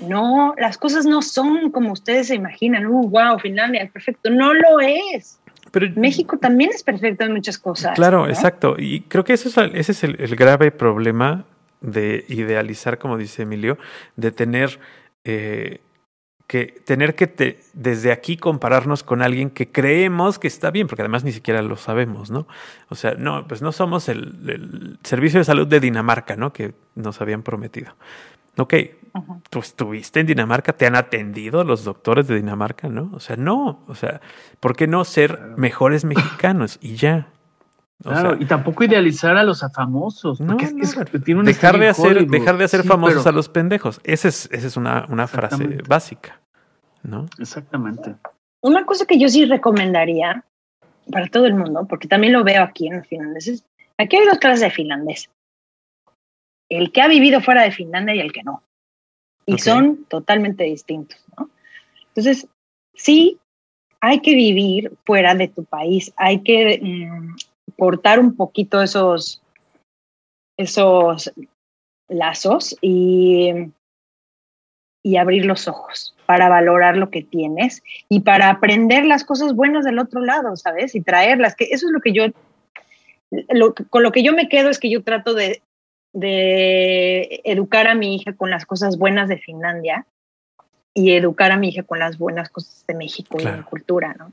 no, las cosas no son como ustedes se imaginan. Uh, wow, Finlandia es perfecto. No lo es. Pero, México también es perfecto en muchas cosas. Claro, exacto. Y creo que eso es, ese es el, grave problema de idealizar, como dice Emilio, de tener eh, que tener que te, desde aquí compararnos con alguien que creemos que está bien, porque además ni siquiera lo sabemos, ¿no? O sea, no, pues no somos el, el servicio de salud de Dinamarca, ¿no? Que nos habían prometido. Ok, tú estuviste en Dinamarca, te han atendido los doctores de Dinamarca, ¿no? O sea, no, o sea, ¿por qué no ser mejores mexicanos y ya? claro, y tampoco idealizar a los famosos. No, es, dejar, de hacer, dejar de hacer famosos a los pendejos. Esa es, esa es una, una frase básica, ¿no? Exactamente. Una cosa que yo sí recomendaría para todo el mundo, porque también lo veo aquí en los finlandeses, aquí hay dos clases de finlandés el que ha vivido fuera de Finlandia y el que no. Y son totalmente distintos, ¿no? Entonces, sí, hay que vivir fuera de tu país, hay que mm, cortar un poquito esos, esos lazos y, y abrir los ojos para valorar lo que tienes y para aprender las cosas buenas del otro lado, ¿sabes? Y traerlas, que eso es lo que yo, con lo que yo me quedo es que yo trato de de educar a mi hija con las cosas buenas de Finlandia y educar a mi hija con las buenas cosas de México y de cultura, ¿no?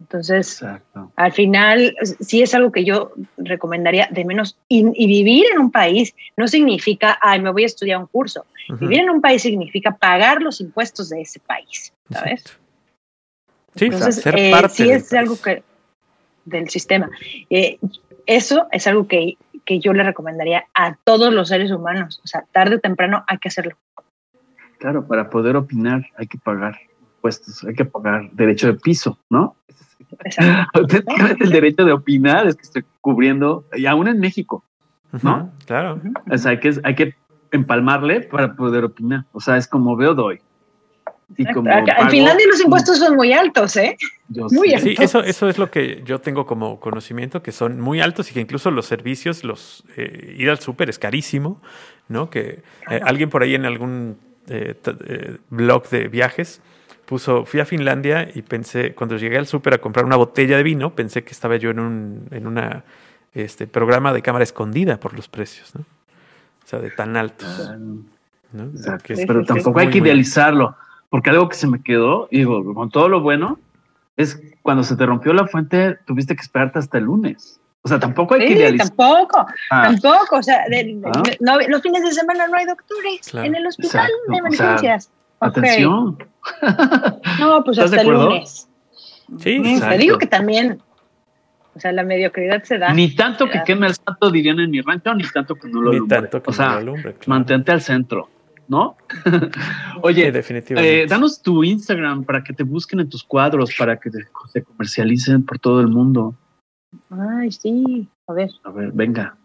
Entonces, al final, sí es algo que yo recomendaría de menos. Y, vivir en un país no significa, ay, me voy a estudiar un curso. Vivir en un país significa pagar los impuestos de ese país, ¿sabes? Sí, Entonces, eh, sí es algo que del sistema. Eh, eso es algo que, que yo le recomendaría a todos los seres humanos. O sea, tarde o temprano hay que hacerlo. Claro, para poder opinar hay que pagar impuestos, hay que pagar derecho de piso, ¿no? Auténticamente el derecho de opinar es que estoy cubriendo, y aún en México, ¿no? claro. O sea, hay que, hay que empalmarle para poder opinar. O sea, es como veo, doy. Y como en Finlandia los impuestos son muy altos, ¿eh? muy altos. Sí, eso, eso es lo que yo tengo como conocimiento, que son muy altos y que incluso los servicios, los eh, ir al súper es carísimo, ¿no? Que eh, alguien por ahí en algún eh, blog de viajes puso, fui a Finlandia y pensé, cuando llegué al súper a comprar una botella de vino, pensé que estaba yo en un en una, este, programa de cámara escondida por los precios, ¿no? O sea, de tan altos. Pero tampoco hay que idealizarlo, porque algo que se me quedó, digo, con todo lo bueno, es cuando se te rompió la fuente, tuviste que esperarte hasta el lunes. O sea, tampoco hay que idealizar. Tampoco, ah. tampoco. O sea, ah. los fines de semana no hay doctores en el hospital de emergencias. Atención. No, pues hasta el lunes. Sí, te digo que también, o sea, la mediocridad se da. Ni tanto que queme el santo, dirían en mi rancho, ni tanto que no lo ni Tanto que o sea, no lo mantente al centro, ¿no? Oye, definitivamente. Eh, danos tu Instagram para que te busquen en tus cuadros, para que se comercialicen por todo el mundo. Ay, sí, a ver. A ver, venga.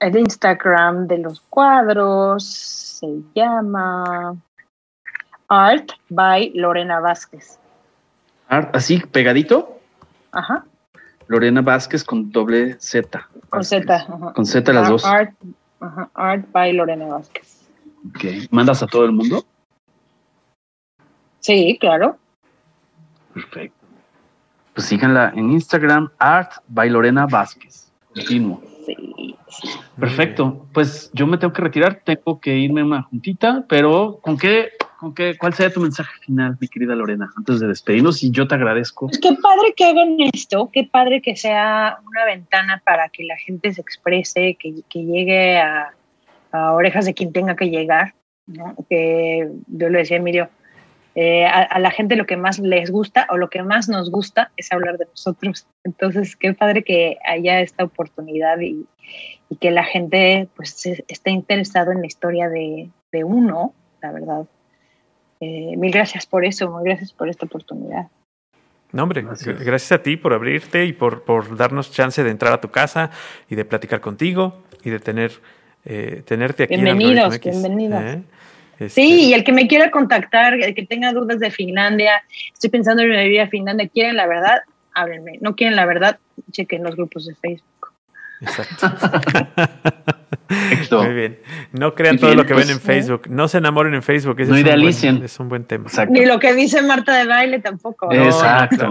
El Instagram de los cuadros se llama Art by Lorena Vázquez. Art, así, pegadito. Ajá. Lorena Vázquez con doble Z. Con Z. Con Z las dos. Art, Art by Lorena Vázquez. ¿Mandas a todo el mundo? Sí, claro. Perfecto. Pues síganla en Instagram, Art by Lorena Vázquez. Continuo. Sí, Perfecto. Pues yo me tengo que retirar, tengo que irme a una juntita, pero ¿con qué ¿Cuál sería tu mensaje final, mi querida Lorena, antes de despedirnos? Y yo te agradezco. Pues qué padre que hagan esto, qué padre que sea una ventana para que la gente se exprese, que, llegue a, orejas de quien tenga que llegar. Que yo le decía a Emilio, eh, a, la gente lo que más les gusta o lo que más nos gusta es hablar de nosotros. Entonces, qué padre que haya esta oportunidad y, que la gente pues esté interesado en la historia de, de uno, la verdad. Eh, mil gracias por eso, mil gracias por esta oportunidad. No, hombre, gracias. a ti por abrirte y por, por, darnos chance de entrar a tu casa y de platicar contigo y de tener eh, tenerte aquí. Bienvenidos, bienvenidos. ¿eh? Este sí, y el que me quiera contactar, el que tenga dudas de Finlandia, estoy pensando en vivir a Finlandia, quieren la verdad, háblenme. No quieren la verdad, chequen los grupos de Facebook. Exacto. Muy bien. No crean todo lo que ven pues, en Facebook. No se enamoren en Facebook. no es idealicen. Un buen, es un buen tema. Ni lo que dice Marta de baile tampoco. Exacto.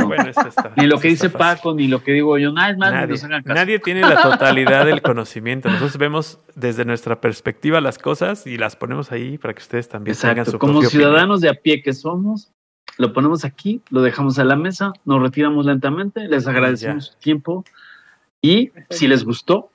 ni lo que dice Paco, ni lo que digo yo. Nada, más, nadie, nadie tiene la totalidad del conocimiento. Nosotros vemos desde nuestra perspectiva las cosas y las ponemos ahí para que ustedes también tengan su Como ciudadanos de a pie que somos, lo ponemos aquí, lo dejamos a la mesa, nos retiramos lentamente, les agradecemos su tiempo y si les gustó,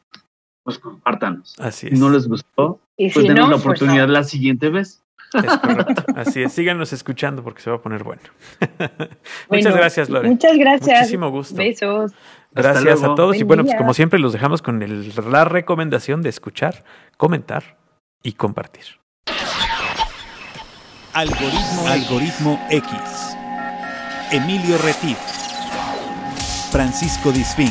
pues compártanos. Así es. Si no les gustó, pues si la pues oportunidad la siguiente vez. Es correcto. Así es. Síganos escuchando porque se va a poner bueno. muchas gracias, Lore. Muchas gracias. Muchísimo gusto. Besos. Gracias a todos. y bueno, pues como siempre, los dejamos con la recomendación de escuchar, comentar y compartir. Algoritmo, Algoritmo X. Emilio Retif. Francisco Disfín.